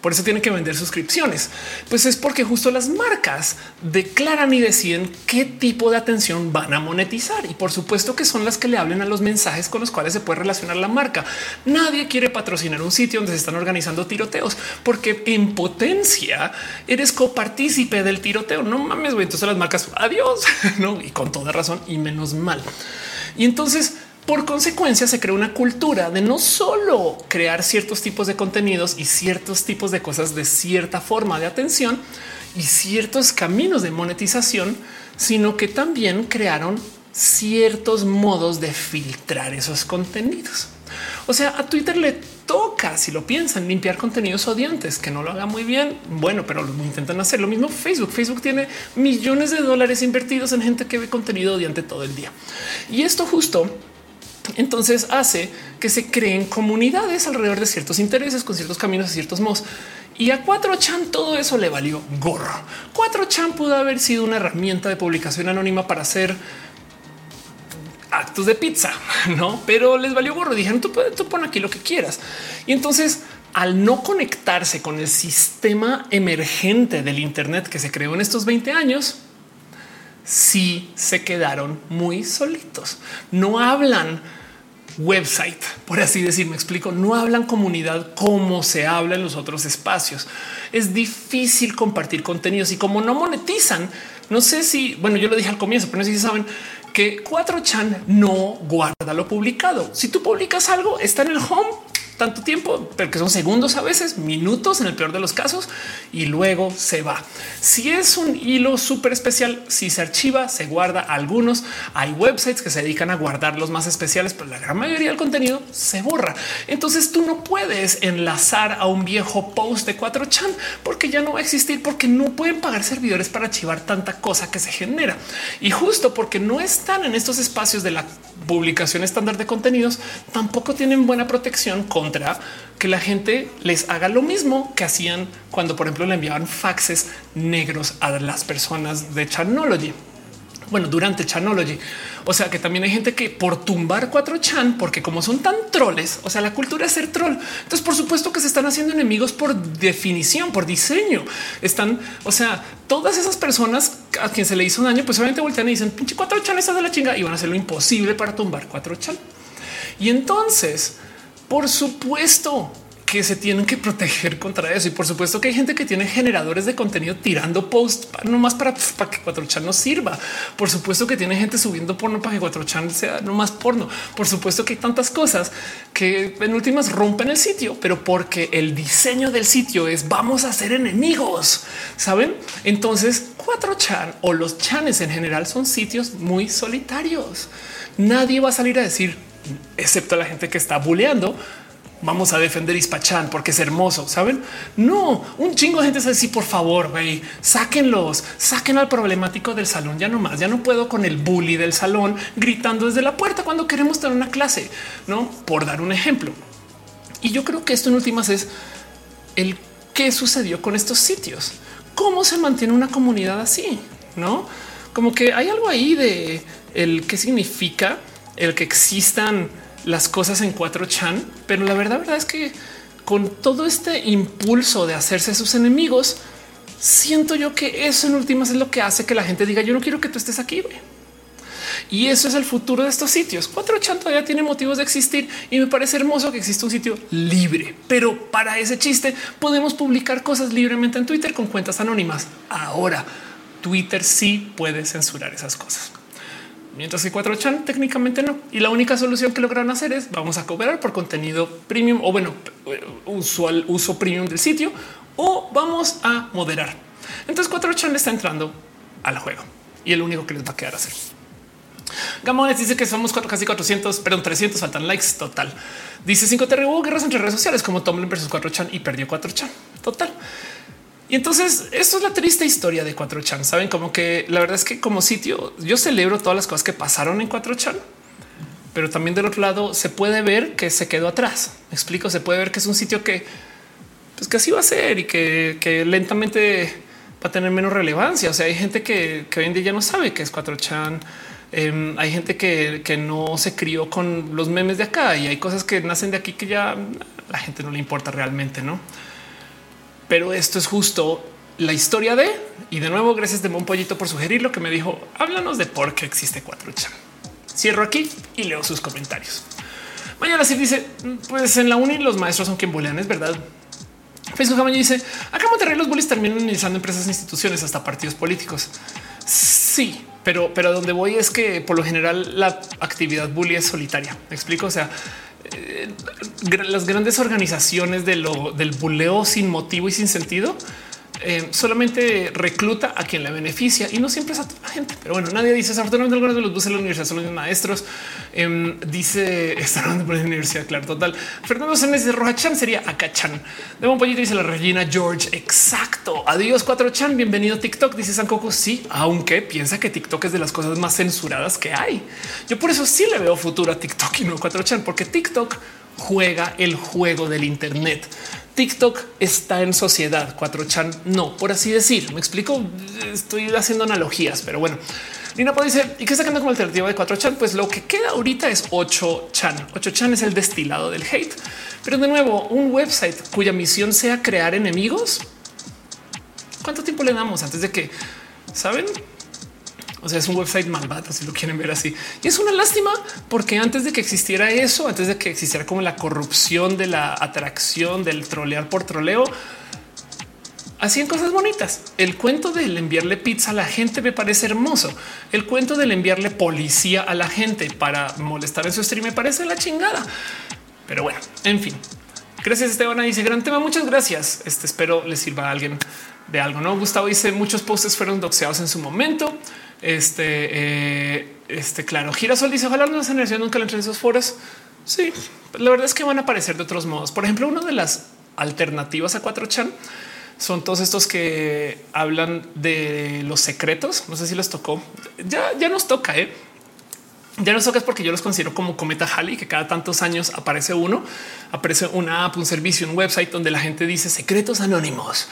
Por eso tienen que vender suscripciones. Pues es porque justo las marcas declaran y deciden qué tipo de atención van a monetizar. Y por supuesto que son las que le hablen a los mensajes con los cuales se puede relacionar la marca. Nadie quiere patrocinar un sitio donde se están organizando tiroteos porque en potencia eres copartícipe del tiroteo. No mames. Entonces las marcas adiós, no? Y con toda razón y menos mal. Y entonces por consecuencia, se crea una cultura de no solo crear ciertos tipos de contenidos y ciertos tipos de cosas de cierta forma de atención y ciertos caminos de monetización, sino que también crearon ciertos modos de filtrar esos contenidos. O sea, a Twitter le toca, si lo piensan, limpiar contenidos odiantes, que no lo haga muy bien. Bueno, pero intentan hacer lo mismo Facebook. Facebook tiene millones de dólares invertidos en gente que ve contenido odiante todo el día. Y esto justo entonces hace que se creen comunidades alrededor de ciertos intereses, con ciertos caminos y ciertos modos. Y a 4chan todo eso le valió gorro. 4chan pudo haber sido una herramienta de publicación anónima para hacer actos de pizza, no? Pero les valió gorro. Dijeron tú, tú pon aquí lo que quieras. Y entonces, al no conectarse con el sistema emergente del Internet que se creó en estos 20 años, sí se quedaron muy solitos. No hablan website, por así decir, me explico, no hablan comunidad como se habla en los otros espacios. Es difícil compartir contenidos y como no monetizan, no sé si, bueno, yo lo dije al comienzo, pero no sé si saben que 4chan no guarda lo publicado. Si tú publicas algo, está en el home tanto tiempo, pero que son segundos a veces, minutos en el peor de los casos, y luego se va. Si es un hilo súper especial, si se archiva, se guarda algunos. Hay websites que se dedican a guardar los más especiales, pero la gran mayoría del contenido se borra. Entonces tú no puedes enlazar a un viejo post de 4chan porque ya no va a existir, porque no pueden pagar servidores para archivar tanta cosa que se genera. Y justo porque no están en estos espacios de la publicación estándar de contenidos, tampoco tienen buena protección con contra que la gente les haga lo mismo que hacían cuando, por ejemplo, le enviaban faxes negros a las personas de Chanology. Bueno, durante Chanology. O sea que también hay gente que por tumbar 4chan, porque como son tan troles, o sea, la cultura es ser troll. Entonces, por supuesto que se están haciendo enemigos por definición, por diseño. Están, o sea, todas esas personas a quien se le hizo daño, pues obviamente voltean y dicen pinche 4chan está de la chinga y van a hacer lo imposible para tumbar 4chan. Y entonces por supuesto que se tienen que proteger contra eso. Y por supuesto que hay gente que tiene generadores de contenido tirando post no más para, para que 4chan no sirva. Por supuesto que tiene gente subiendo porno para que 4chan sea no más porno. Por supuesto que hay tantas cosas que en últimas rompen el sitio, pero porque el diseño del sitio es vamos a ser enemigos. Saben? Entonces 4chan o los chanes en general son sitios muy solitarios. Nadie va a salir a decir excepto la gente que está buleando, vamos a defender Ispachan porque es hermoso, saben? No, un chingo de gente sabe sí, por favor, güey, sáquenlos, saquen al problemático del salón. Ya no más, ya no puedo con el bully del salón gritando desde la puerta cuando queremos tener una clase, no por dar un ejemplo. Y yo creo que esto en últimas es el qué sucedió con estos sitios, cómo se mantiene una comunidad así, no como que hay algo ahí de el qué significa el que existan las cosas en 4chan, pero la verdad, verdad es que con todo este impulso de hacerse sus enemigos, siento yo que eso en últimas es lo que hace que la gente diga yo no quiero que tú estés aquí. Y eso es el futuro de estos sitios. 4chan todavía tiene motivos de existir y me parece hermoso que exista un sitio libre, pero para ese chiste podemos publicar cosas libremente en Twitter con cuentas anónimas. Ahora Twitter sí puede censurar esas cosas mientras que 4chan técnicamente no. Y la única solución que lograron hacer es vamos a cobrar por contenido premium o bueno, usual uso premium del sitio o vamos a moderar. Entonces 4chan está entrando al juego y el único que les va a quedar hacer. Gamones dice que somos casi 400, perdón, 300 faltan likes total. Dice 5 T hubo guerras entre redes sociales como Tumblr versus 4chan y perdió 4chan total. Y entonces esto es la triste historia de 4chan. Saben como que la verdad es que como sitio yo celebro todas las cosas que pasaron en 4chan, pero también del otro lado se puede ver que se quedó atrás. Me explico, se puede ver que es un sitio que pues que así va a ser y que, lentamente va a tener menos relevancia. O sea, hay gente que, hoy en día ya no sabe qué es 4chan. Em, hay gente que, que, no se crió con los memes de acá y hay cosas que nacen de aquí que ya la gente no le importa realmente, no? Pero esto es justo la historia de y de nuevo, gracias de Mon Pollito por sugerir lo que me dijo. Háblanos de por qué existe 4chan. Cierro aquí y leo sus comentarios. Mañana sí dice: Pues en la uni los maestros son quien bolean, es verdad. Facebook Amaño dice acá Monterrey los bullies terminan utilizando empresas e instituciones hasta partidos políticos. Sí, pero, pero donde voy es que por lo general la actividad bully es solitaria. Me explico. O sea, las grandes organizaciones del buleo sin motivo y sin sentido eh, solamente recluta a quien le beneficia y no siempre es a toda la gente. Pero bueno, nadie dice desafortunadamente algunos de los buses de la universidad son los maestros. Em, dice hablando por la universidad. Claro, total. Fernando Sánchez de Roja Chan sería Acachan. De un pollito dice la Regina George. Exacto. Adiós 4 Chan. Bienvenido a TikTok. Dice San Coco. Sí, aunque piensa que TikTok es de las cosas más censuradas que hay. Yo por eso sí le veo futuro a TikTok y no 4 Chan, porque TikTok juega el juego del Internet. TikTok está en sociedad, 4chan no, por así decir. Me explico, estoy haciendo analogías, pero bueno. Lina dice, ¿y qué sacando como alternativa de 4chan? Pues lo que queda ahorita es 8chan. 8chan es el destilado del hate. Pero de nuevo, un website cuya misión sea crear enemigos. ¿Cuánto tiempo le damos antes de que, saben? O sea, es un website malvado si lo quieren ver así. Y es una lástima porque antes de que existiera eso, antes de que existiera como la corrupción de la atracción del trolear por troleo, hacían cosas bonitas. El cuento del enviarle pizza a la gente me parece hermoso. El cuento del enviarle policía a la gente para molestar en su stream me parece la chingada. Pero bueno, en fin. Gracias Esteban. Dice gran tema. Muchas gracias. Este espero les sirva a alguien de algo. No Gustavo dice muchos posts fueron doxeados en su momento. Este, eh, este, claro, Girasol dice: Ojalá no generación nunca le entre esos foros. Sí, la verdad es que van a aparecer de otros modos. Por ejemplo, una de las alternativas a 4chan son todos estos que hablan de los secretos. No sé si les tocó. Ya, ya nos toca, ¿eh? Ya no es porque yo los considero como cometa Halley, que cada tantos años aparece uno, aparece una app, un servicio, un website donde la gente dice secretos anónimos.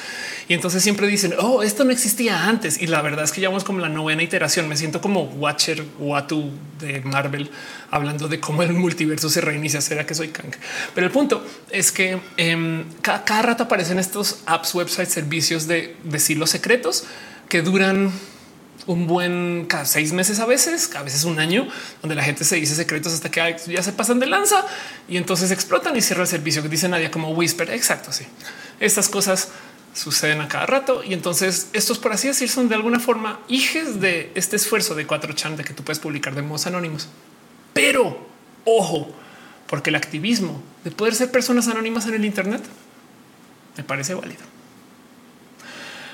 Y entonces siempre dicen, oh, esto no existía antes. Y la verdad es que llevamos como la novena iteración. Me siento como Watcher Watu de Marvel hablando de cómo el multiverso se reinicia. Será que soy Kang? Pero el punto es que em, cada, cada rato aparecen estos apps, websites, servicios de decir los secretos que duran un buen cada seis meses a veces, a veces un año, donde la gente se dice secretos hasta que ya se pasan de lanza y entonces explotan y cierra el servicio que dice nadie como Whisper. Exacto. Sí, estas cosas suceden a cada rato y entonces estos, por así decir, son de alguna forma hijes de este esfuerzo de 4chan de que tú puedes publicar de modos anónimos. Pero ojo, porque el activismo de poder ser personas anónimas en el Internet me parece válido.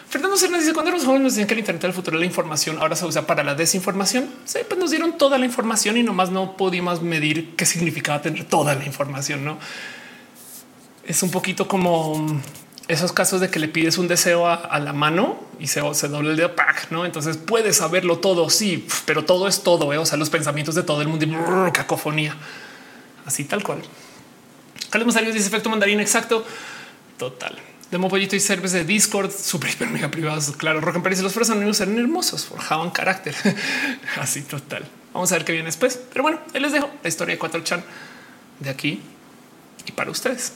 Fernando Cernas dice cuando los jóvenes nos decían que el Internet del futuro de la información ahora se usa para la desinformación. Sí, pues nos dieron toda la información y nomás no pudimos medir qué significaba tener toda la información. No es un poquito como esos casos de que le pides un deseo a, la mano y se, se doble el dedo, no? Entonces puedes saberlo todo. Sí, pero todo es todo. ¿eh? O sea, los pensamientos de todo el mundo y cacofonía, así tal cual. Carlos Masario dice efecto mandarín exacto. Total. Demo pollito y serves de Discord, super hiper mega privados. Claro, Rock and y los anónimos eran hermosos, forjaban carácter. Así total. Vamos a ver qué viene después. Pero bueno, ahí les dejo la historia de 4chan de aquí y para ustedes.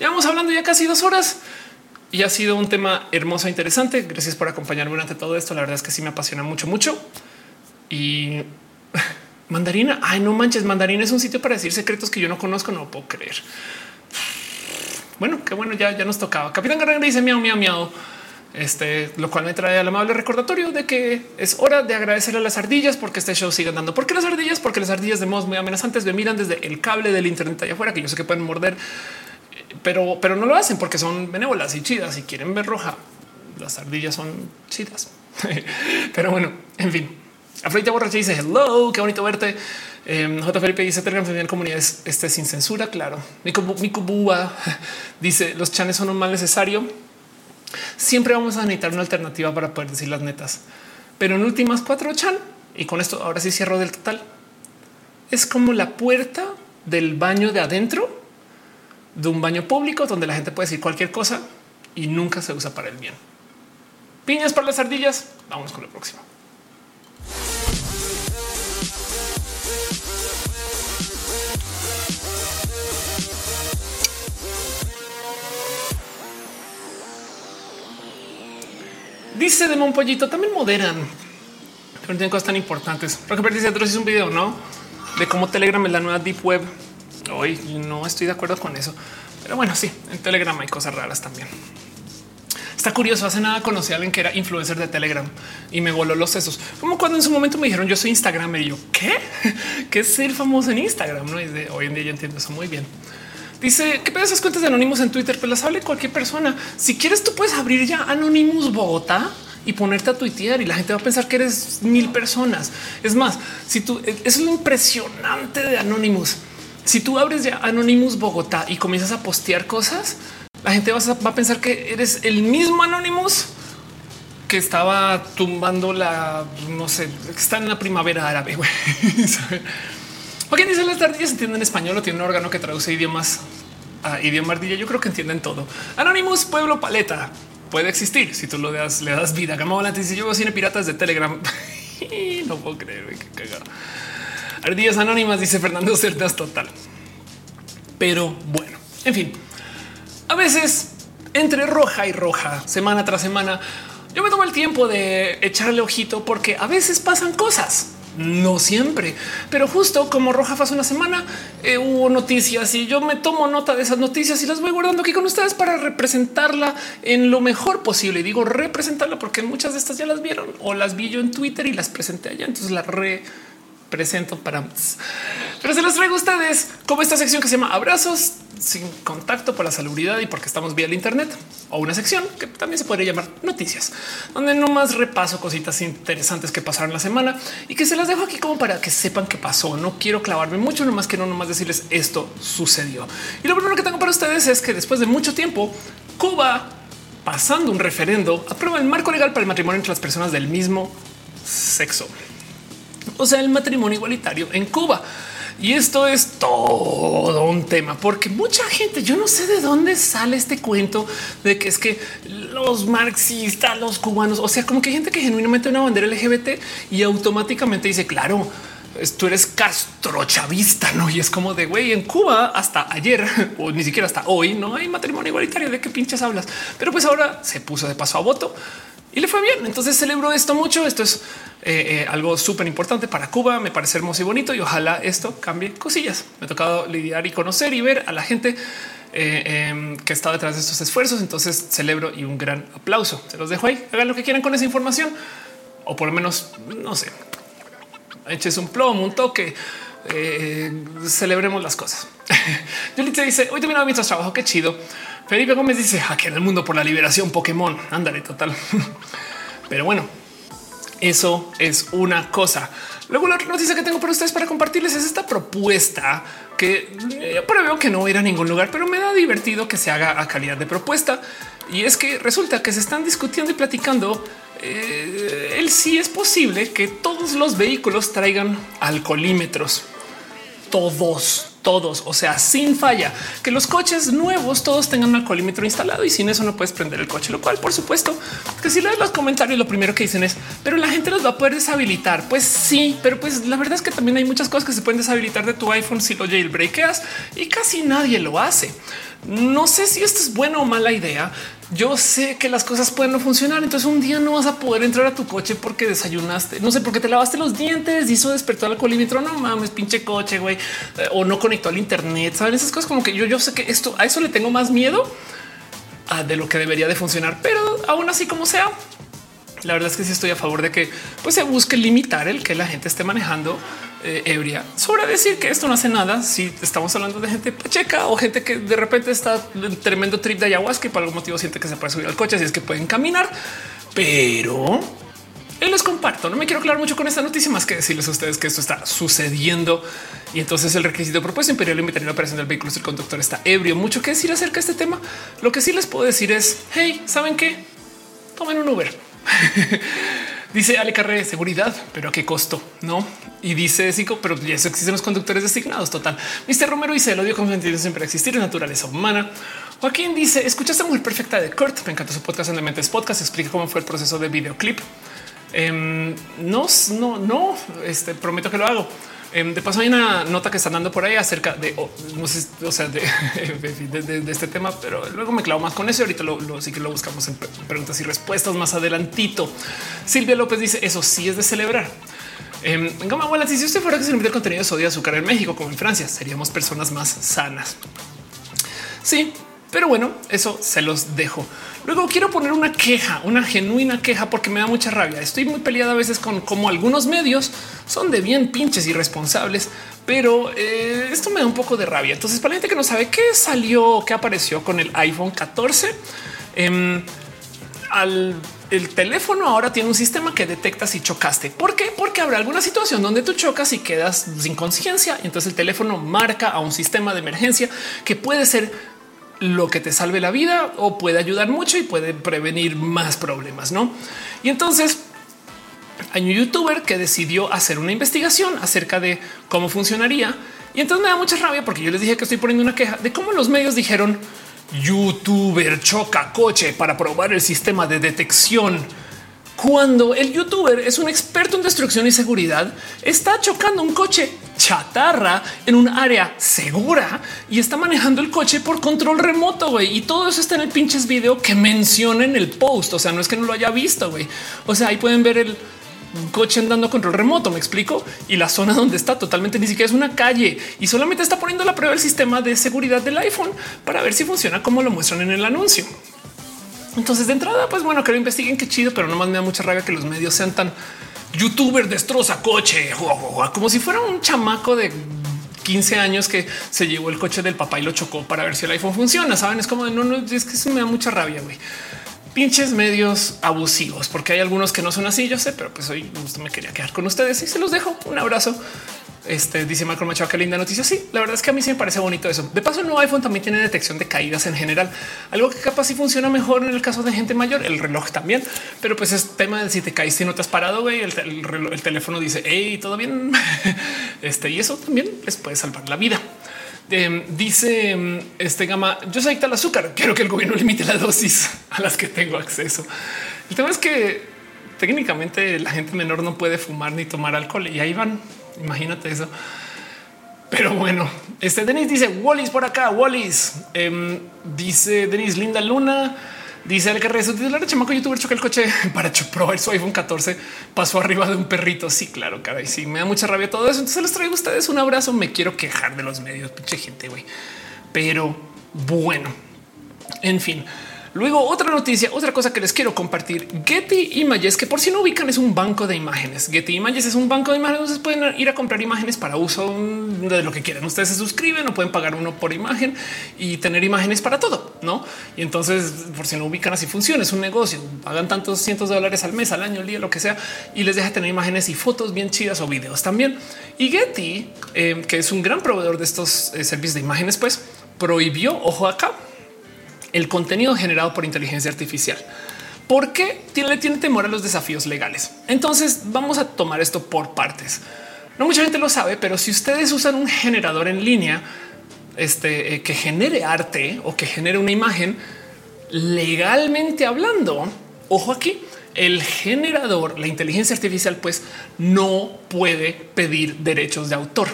Llevamos hablando ya casi dos horas y ha sido un tema hermoso e interesante. Gracias por acompañarme durante todo esto. La verdad es que sí me apasiona mucho, mucho. Y mandarina. Ay, no manches. Mandarina es un sitio para decir secretos que yo no conozco. No puedo creer. Bueno, qué bueno, ya, ya nos tocaba. Capitán Guerrero dice miau, miau, miau. Este, lo cual me trae al amable recordatorio de que es hora de agradecer a las ardillas porque este show sigue andando. ¿Por qué las ardillas? Porque las ardillas de modos muy amenazantes me miran desde el cable del internet allá afuera, que yo sé que pueden morder, pero, pero no lo hacen porque son benévolas y chidas y quieren ver roja. Las ardillas son chidas. pero bueno, en fin. Afrodita Borracha dice hello, qué bonito verte. Eh, J. Felipe dice Telegram en comunidades este sin censura. Claro, Miku Búa dice los chanes son un mal necesario. Siempre vamos a necesitar una alternativa para poder decir las netas. Pero en últimas cuatro chan, y con esto ahora sí cierro del total, es como la puerta del baño de adentro de un baño público donde la gente puede decir cualquier cosa y nunca se usa para el bien. Piñas para las ardillas. Vamos con la próxima. Dice de Pollito, también moderan. Pero tienen cosas tan importantes. Porque dice, es un video, ¿no? De cómo Telegram es la nueva Deep Web. Hoy no estoy de acuerdo con eso. Pero bueno, sí, en Telegram hay cosas raras también. Está curioso. Hace nada conocí a alguien que era influencer de Telegram y me voló los sesos. Como cuando en su momento me dijeron yo soy Instagram y yo qué, qué es ser famoso en Instagram. No y de hoy en día yo entiendo eso muy bien. Dice que esas cuentas de anónimos en Twitter, pero las hable cualquier persona. Si quieres, tú puedes abrir ya Anonymous Bogotá y ponerte a tuitear y la gente va a pensar que eres mil personas. Es más, si tú es lo impresionante de Anonymous. Si tú abres ya Anonymous Bogotá y comienzas a postear cosas, la gente va a, pensar que eres el mismo Anonymous que estaba tumbando la, no sé, está en la primavera árabe. ¿Quién dice las ardillas entienden español o tiene un órgano que traduce idiomas a idioma ardilla. Yo creo que entienden todo. Anonymous Pueblo Paleta puede existir si tú lo das, le das vida. Gama volante dice yo cine piratas de Telegram. no puedo creer que cagar. Ardillas anónimas dice Fernando Cerdas total. Pero bueno, en fin, a veces entre roja y roja, semana tras semana, yo me tomo el tiempo de echarle ojito porque a veces pasan cosas no siempre, pero justo como Roja hace una semana eh, hubo noticias y yo me tomo nota de esas noticias y las voy guardando aquí con ustedes para representarla en lo mejor posible. Y digo representarla porque muchas de estas ya las vieron o las vi yo en Twitter y las presenté allá. Entonces la represento para pero se los traigo a ustedes como esta sección que se llama abrazos sin contacto por la salubridad y porque estamos vía el Internet o una sección que también se podría llamar noticias, donde no más repaso cositas interesantes que pasaron la semana y que se las dejo aquí como para que sepan qué pasó. No quiero clavarme mucho, nomás que no nomás decirles esto sucedió. Y lo primero que tengo para ustedes es que después de mucho tiempo, Cuba, pasando un referendo, aprueba el marco legal para el matrimonio entre las personas del mismo sexo. O sea, el matrimonio igualitario en Cuba. Y esto es todo un tema, porque mucha gente, yo no sé de dónde sale este cuento de que es que los marxistas, los cubanos, o sea, como que hay gente que genuinamente una bandera LGBT y automáticamente dice, claro, tú eres castrochavista, ¿no? Y es como de, güey, en Cuba hasta ayer, o ni siquiera hasta hoy, no hay matrimonio igualitario, ¿de qué pinches hablas? Pero pues ahora se puso de paso a voto y le fue bien. Entonces celebró esto mucho. Esto es eh, eh, algo súper importante para Cuba. Me parece hermoso y bonito y ojalá esto cambie cosillas. Me ha tocado lidiar y conocer y ver a la gente eh, em, que está detrás de estos esfuerzos. Entonces celebro y un gran aplauso. Se los dejo ahí. Hagan lo que quieran con esa información o por lo menos no sé, eches un plomo, un toque. celebremos las cosas. Yo te dice hoy terminado mientras trabajo. Qué chido. Felipe Gómez dice en el mundo por la liberación Pokémon. Ándale, total. Pero bueno, eso es una cosa. Luego la otra noticia que tengo para ustedes para compartirles es esta propuesta que eh, yo veo que no va a ningún lugar, pero me da divertido que se haga a calidad de propuesta. Y es que resulta que se están discutiendo y platicando eh, el si es posible que todos los vehículos traigan alcoholímetros. Todos, todos, o sea, sin falla, que los coches nuevos todos tengan un alcoholímetro instalado y sin eso no puedes prender el coche, lo cual por supuesto que si lees los comentarios lo primero que dicen es, pero la gente los va a poder deshabilitar. Pues sí, pero pues la verdad es que también hay muchas cosas que se pueden deshabilitar de tu iPhone si lo jailbreakeas y casi nadie lo hace. No sé si esto es buena o mala idea. Yo sé que las cosas pueden no funcionar. Entonces un día no vas a poder entrar a tu coche porque desayunaste, no sé, porque te lavaste los dientes y eso despertó el alcoholímetro. No mames, pinche coche, güey, eh, o no conectó al Internet. Saben esas cosas como que yo, yo sé que esto a eso le tengo más miedo de lo que debería de funcionar, pero aún así, como sea, la verdad es que sí estoy a favor de que pues, se busque limitar el que la gente esté manejando eh. Sobre decir que esto no hace nada si estamos hablando de gente pacheca o gente que de repente está en tremendo trip de ayahuasca y por algún motivo siente que se puede subir al coche, así es que pueden caminar. Pero y les comparto. No me quiero aclarar mucho con esta noticia más que decirles a ustedes que esto está sucediendo y entonces el requisito propuesto imperial en la operación del vehículo. El conductor está ebrio. Mucho que decir acerca de este tema. Lo que sí les puedo decir es hey, saben qué? Tomen un Uber. Dice Ale Carré, seguridad, pero a qué costo, no? Y dice cinco, pero ya eso existen los conductores designados. Total. Mister Romero dice el odio consentido siempre existir en naturaleza humana. Joaquín dice escuchaste muy perfecta de Kurt. Me encanta su podcast en Dementes Podcast. Explica cómo fue el proceso de videoclip. Em, no, no, no, este prometo que lo hago. Em, de paso, hay una nota que están dando por ahí acerca de, no sé, o sea, de, este tema, pero luego me clavo más con eso. Ahorita lo, sí que lo buscamos en preguntas y respuestas más adelantito. Silvia López dice eso sí es de celebrar. Eh, abuela, si usted fuera que se limita el contenido de sodio azúcar en México como en Francia, seríamos personas más sanas. Sí, pero bueno, eso se los dejo. Luego quiero poner una queja, una genuina queja, porque me da mucha rabia. Estoy muy peleada a veces con cómo algunos medios son de bien pinches irresponsables, pero eh, esto me da un poco de rabia. Entonces, para la gente que no sabe qué salió, qué apareció con el iPhone 14, em, al el teléfono ahora tiene un sistema que detecta si chocaste. ¿Por qué? Porque habrá alguna situación donde tú chocas y quedas sin conciencia. Entonces el teléfono marca a un sistema de emergencia que puede ser lo que te salve la vida o puede ayudar mucho y puede prevenir más problemas, ¿no? Y entonces hay un youtuber que decidió hacer una investigación acerca de cómo funcionaría. Y entonces me da mucha rabia porque yo les dije que estoy poniendo una queja de cómo los medios dijeron youtuber choca coche para probar el sistema de detección cuando el youtuber es un experto en destrucción y seguridad, está chocando un coche chatarra en un área segura y está manejando el coche por control remoto. güey. Y todo eso está en el pinches video que mencionen el post. O sea, no es que no lo haya visto. güey. O sea, ahí pueden ver el coche andando control remoto. Me explico. Y la zona donde está totalmente ni siquiera es una calle y solamente está poniendo la prueba el sistema de seguridad del iPhone para ver si funciona como lo muestran en el anuncio. Entonces, de entrada, pues bueno, que lo investiguen, qué chido, pero nomás me da mucha rabia que los medios sean tan youtuber destroza coche, como si fuera un chamaco de 15 años que se llevó el coche del papá y lo chocó para ver si el iPhone funciona. Saben, es como de no, no, es que eso me da mucha rabia. güey. Pinches medios abusivos, porque hay algunos que no son así. Yo sé, pero pues hoy me quería quedar con ustedes y se los dejo. Un abrazo. Este dice Marco Machado, qué linda noticia. Sí, la verdad es que a mí sí me parece bonito eso. De paso, el nuevo iPhone también tiene detección de caídas en general, algo que capaz sí funciona mejor en el caso de gente mayor. El reloj también, pero pues es tema de si te caíste y no te has parado. güey, el, el, teléfono dice hey, todo bien. este y eso también les puede salvar la vida. Em, dice este gama, yo soy adicta al azúcar. Quiero que el gobierno limite la dosis a las que tengo acceso. El tema es que técnicamente la gente menor no puede fumar ni tomar alcohol y ahí van Imagínate eso. Pero bueno, este Denis dice Wallis por acá. Wallis em, dice Denis Linda Luna. Dice el que su titular chamaco youtuber choca el coche para probar su iPhone 14. Pasó arriba de un perrito. Sí, claro, cara. Y sí, me da mucha rabia todo eso. Entonces les traigo a ustedes un abrazo. Me quiero quejar de los medios, pinche gente, güey. Pero bueno, en fin. Luego otra noticia, otra cosa que les quiero compartir. Getty Images, que por si no ubican es un banco de imágenes. Getty Images es un banco de imágenes. Ustedes pueden ir a comprar imágenes para uso de lo que quieran. Ustedes se suscriben o pueden pagar uno por imagen y tener imágenes para todo, ¿no? Y entonces, por si no ubican, así funciona. Es un negocio. Pagan tantos cientos de dólares al mes, al año, al día, lo que sea, y les deja tener imágenes y fotos bien chidas o videos también. Y Getty, eh, que es un gran proveedor de estos eh, servicios de imágenes, pues prohibió, ojo acá, el contenido generado por inteligencia artificial. ¿Por qué le tiene temor a los desafíos legales? Entonces vamos a tomar esto por partes. No mucha gente lo sabe, pero si ustedes usan un generador en línea este, eh, que genere arte o que genere una imagen, legalmente hablando, ojo aquí, el generador, la inteligencia artificial, pues no puede pedir derechos de autor.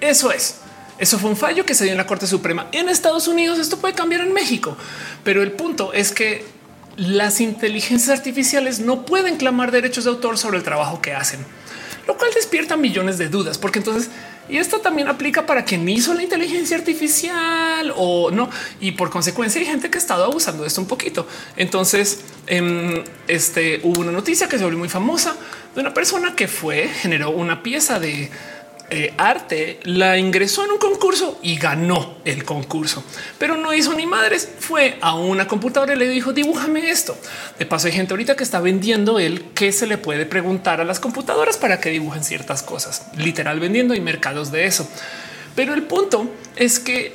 Eso es. Eso fue un fallo que se dio en la Corte Suprema en Estados Unidos. Esto puede cambiar en México, pero el punto es que las inteligencias artificiales no pueden clamar derechos de autor sobre el trabajo que hacen, lo cual despierta millones de dudas, porque entonces y esto también aplica para quien hizo la inteligencia artificial o no. Y por consecuencia hay gente que ha estado abusando de esto un poquito. Entonces, em, este hubo una noticia que se volvió muy famosa de una persona que fue, generó una pieza de eh, arte la ingresó en un concurso y ganó el concurso, pero no hizo ni madres. Fue a una computadora y le dijo dibújame esto. De paso, hay gente ahorita que está vendiendo el que se le puede preguntar a las computadoras para que dibujen ciertas cosas, literal vendiendo y mercados de eso. Pero el punto es que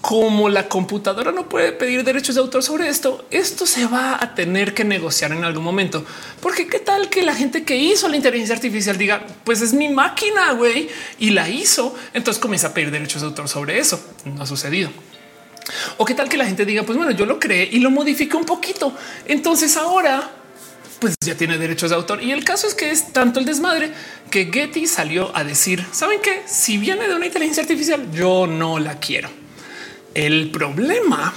como la computadora no puede pedir derechos de autor sobre esto, esto se va a tener que negociar en algún momento. Porque qué tal que la gente que hizo la inteligencia artificial diga, pues es mi máquina, güey, y la hizo, entonces comienza a pedir derechos de autor sobre eso. No ha sucedido. O qué tal que la gente diga, pues bueno, yo lo creé y lo modifiqué un poquito. Entonces ahora pues ya tiene derechos de autor. Y el caso es que es tanto el desmadre que Getty salió a decir, ¿saben qué? Si viene de una inteligencia artificial, yo no la quiero. El problema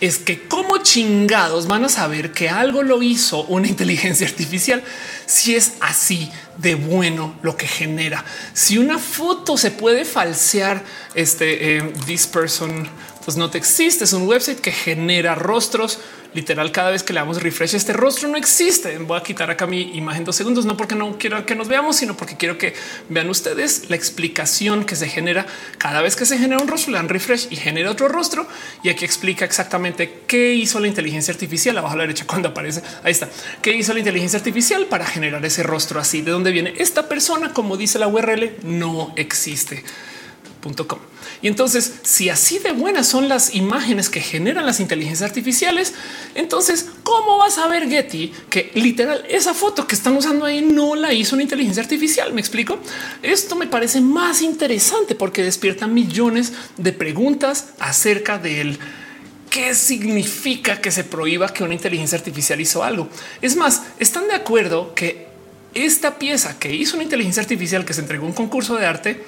es que como chingados van a saber que algo lo hizo una inteligencia artificial si es así de bueno lo que genera. Si una foto se puede falsear, este eh, this person pues no te existe. Es un website que genera rostros literal cada vez que le damos refresh este rostro no existe. Voy a quitar acá mi imagen dos segundos, no porque no quiero que nos veamos, sino porque quiero que vean ustedes la explicación que se genera cada vez que se genera un rostro, le dan refresh y genera otro rostro. Y aquí explica exactamente qué hizo la inteligencia artificial abajo a la derecha cuando aparece. Ahí está. ¿Qué hizo la inteligencia artificial para generar ese rostro así? ¿De dónde viene? Esta persona, como dice la URL, no existe. Y entonces, si así de buenas son las imágenes que generan las inteligencias artificiales, entonces, ¿cómo vas a ver Getty que literal esa foto que están usando ahí no la hizo una inteligencia artificial? Me explico. Esto me parece más interesante porque despierta millones de preguntas acerca del qué significa que se prohíba que una inteligencia artificial hizo algo. Es más, están de acuerdo que esta pieza que hizo una inteligencia artificial que se entregó un concurso de arte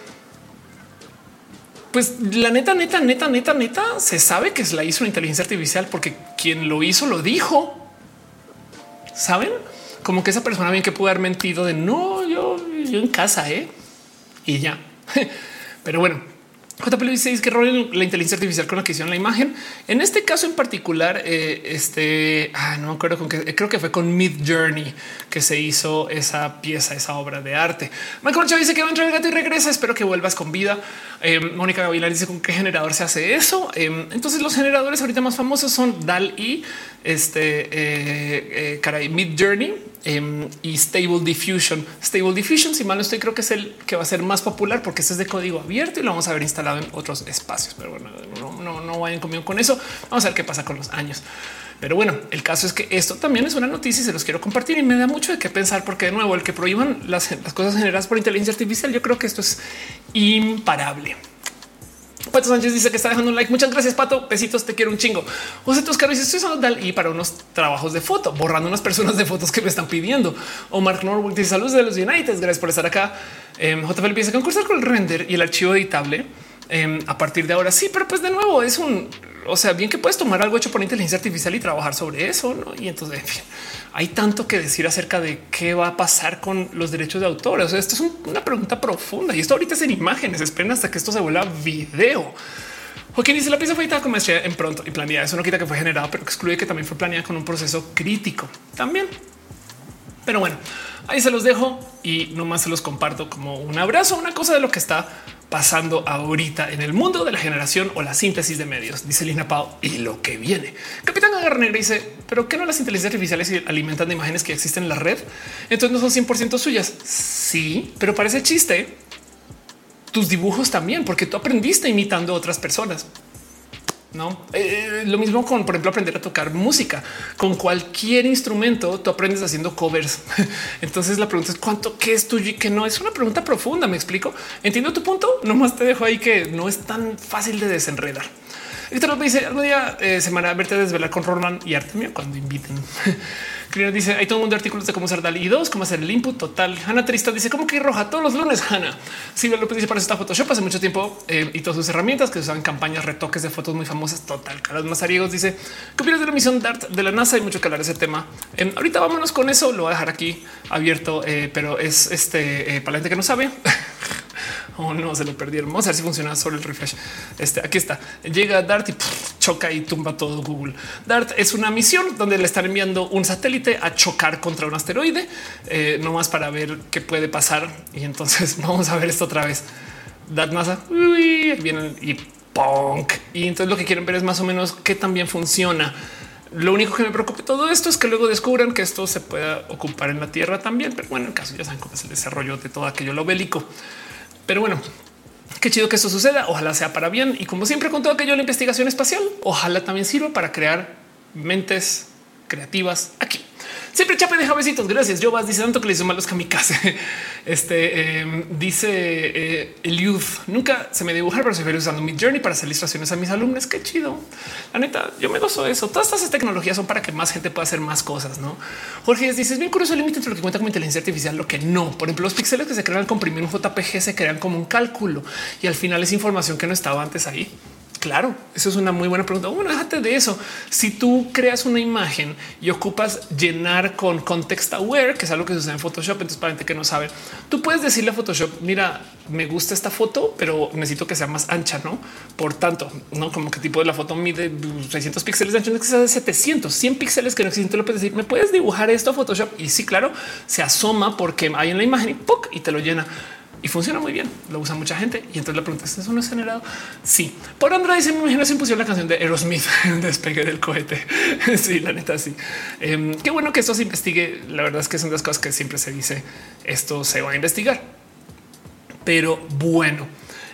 pues la neta, neta, neta, neta, neta, se sabe que la hizo una inteligencia artificial porque quien lo hizo lo dijo. Saben como que esa persona bien que pudo haber mentido de no, yo, yo en casa, ¿eh? y ya. Pero bueno, JP dice que rol la inteligencia artificial con la que hicieron la imagen. En este caso en particular, eh, este ah, no me acuerdo con qué, creo que fue con Mid Journey que se hizo esa pieza, esa obra de arte. Michael Chávez dice que va a entrar el gato y regresa. Espero que vuelvas con vida. Eh, Mónica Gavilán dice con qué generador se hace eso. Eh, entonces, los generadores ahorita más famosos son DAL y este eh, caray, Mid Journey y Stable Diffusion. Stable Diffusion, si mal no estoy, creo que es el que va a ser más popular porque este es de código abierto y lo vamos a ver instalado en otros espacios. Pero bueno, no, no, no vayan conmigo con eso. Vamos a ver qué pasa con los años. Pero bueno, el caso es que esto también es una noticia y se los quiero compartir y me da mucho de qué pensar porque de nuevo el que prohíban las cosas generadas por inteligencia artificial, yo creo que esto es imparable. Pato Sánchez dice que está dejando un like. Muchas gracias, Pato. Besitos, te quiero un chingo. José Toscaro dice estoy y para unos trabajos de foto, borrando unas personas de fotos que me están pidiendo. O Mark Norwood dice saludos de los United. Gracias por estar acá. Eh, J. Felipe dice concursar con el render y el archivo editable em, a partir de ahora. Sí, pero pues de nuevo es un, o sea, bien que puedes tomar algo hecho por inteligencia artificial y trabajar sobre eso. ¿no? Y entonces hay tanto que decir acerca de qué va a pasar con los derechos de autor. Esto es una pregunta profunda y esto ahorita es en imágenes. Esperen hasta que esto se vuelva video. Quien dice la pieza fue editada con maestría en pronto y planeada. Eso no quita que fue generado, pero excluye que también fue planeada con un proceso crítico también. Pero bueno, ahí se los dejo y nomás se los comparto como un abrazo, una cosa de lo que está pasando ahorita en el mundo de la generación o la síntesis de medios, dice Lina Pau y lo que viene. Capitán Agarra Negra dice, pero qué no las inteligencias artificiales alimentan de imágenes que existen en la red? Entonces no son 100% suyas. Sí, pero parece chiste. Tus dibujos también, porque tú aprendiste imitando a otras personas. No eh, lo mismo con, por ejemplo, aprender a tocar música con cualquier instrumento. Tú aprendes haciendo covers. Entonces la pregunta es cuánto qué es tuyo y qué no es una pregunta profunda. Me explico. Entiendo tu punto. Nomás te dejo ahí que no es tan fácil de desenredar. Esto me dice algún día eh, semana verte desvelar con Roland y Artemio cuando inviten. Creo dice hay todo un mundo de artículos de cómo hacer DALI 2, cómo hacer el input total. Hanna Trista dice cómo que roja todos los lunes. Hanna Silvia López dice para eso está Photoshop hace mucho tiempo eh, y todas sus herramientas que usaban campañas, retoques de fotos muy famosas. Total. Carlos Mazariegos dice qué opinas de la misión DART de la NASA. Hay mucho que hablar de ese tema. Eh, ahorita vámonos con eso. Lo voy a dejar aquí abierto, eh, pero es este para la gente que no sabe. oh no, se lo perdieron. Vamos a ver si funciona sobre el refresh. Este aquí está. Llega Dart y choca y tumba todo Google. DART es una misión donde le están enviando un satélite a chocar contra un asteroide, eh, no más para ver qué puede pasar. Y entonces vamos a ver esto otra vez. DART NASA vienen y punk. Y entonces lo que quieren ver es más o menos qué también funciona. Lo único que me preocupa todo esto es que luego descubran que esto se pueda ocupar en la Tierra también. Pero bueno, en caso ya saben cómo es el desarrollo de todo aquello lo bélico. Pero bueno, Qué chido que esto suceda. Ojalá sea para bien. Y como siempre con todo aquello la investigación espacial, ojalá también sirva para crear mentes creativas aquí. Siempre chape de javecitos. Gracias. Yo vas dice tanto que le hizo malos kamikaze. Este em, dice eh, el youth. Nunca se me dibujar, pero se ve usando mi journey para hacer ilustraciones a mis alumnos. Qué chido. La neta, yo me gozo eso. Todas estas tecnologías son para que más gente pueda hacer más cosas. No, Jorge dice es bien curioso el límite entre lo que cuenta como inteligencia artificial, lo que no. Por ejemplo, los píxeles que se crean al comprimir un JPG se crean como un cálculo y al final es información que no estaba antes ahí. Claro, eso es una muy buena pregunta. Bueno, déjate de eso. Si tú creas una imagen y ocupas llenar con context aware, que es algo que sucede en Photoshop, entonces para gente que no sabe, tú puedes decirle a Photoshop, mira, me gusta esta foto, pero necesito que sea más ancha, ¿no? Por tanto, no como que tipo de la foto mide 600 píxeles de ancho, que sea de 700, 100 píxeles que no existen, lo puedes decir, ¿me puedes dibujar esto a Photoshop? Y sí, claro, se asoma porque hay en la imagen y, y te lo llena y funciona muy bien. Lo usa mucha gente. Y entonces la pregunta es: ¿eso no es generado? Sí. Por Android dice: Me imagino pusieron la canción de Aerosmith despegue del cohete. sí, la neta, sí. Em, qué bueno que esto se investigue. La verdad es que son las cosas que siempre se dice: esto se va a investigar. Pero bueno,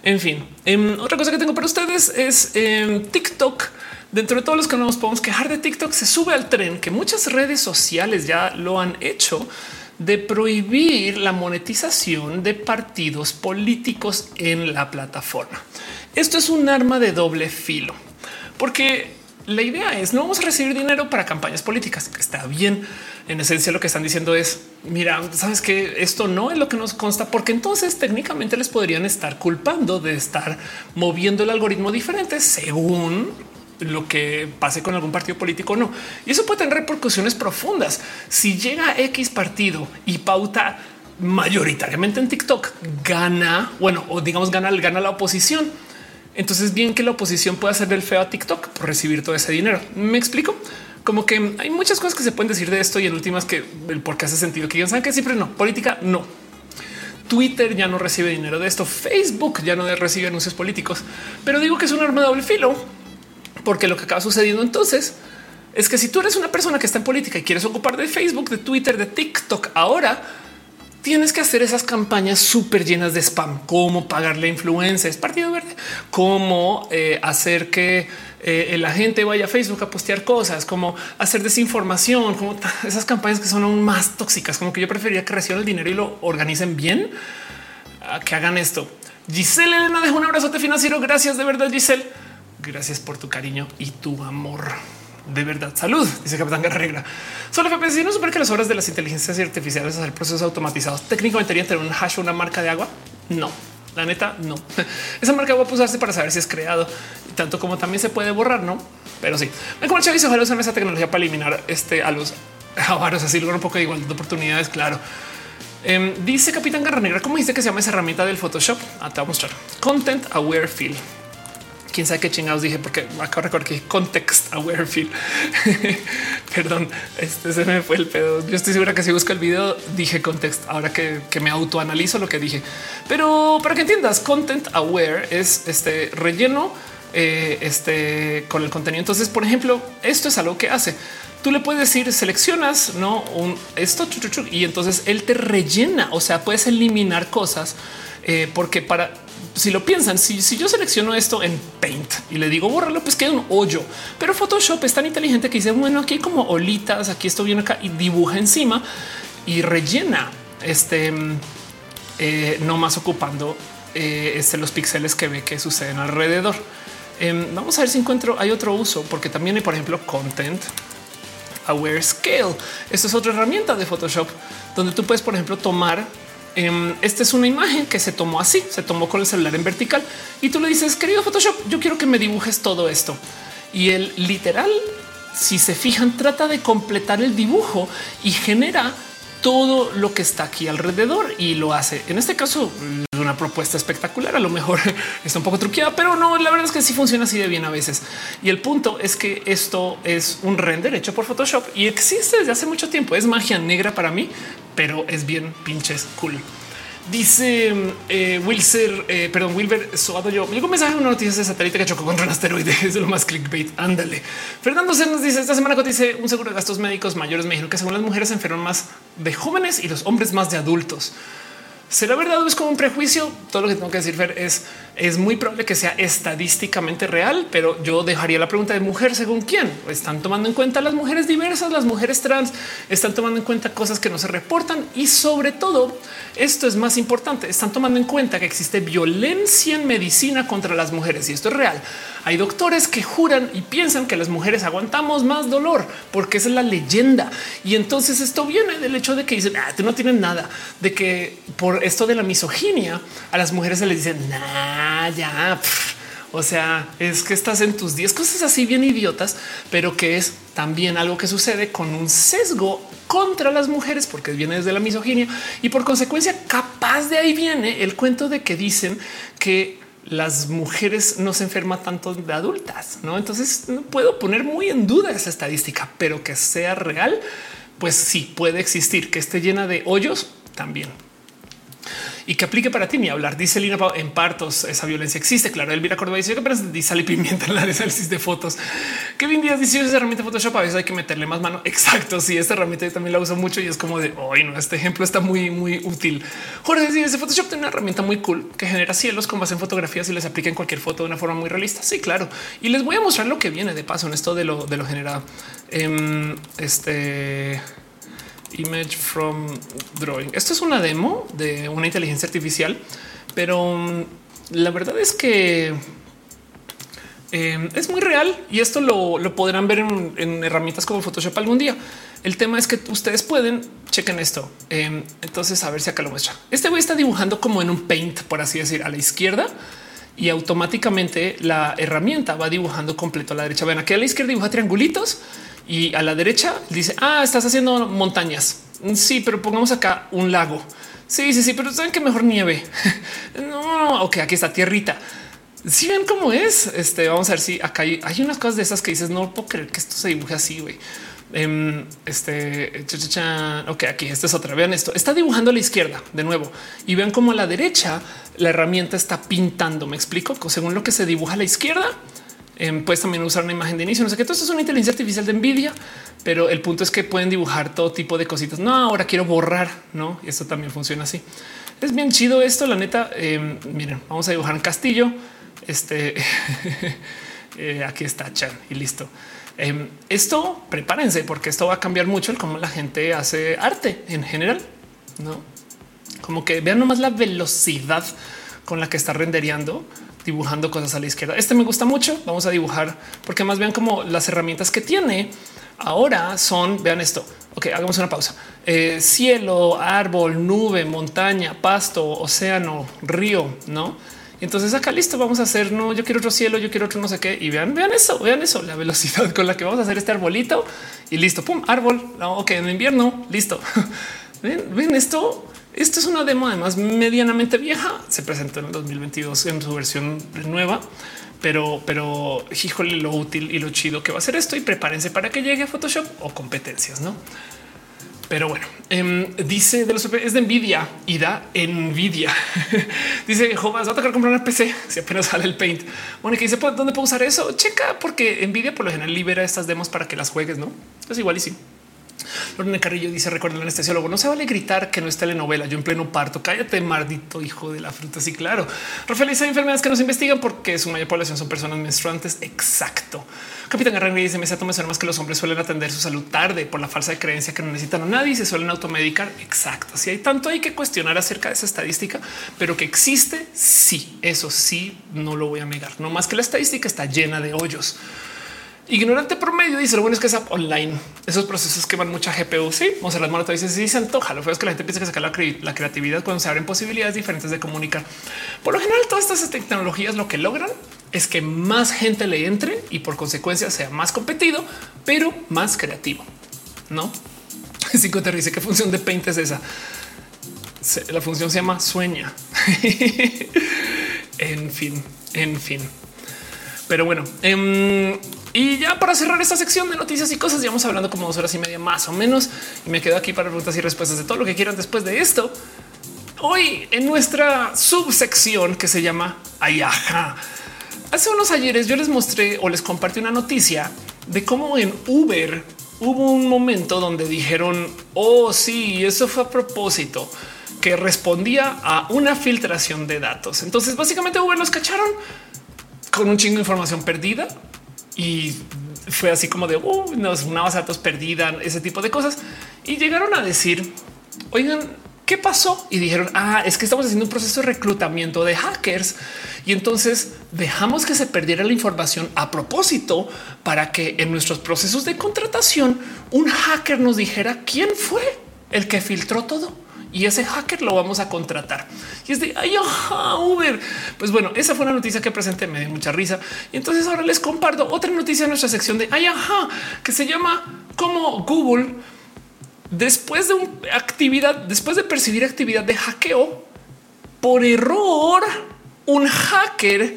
en fin, em, otra cosa que tengo para ustedes es em, TikTok. Dentro de todos los que no nos podemos quejar de TikTok, se sube al tren que muchas redes sociales ya lo han hecho de prohibir la monetización de partidos políticos en la plataforma. Esto es un arma de doble filo, porque la idea es no vamos a recibir dinero para campañas políticas, que está bien. En esencia, lo que están diciendo es mira, sabes que esto no es lo que nos consta, porque entonces técnicamente les podrían estar culpando de estar moviendo el algoritmo diferente según lo que pase con algún partido político no. Y eso puede tener repercusiones profundas. Si llega X partido y pauta mayoritariamente en TikTok, gana, bueno, o digamos gana, gana la oposición. Entonces bien que la oposición pueda hacer del feo a TikTok por recibir todo ese dinero. Me explico como que hay muchas cosas que se pueden decir de esto y en últimas que el por qué hace sentido que saben que siempre no política, no. Twitter ya no recibe dinero de esto. Facebook ya no recibe anuncios políticos, pero digo que es un arma de doble filo porque lo que acaba sucediendo entonces es que si tú eres una persona que está en política y quieres ocupar de Facebook, de Twitter, de TikTok, ahora tienes que hacer esas campañas súper llenas de spam, cómo pagarle influencers, Partido Verde, cómo eh, hacer que eh, la gente vaya a Facebook a postear cosas, como hacer desinformación, como esas campañas que son aún más tóxicas, como que yo preferiría que reciban el dinero y lo organicen bien, a que hagan esto. Giselle Elena deja un abrazote financiero. Gracias de verdad, Giselle. Gracias por tu cariño y tu amor. De verdad, salud, dice Capitán Guerrera. Solo FPS, no supone que las obras de las inteligencias artificiales hacer procesos automatizados técnicamente deberían tener un hash o una marca de agua. No, la neta, no. Esa marca va a usarse para saber si es creado tanto como también se puede borrar, no? Pero sí, me como el ojalá usen esa tecnología para eliminar este a los avaros, así lograr un poco de igualdad de oportunidades. Claro. Em, dice Capitán Garra Negra, ¿cómo dice que se llama esa herramienta del Photoshop? Ah, te voy a mostrar. Content Aware Fill quién sabe qué chingados dije, porque acabo de recordar que context aware feel. Perdón, este se me fue el pedo. Yo estoy segura que si busco el video dije context. Ahora que, me autoanalizo lo que dije, pero para que entiendas, content aware es este relleno eh, este con el contenido. Entonces, por ejemplo, esto es algo que hace. Tú le puedes decir seleccionas no un esto y entonces él te rellena. O sea, puedes eliminar cosas eh, porque para si lo piensan, si, yo selecciono esto en Paint y le digo bórralo, pues queda un hoyo. Pero Photoshop es tan inteligente que dice, bueno, aquí hay como olitas, aquí esto viene acá y dibuja encima y rellena este eh, no más ocupando eh, este, los píxeles que ve que suceden alrededor. Em, vamos a ver si encuentro, hay otro uso, porque también hay, por ejemplo, content aware scale. Esta es otra herramienta de Photoshop donde tú puedes, por ejemplo, tomar Em, esta es una imagen que se tomó así, se tomó con el celular en vertical y tú le dices, querido Photoshop, yo quiero que me dibujes todo esto. Y el literal, si se fijan, trata de completar el dibujo y genera todo lo que está aquí alrededor y lo hace. En este caso es una propuesta espectacular. A lo mejor está un poco truqueada, pero no, la verdad es que sí funciona así de bien a veces. Y el punto es que esto es un render hecho por Photoshop y existe desde hace mucho tiempo. Es magia negra para mí, pero es bien pinches cool. Dice eh, Wilser, eh, perdón, Wilber Soado. Yo llegó un mensaje, una noticia de satélite que chocó contra un asteroide. Es lo más clickbait. Ándale. Fernando se nos dice esta semana dice un seguro de gastos médicos mayores. Me dijeron que según las mujeres se enferman más de jóvenes y los hombres más de adultos. ¿Será verdad o es como un prejuicio? Todo lo que tengo que decir es es muy probable que sea estadísticamente real, pero yo dejaría la pregunta de mujer según quién están tomando en cuenta las mujeres diversas, las mujeres trans están tomando en cuenta cosas que no se reportan y sobre todo esto es más importante. Están tomando en cuenta que existe violencia en medicina contra las mujeres y esto es real. Hay doctores que juran y piensan que las mujeres aguantamos más dolor porque esa es la leyenda. Y entonces esto viene del hecho de que dicen ah, tú no tienes nada de que por esto de la misoginia a las mujeres se les dicen nada Ah, ya. O sea, es que estás en tus 10 cosas así bien idiotas, pero que es también algo que sucede con un sesgo contra las mujeres porque viene desde la misoginia y por consecuencia capaz de ahí viene el cuento de que dicen que las mujeres no se enferman tanto de adultas, ¿no? Entonces puedo poner muy en duda esa estadística, pero que sea real, pues sí puede existir, que esté llena de hoyos también y que aplique para ti ni hablar. Dice Lina en partos, esa violencia existe. Claro, Elvira Córdoba dice que apenas sal y pimienta en la análisis de fotos. Kevin Díaz dice esa herramienta Photoshop a veces hay que meterle más mano. Exacto. Sí, esta herramienta también la uso mucho y es como de hoy no, este ejemplo está muy, muy útil. Jorge dice Photoshop tiene una herramienta muy cool que genera cielos con base en fotografías y les aplica en cualquier foto de una forma muy realista. Sí, claro. Y les voy a mostrar lo que viene de paso en esto de lo, de lo generado. Em, este image from drawing. Esto es una demo de una inteligencia artificial, pero mm, la verdad es que em, es muy real y esto lo, podrán ver en, herramientas como Photoshop algún día. El tema es que ustedes pueden chequen esto. Em, entonces, a ver si acá lo muestra. Este güey está dibujando como en un paint, por así decir, a la izquierda y automáticamente la herramienta va dibujando completo a la derecha. Ven aquí a la izquierda dibuja triangulitos y a la derecha dice, ah, estás haciendo montañas. Sí, pero pongamos acá un lago. Sí, sí, sí, pero saben que mejor nieve. no, ok, aquí está tierrita. Si ven cómo es, este, vamos a ver si acá hay, unas cosas de esas que dices, no puedo creer que esto se dibuje así, güey. Em, este, ok, aquí, esta es otra. Vean esto, está dibujando a la izquierda de nuevo y vean cómo a la derecha la herramienta está pintando. Me explico según lo que se dibuja a la izquierda Em, puedes también usar una imagen de inicio. No sé qué. Todo esto es una inteligencia artificial de Nvidia, pero el punto es que pueden dibujar todo tipo de cositas. No, ahora quiero borrar, no? Esto también funciona así. Es bien chido esto. La neta, em, miren, vamos a dibujar un castillo. Este eh, aquí está Chan y listo. Esto prepárense porque esto va a cambiar mucho el cómo la gente hace arte en general. No como que vean nomás la velocidad con la que está rendereando dibujando cosas a la izquierda. Este me gusta mucho. Vamos a dibujar porque más vean como las herramientas que tiene ahora son, vean esto. Ok, hagamos una pausa. Eh, cielo, árbol, nube, montaña, pasto, océano, río, no? Entonces acá listo, vamos a hacer, no, yo quiero otro cielo, yo quiero otro no sé qué. Y vean, vean eso, vean eso, la velocidad con la que vamos a hacer este arbolito y listo, pum, árbol. No, ok, en invierno, listo. ven, ven esto esto es una demo además medianamente vieja. Se presentó en el 2022 en su versión nueva, pero, pero híjole lo útil y lo chido que va a ser esto y prepárense para que llegue a Photoshop o competencias, no? Pero bueno, em, dice de los es de Nvidia y da Nvidia. dice Jovas, va a tocar comprar una PC si apenas sale el paint. Bueno, que dice pues, dónde puedo usar eso? Checa, porque Nvidia por lo general libera estas demos para que las juegues, no? Es igual y sí. Lorena Carrillo dice: Recuerda el anestesiólogo, no se vale gritar que no es telenovela. Yo en pleno parto, cállate, maldito hijo de la fruta. Sí, claro. Rafael dice enfermedades que nos investigan porque su mayor población son personas menstruantes. Exacto. Capitán Garrani dice: Me siento más que los hombres suelen atender su salud tarde por la falsa creencia que no necesitan a nadie y se suelen automedicar. Exacto. Si hay tanto hay que cuestionar acerca de esa estadística, pero que existe. Sí, eso sí, no lo voy a negar. No más que la estadística está llena de hoyos. Ignorante promedio dice lo bueno es que es online. Esos procesos que van mucha GPU. Sí, vamos a las manos dice si se antoja. Lo feo es que la gente piensa que sacar la, la, creatividad cuando se abren posibilidades diferentes de comunicar. Por lo general, todas estas tecnologías lo que logran es que más gente le entre y por consecuencia sea más competido, pero más creativo. No Cinco te dice qué función de Paint es esa. La función se llama sueña. en fin, en fin. Pero bueno, em, y ya para cerrar esta sección de noticias y cosas, llevamos hablando como dos horas y media más o menos. Y me quedo aquí para preguntas y respuestas de todo lo que quieran después de esto. Hoy en nuestra subsección que se llama Ayaja. Hace unos ayeres yo les mostré o les compartí una noticia de cómo en Uber hubo un momento donde dijeron, oh sí, eso fue a propósito, que respondía a una filtración de datos. Entonces básicamente Uber los cacharon con un chingo de información perdida y fue así como de uh, una base de datos perdida, ese tipo de cosas. Y llegaron a decir, oigan, ¿qué pasó? Y dijeron, ah, es que estamos haciendo un proceso de reclutamiento de hackers y entonces dejamos que se perdiera la información a propósito para que en nuestros procesos de contratación un hacker nos dijera quién fue el que filtró todo y ese hacker lo vamos a contratar. Y es de ay, Uber. Pues bueno, esa fue una noticia que presenté, me dio mucha risa. Y entonces ahora les comparto otra noticia en nuestra sección de ay, que se llama como Google después de una actividad, después de percibir actividad de hackeo por error, un hacker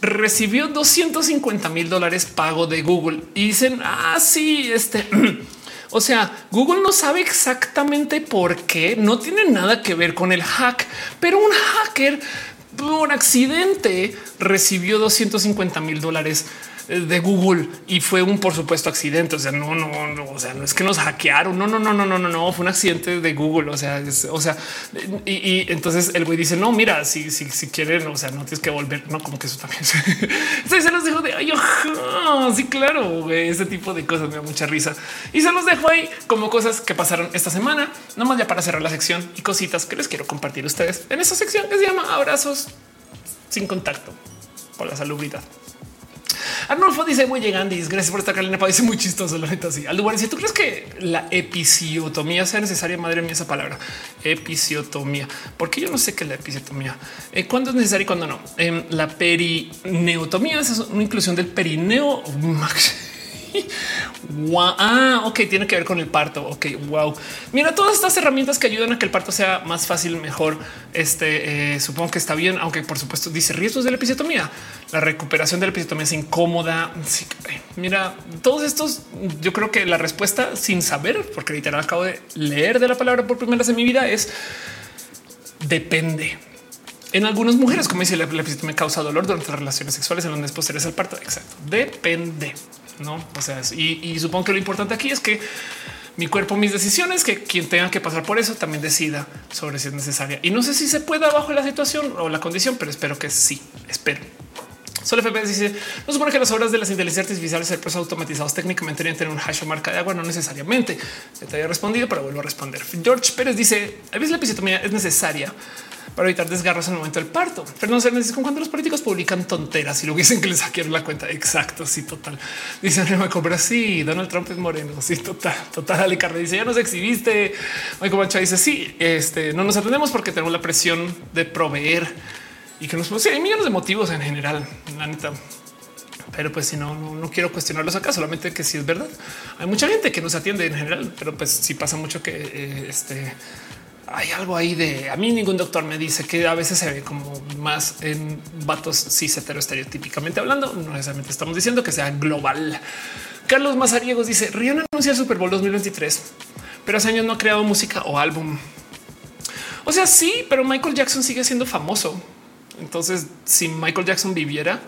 recibió 250 mil dólares pago de Google y dicen, ah, sí, este O sea, Google no sabe exactamente por qué, no tiene nada que ver con el hack, pero un hacker por accidente recibió 250 mil dólares de Google y fue un, por supuesto, accidente. O sea, no, no, no, o sea, no es que nos hackearon. No, no, no, no, no, no, no, fue un accidente de Google. O sea, o sea, y, entonces el güey dice, no, mira, si, si, si quieren, o sea, no tienes que volver. No, como que eso también se los dejo de ay, sí, claro, ese tipo de cosas me da mucha risa y se los dejo ahí como cosas que pasaron esta semana, nomás ya para cerrar la sección y cositas que les quiero compartir a ustedes en esa sección que se llama abrazos sin contacto por la salubridad. Arnulfo dice muy llegandis. Gracias por estar. Me parece muy chistoso. La neta, así. Aldo, si tú crees que la episiotomía sea necesaria, madre mía, esa palabra episiotomía, porque yo no sé qué es la episiotomía, eh, cuándo es necesario y cuándo no. Eh, la perineotomía es una inclusión del perineo. Ah, ok, tiene que ver con el parto. Ok, wow. Mira, todas estas herramientas que ayudan a que el parto sea más fácil, mejor. Este eh, supongo que está bien, aunque por supuesto dice riesgos de la episiotomía. La recuperación de la episiotomía es incómoda. mira, todos estos, yo creo que la respuesta sin saber, porque literal acabo de leer de la palabra por primera vez en mi vida, es depende. En algunas mujeres, como dice la, episiotomía causa dolor durante las relaciones sexuales en los meses posteriores al parto. Exacto. Depende no? O sea, y, supongo que lo importante aquí es que mi cuerpo, mis decisiones, que quien tenga que pasar por eso también decida sobre si es necesaria. Y no sé si se pueda bajo la situación o la condición, pero espero que sí. Espero. Solo FP dice: No supone que las obras de las inteligencias artificiales ser pues automatizados técnicamente deberían tener un hash o marca de agua. No necesariamente. Ya te había respondido, pero vuelvo a responder. George Pérez dice: A veces la episiotomía es necesaria para evitar desgarros en el momento del parto. Fernando Cernes dice cuando los políticos publican tonteras y lo dicen que les hackearon la cuenta. Exacto. Sí, total. Dice me cobra. Sí, Donald Trump es moreno. Sí, total, total. Ale dice ya nos exhibiste. Michael Mancha dice sí, este no nos atendemos porque tenemos la presión de proveer y que nos sí, hay millones de motivos en general. La neta, pero pues si no, no, quiero cuestionarlos acá, solamente que si es verdad. Hay mucha gente que nos atiende en general, pero pues sí pasa mucho que eh, este hay algo ahí de a mí ningún doctor me dice que a veces se ve como más en vatos cis estereotípicamente hablando. No necesariamente estamos diciendo que sea global. Carlos Mazariegos dice Rihanna anuncia el Super Bowl 2023, pero hace años no ha creado música o álbum. O sea, sí, pero Michael Jackson sigue siendo famoso. Entonces, si Michael Jackson viviera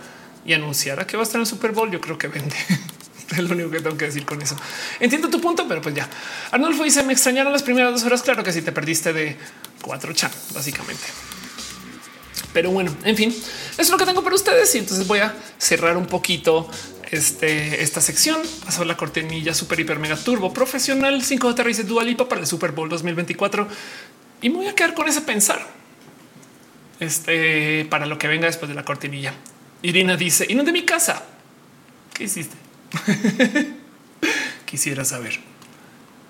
y anunciara que va a estar en el Super Bowl, yo creo que vende. Es lo único que tengo que decir con eso. Entiendo tu punto, pero pues ya. Arnulfo dice: Me extrañaron las primeras dos horas. Claro que si te perdiste de cuatro chat, básicamente. Pero bueno, en fin, eso es lo que tengo para ustedes. Y entonces voy a cerrar un poquito este, esta sección. Paso la cortinilla super, hiper, mega turbo profesional 5 de dice Dualipa para el Super Bowl 2024 y me voy a quedar con ese pensar este para lo que venga después de la cortinilla. Irina dice: Y no de mi casa. ¿Qué hiciste? Quisiera saber.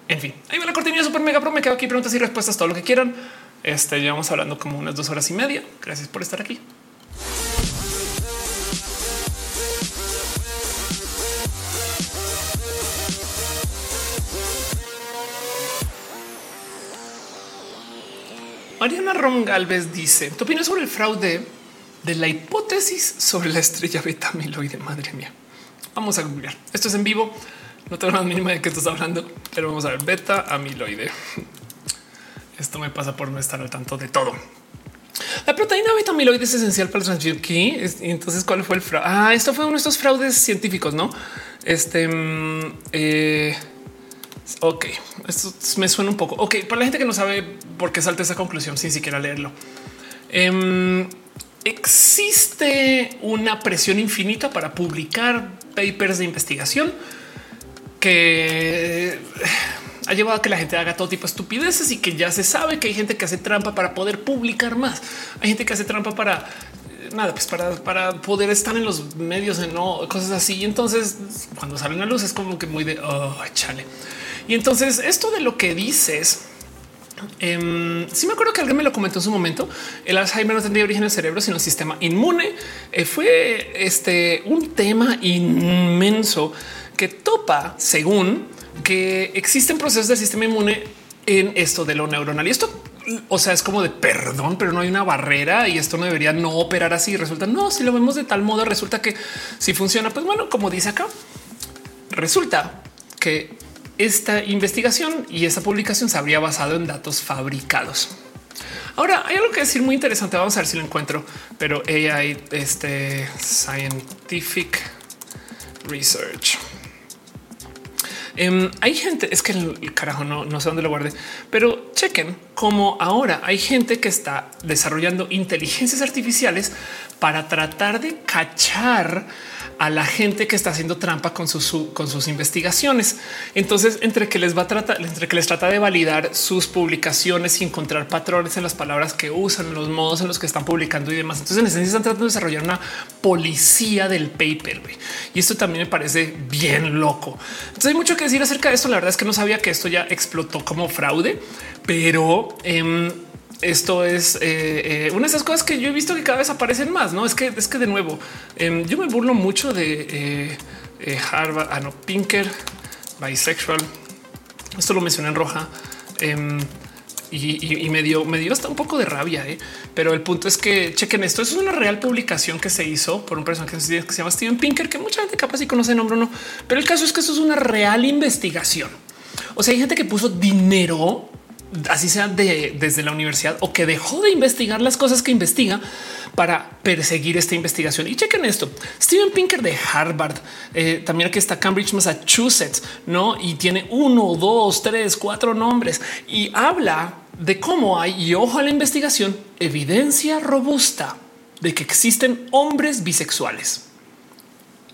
En fin, ahí va la cortina super mega pro. Me quedo aquí preguntas y respuestas, todo lo que quieran. Este llevamos hablando como unas dos horas y media. Gracias por estar aquí. Mariana Ron Galvez dice: ¿Tu opinión sobre el fraude de la hipótesis sobre la estrella beta amiloide? Madre mía. Vamos a googlear. Esto es en vivo. No tengo la mínima de qué estás hablando, pero vamos a ver beta amiloide. Esto me pasa por no estar al tanto de todo. La proteína beta amiloide es esencial para transmitir aquí. Entonces, ¿cuál fue el fraude? Ah, esto fue uno de estos fraudes científicos, no? Este, mm, eh, ok, esto me suena un poco. Ok, para la gente que no sabe por qué salta esa conclusión sin siquiera leerlo. Em, existe una presión infinita para publicar papers de investigación que ha llevado a que la gente haga todo tipo de estupideces y que ya se sabe que hay gente que hace trampa para poder publicar más. Hay gente que hace trampa para eh, nada, pues para, para poder estar en los medios, no cosas así. Y entonces, cuando salen a luz, es como que muy de oh, chale. Y entonces, esto de lo que dices, eh, sí me acuerdo que alguien me lo comentó en su momento. El Alzheimer no tendría origen en el cerebro, sino el sistema inmune. Eh, fue este un tema inmenso que topa según que existen procesos del sistema inmune en esto de lo neuronal. Y esto, o sea, es como de perdón, pero no hay una barrera y esto no debería no operar así. Resulta no, si lo vemos de tal modo, resulta que si funciona, pues bueno, como dice acá, resulta que esta investigación y esta publicación se habría basado en datos fabricados. Ahora hay algo que decir muy interesante. Vamos a ver si lo encuentro, pero AI, este scientific research. Em, hay gente, es que el, carajo no, no sé dónde lo guardé, pero chequen cómo ahora hay gente que está desarrollando inteligencias artificiales para tratar de cachar a la gente que está haciendo trampa con sus, con sus investigaciones. Entonces, entre que les va a tratar, entre que les trata de validar sus publicaciones y encontrar patrones en las palabras que usan, los modos en los que están publicando y demás. Entonces, en esencia están tratando de desarrollar una policía del paper. Y esto también me parece bien loco. Entonces, hay mucho que decir acerca de esto. La verdad es que no sabía que esto ya explotó como fraude, pero eh, esto es eh, eh, una de esas cosas que yo he visto que cada vez aparecen más. No es que es que de nuevo em, yo me burlo mucho de eh, Harvard, ah, no, Pinker, bisexual. Esto lo mencioné en roja em, y, me dio, me dio hasta un poco de rabia. Pero el punto es que chequen esto. es una real publicación que se hizo por un personaje que se llama Steven Pinker, que mucha gente capaz y conoce el nombre o no. Pero el caso es que esto es una real investigación. O sea, hay gente que puso dinero así sea de, desde la universidad o que dejó de investigar las cosas que investiga para perseguir esta investigación. Y chequen esto. Steven Pinker de Harvard, eh, también aquí está Cambridge, Massachusetts, no? Y tiene uno, dos, tres, cuatro nombres y habla de cómo hay, y ojo a la investigación, evidencia robusta de que existen hombres bisexuales.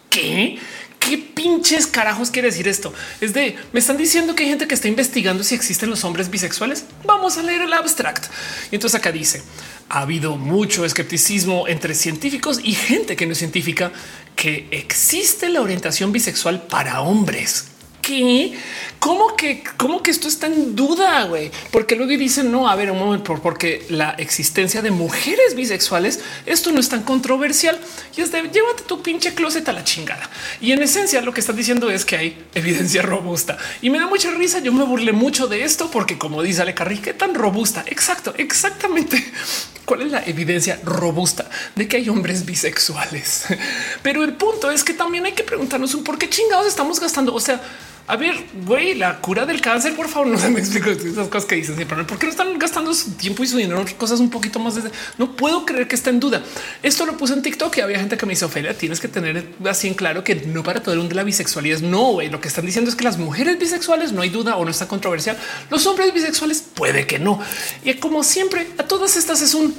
¿Qué? ¿Qué pinches carajos quiere decir esto? Es de me están diciendo que hay gente que está investigando si existen los hombres bisexuales. Vamos a leer el abstract. Y entonces acá dice ha habido mucho escepticismo entre científicos y gente que no es científica que existe la orientación bisexual para hombres qué? ¿Cómo que, cómo que esto está en duda? güey? Porque luego dicen no, a ver, un momento, porque la existencia de mujeres bisexuales, esto no es tan controversial y es de llévate tu pinche closet a la chingada. Y en esencia, lo que están diciendo es que hay evidencia robusta y me da mucha risa. Yo me burlé mucho de esto porque, como dice Ale Carri, qué tan robusta. Exacto, exactamente. ¿Cuál es la evidencia robusta de que hay hombres bisexuales? Pero el punto es que también hay que preguntarnos un por qué chingados estamos gastando. O sea, a ver, güey, la cura del cáncer, por favor, no se me explico esas cosas que dicen siempre. ¿Por qué no están gastando su tiempo y su dinero en cosas un poquito más? Desde... No puedo creer que está en duda. Esto lo puse en TikTok y había gente que me dice, Ophelia, tienes que tener así en claro que no para todo el mundo la bisexualidad es no. güey. Lo que están diciendo es que las mujeres bisexuales no hay duda o no está controversial. Los hombres bisexuales puede que no. Y como siempre, a todas estas es un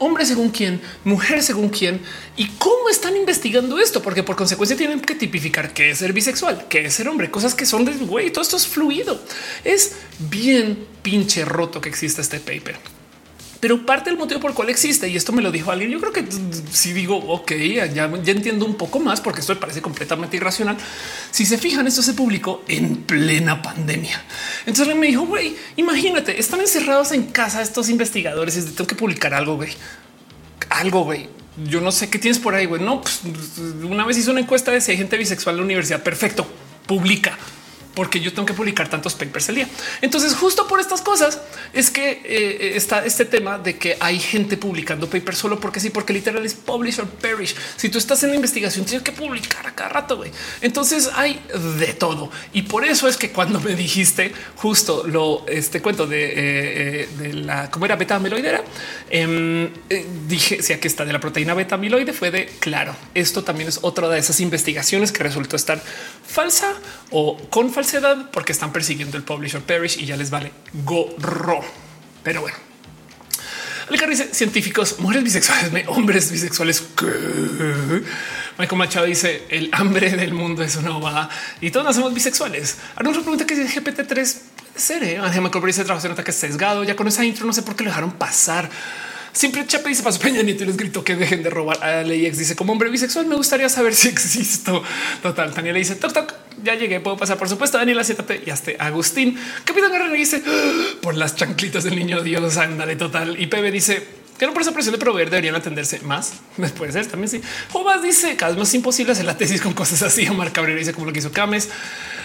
hombre según quién, mujer según quién y cómo están investigando esto, porque por consecuencia tienen que tipificar qué es ser bisexual, qué es ser hombre, cosas que son de güey. Todo esto es fluido. Es bien pinche roto que exista este paper. Pero parte del motivo por el cual existe, y esto me lo dijo alguien, yo creo que si digo, ok, ya, ya entiendo un poco más, porque esto me parece completamente irracional. Si se fijan, esto se publicó en plena pandemia. Entonces me dijo, güey, imagínate, están encerrados en casa estos investigadores y tengo que publicar algo, güey. Algo, güey. Yo no sé qué tienes por ahí, güey. No, pues una vez hizo una encuesta de si hay gente bisexual en la universidad. Perfecto, publica porque yo tengo que publicar tantos papers al día. Entonces, justo por estas cosas es que eh, está este tema de que hay gente publicando papers solo porque sí, porque literal es publish or perish. Si tú estás en la investigación, tienes que publicar a cada rato. güey. Entonces hay de todo. Y por eso es que cuando me dijiste justo lo este cuento de, eh, eh, la cómo era beta amiloidera, em, dije si aquí está de la proteína beta amiloide fue de claro. Esto también es otra de esas investigaciones que resultó estar falsa o con falsedad porque están persiguiendo el publisher perish y ya les vale gorro. Pero bueno, el dice científicos, mujeres bisexuales, hombres bisexuales. Michael Machado dice el hambre del mundo es una va y todos nacemos bisexuales. Nos pregunta que si GPT-3 puede ser. ¿eh? Ángel Michael dice trabajo se nota que es sesgado. Ya con esa intro no sé por qué lo dejaron pasar. Siempre Chape dice paso Peña Nieto y les gritó que dejen de robar a Leyex. Dice como hombre bisexual me gustaría saber si existo. Total. Daniela dice toc toc. Ya llegué, puedo pasar por supuesto. Daniela, siéntate y hasta Agustín. Capitán Guerrero dice ah, por las chanclitas del niño Dios. Ándale total. Y Pepe dice que no por esa presión de proveer deberían atenderse más. Puede ser también. Sí. Jobas dice cada vez más imposible hacer la tesis con cosas así. Omar Cabrera dice como lo que hizo Cames.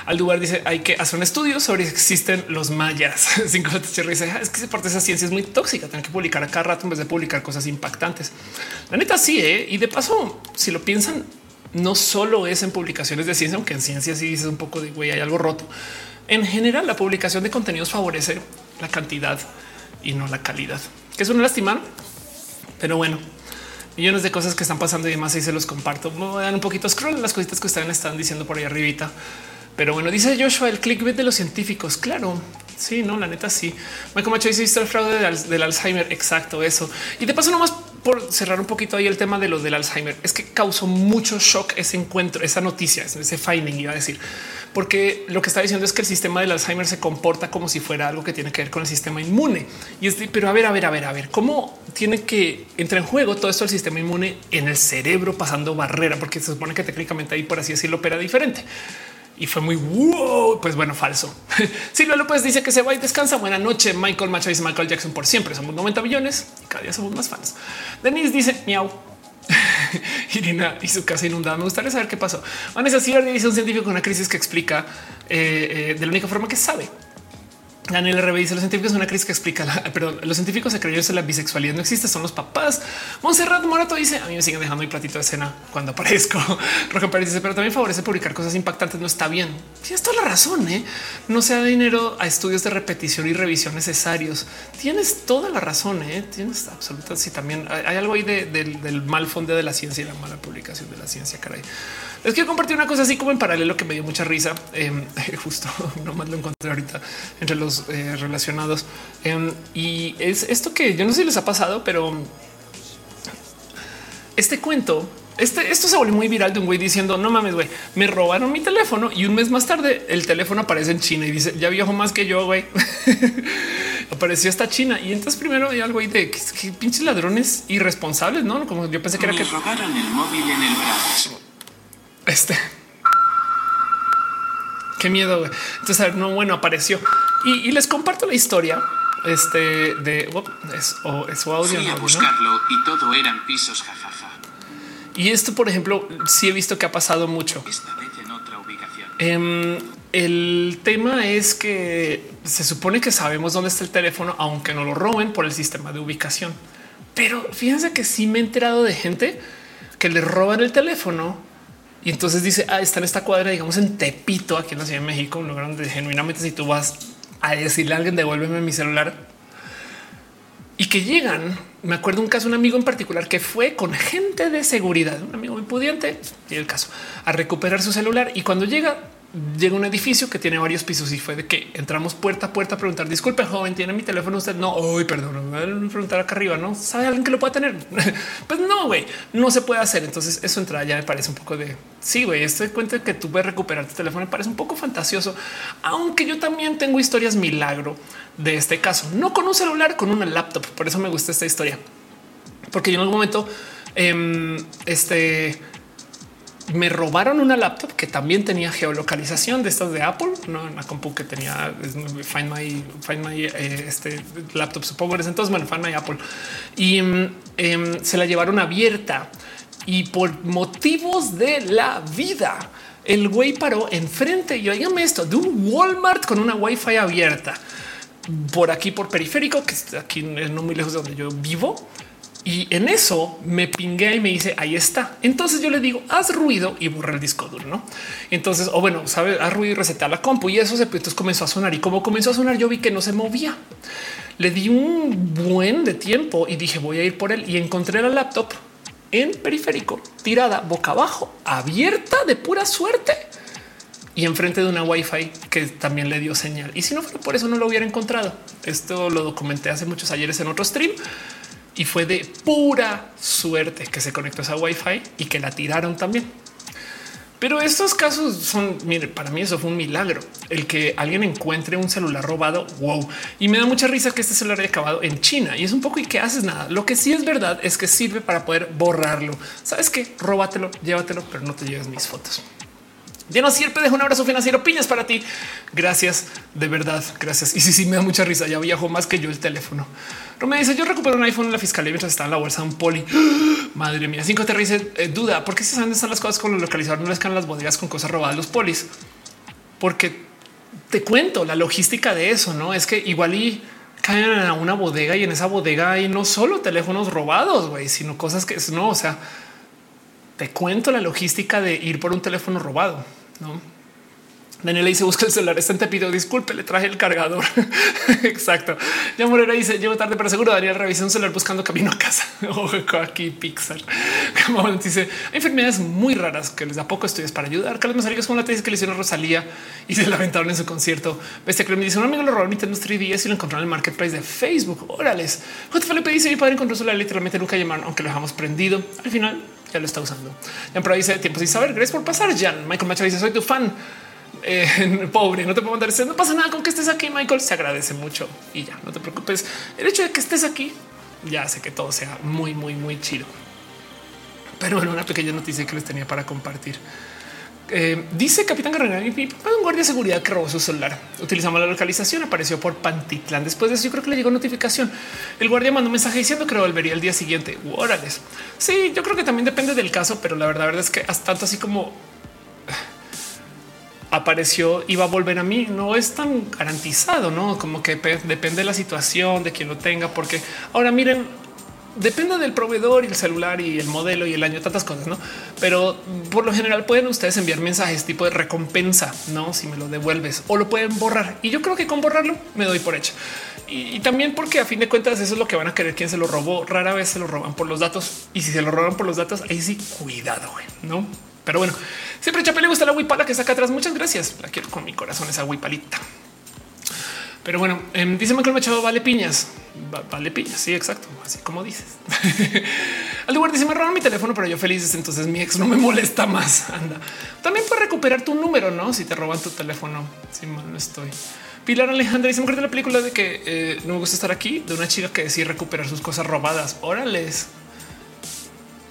Aldubar dice hay que hacer un estudio sobre si existen los mayas. Cinco dice ah, es que parte de esa ciencia es muy tóxica. Tener que publicar a cada rato en vez de publicar cosas impactantes. La neta sí. ¿eh? Y de paso, si lo piensan, no solo es en publicaciones de ciencia, aunque en ciencia sí dice un poco de güey, hay algo roto. En general, la publicación de contenidos favorece la cantidad y no la calidad, que es una lástima, pero bueno, millones de cosas que están pasando y demás. Ahí se los comparto. Voy a dar un poquito scroll las cositas que ustedes están diciendo por ahí arribita. Pero bueno, dice Joshua, el clickbait de los científicos. Claro, sí, no, la neta sí. Michael Macho dice visto el fraude del, Alzheimer. Exacto, eso. Y de paso, nomás por cerrar un poquito ahí el tema de los del Alzheimer, es que causó mucho shock ese encuentro, esa noticia, ese finding, iba a decir, porque lo que está diciendo es que el sistema del Alzheimer se comporta como si fuera algo que tiene que ver con el sistema inmune. Y es de, pero a ver, a ver, a ver, a ver, cómo tiene que entrar en juego todo esto del sistema inmune en el cerebro pasando barrera, porque se supone que técnicamente ahí, por así decirlo, opera diferente y fue muy wow, pues bueno, falso. Silvia López dice que se va y descansa. Buena noche. Michael Macho dice Michael Jackson por siempre. Somos 90 millones y cada día somos más fans. Denise dice miau. Irina y su casa inundada. Me gustaría saber qué pasó. Vanessa Ciberdi dice un científico con una crisis que explica eh, eh, de la única forma que sabe Daniel RB dice los científicos una crisis que explica, la, perdón, los científicos se creyeron que la bisexualidad no existe, son los papás. Monserrat Morato dice a mí me siguen dejando mi platito de cena cuando aparezco. Roger Pérez dice, pero también favorece publicar cosas impactantes. No está bien. Tienes toda la razón. ¿eh? No se da dinero a estudios de repetición y revisión necesarios. Tienes toda la razón. ¿eh? Tienes absoluta. Sí, también hay, algo ahí del mal fondo de la ciencia y la mala publicación de la ciencia. Caray. Les quiero compartir una cosa así como en paralelo que me dio mucha risa. Em, justo nomás lo encontré ahorita entre los eh, relacionados. Em, y es esto que yo no sé si les ha pasado, pero este cuento, este, esto se volvió muy viral de un güey diciendo no mames, güey, me robaron mi teléfono y un mes más tarde el teléfono aparece en China y dice ya viejo más que yo, güey. Apareció esta China y entonces primero hay algo ahí de que, pinches ladrones irresponsables, no como yo pensé que era que
robaron el móvil en el brazo.
Este. Qué miedo. Entonces, no, bueno, apareció y, les comparto la historia este de es, es su audio.
Fui a buscarlo y todo eran pisos jajaja.
Y esto, por ejemplo, sí he visto que ha pasado mucho.
Esta vez en otra ubicación.
Em, el tema es que se supone que sabemos dónde está el teléfono, aunque no lo roben por el sistema de ubicación. Pero fíjense que sí me he enterado de gente que le roban el teléfono y entonces dice, ah, está en esta cuadra, digamos en Tepito, aquí en la Ciudad de México, un lugar donde genuinamente si tú vas a decirle a alguien, devuélveme mi celular, y que llegan. Me acuerdo un caso, un amigo en particular que fue con gente de seguridad, un amigo muy pudiente, y el caso, a recuperar su celular. Y cuando llega, llega un edificio que tiene varios pisos y fue de que entramos puerta a puerta a preguntar, disculpe joven, tiene mi teléfono usted? No, hoy perdón, me voy a preguntar acá arriba, ¿no? ¿Sabe alguien que lo pueda tener? pues no, güey, no se puede hacer. Entonces eso entra ya me parece un poco de, sí, güey, estoy cuenta que tú puedes recuperar tu teléfono, me parece un poco fantasioso, aunque yo también tengo historias milagro de este caso, no con un celular, con una laptop, por eso me gusta esta historia, porque yo en algún momento, eh, este me robaron una laptop que también tenía geolocalización de estas de Apple, no en la compu que tenía Find My, Find My eh, este laptop, supongo. Entonces, bueno, Find My Apple y em, em, se la llevaron abierta y por motivos de la vida, el güey paró enfrente y oígame esto de un Walmart con una wifi abierta por aquí por periférico, que está aquí no muy lejos de donde yo vivo. Y en eso me pingué y me dice ahí está. Entonces yo le digo haz ruido y borra el disco duro. No, entonces, o bueno, sabe, haz ruido y receta la compu y eso se entonces comenzó a sonar. Y como comenzó a sonar, yo vi que no se movía. Le di un buen de tiempo y dije voy a ir por él y encontré la laptop en periférico, tirada boca abajo, abierta de pura suerte y enfrente de una wifi que también le dio señal. Y si no fuera por eso, no lo hubiera encontrado. Esto lo documenté hace muchos ayeres en otro stream y fue de pura suerte que se conectó a esa wifi y que la tiraron también. Pero estos casos son, mire, para mí eso fue un milagro. El que alguien encuentre un celular robado, wow. Y me da mucha risa que este celular haya acabado en China. Y es un poco y que haces nada. Lo que sí es verdad es que sirve para poder borrarlo. ¿Sabes qué? Róbatelo, llévatelo, pero no te lleves mis fotos. Diana Sierpe deja un abrazo financiero. Piñas para ti. Gracias, de verdad. Gracias. Y sí, sí, me da mucha risa. Ya viajó más que yo el teléfono. me dice: Yo recupero un iPhone en la fiscalía mientras está en la bolsa de un poli. Madre mía. Cinco te dice: eh, Duda, ¿por qué se saben dónde están las cosas con los localizadores? No les caen las bodegas con cosas robadas los polis. Porque te cuento la logística de eso. No es que igual y caen a una bodega y en esa bodega hay no solo teléfonos robados, güey, sino cosas que no, o sea, te cuento la logística de ir por un teléfono robado. No, Daniela dice busca el celular, está en Tepito. Disculpe, le traje el cargador. Exacto. Ya Morera dice llevo tarde, pero seguro Daniel revisé un celular buscando camino a casa. Ojo aquí Pixar. Como dice hay enfermedades muy raras que les da poco estudios para ayudar. Carlos Mazarigas con la tesis que le hicieron a Rosalía y se lamentaron en su concierto. Bestia que me dice un amigo lo robó en Nintendo 3DS y lo encontró en el marketplace de Facebook. Órales. J. Felipe dice mi padre encontró celular literalmente nunca llamaron, aunque lo dejamos prendido. Al final ya lo está usando. Por ahí dice tiempo sin saber. Gracias por pasar. Jan Michael Macho dice soy tu fan. Eh, pobre, no te puedo mandar. No pasa nada con que estés aquí, Michael. Se agradece mucho y ya no te preocupes. El hecho de que estés aquí ya hace que todo sea muy, muy, muy chido. Pero bueno, una pequeña noticia que les tenía para compartir. Eh, dice Capitán Guerrero, un guardia de seguridad que robó su celular. Utilizamos la localización, apareció por Pantitlán. Después de eso, yo creo que le llegó notificación. El guardia mandó un mensaje diciendo que volvería el día siguiente. Órales. Sí, yo creo que también depende del caso, pero la verdad, verdad es que hasta tanto así como apareció y va a volver a mí. No es tan garantizado, no como que depende de la situación de quien lo tenga, porque ahora miren, depende del proveedor y el celular y el modelo y el año, tantas cosas, no? Pero por lo general pueden ustedes enviar mensajes tipo de recompensa, no? Si me lo devuelves o lo pueden borrar. Y yo creo que con borrarlo me doy por hecho. Y, también porque a fin de cuentas eso es lo que van a querer quien se lo robó. Rara vez se lo roban por los datos y si se lo roban por los datos, ahí sí cuidado, no? Pero bueno, siempre Chape le gusta la huipala que está acá atrás. Muchas gracias. La quiero con mi corazón, esa huipalita. Pero bueno, eh, dice Michael Machado, vale piñas. vale piñas. Sí, exacto. Así como dices. Al lugar dice me robaron mi teléfono, pero yo feliz. Entonces mi ex no me molesta más. Anda. También puedes recuperar tu número, no? Si te roban tu teléfono. Si mal no estoy. Pilar Alejandra dice me acuerdo de la película de que eh, no me gusta estar aquí de una chica que decide recuperar sus cosas robadas. Órales.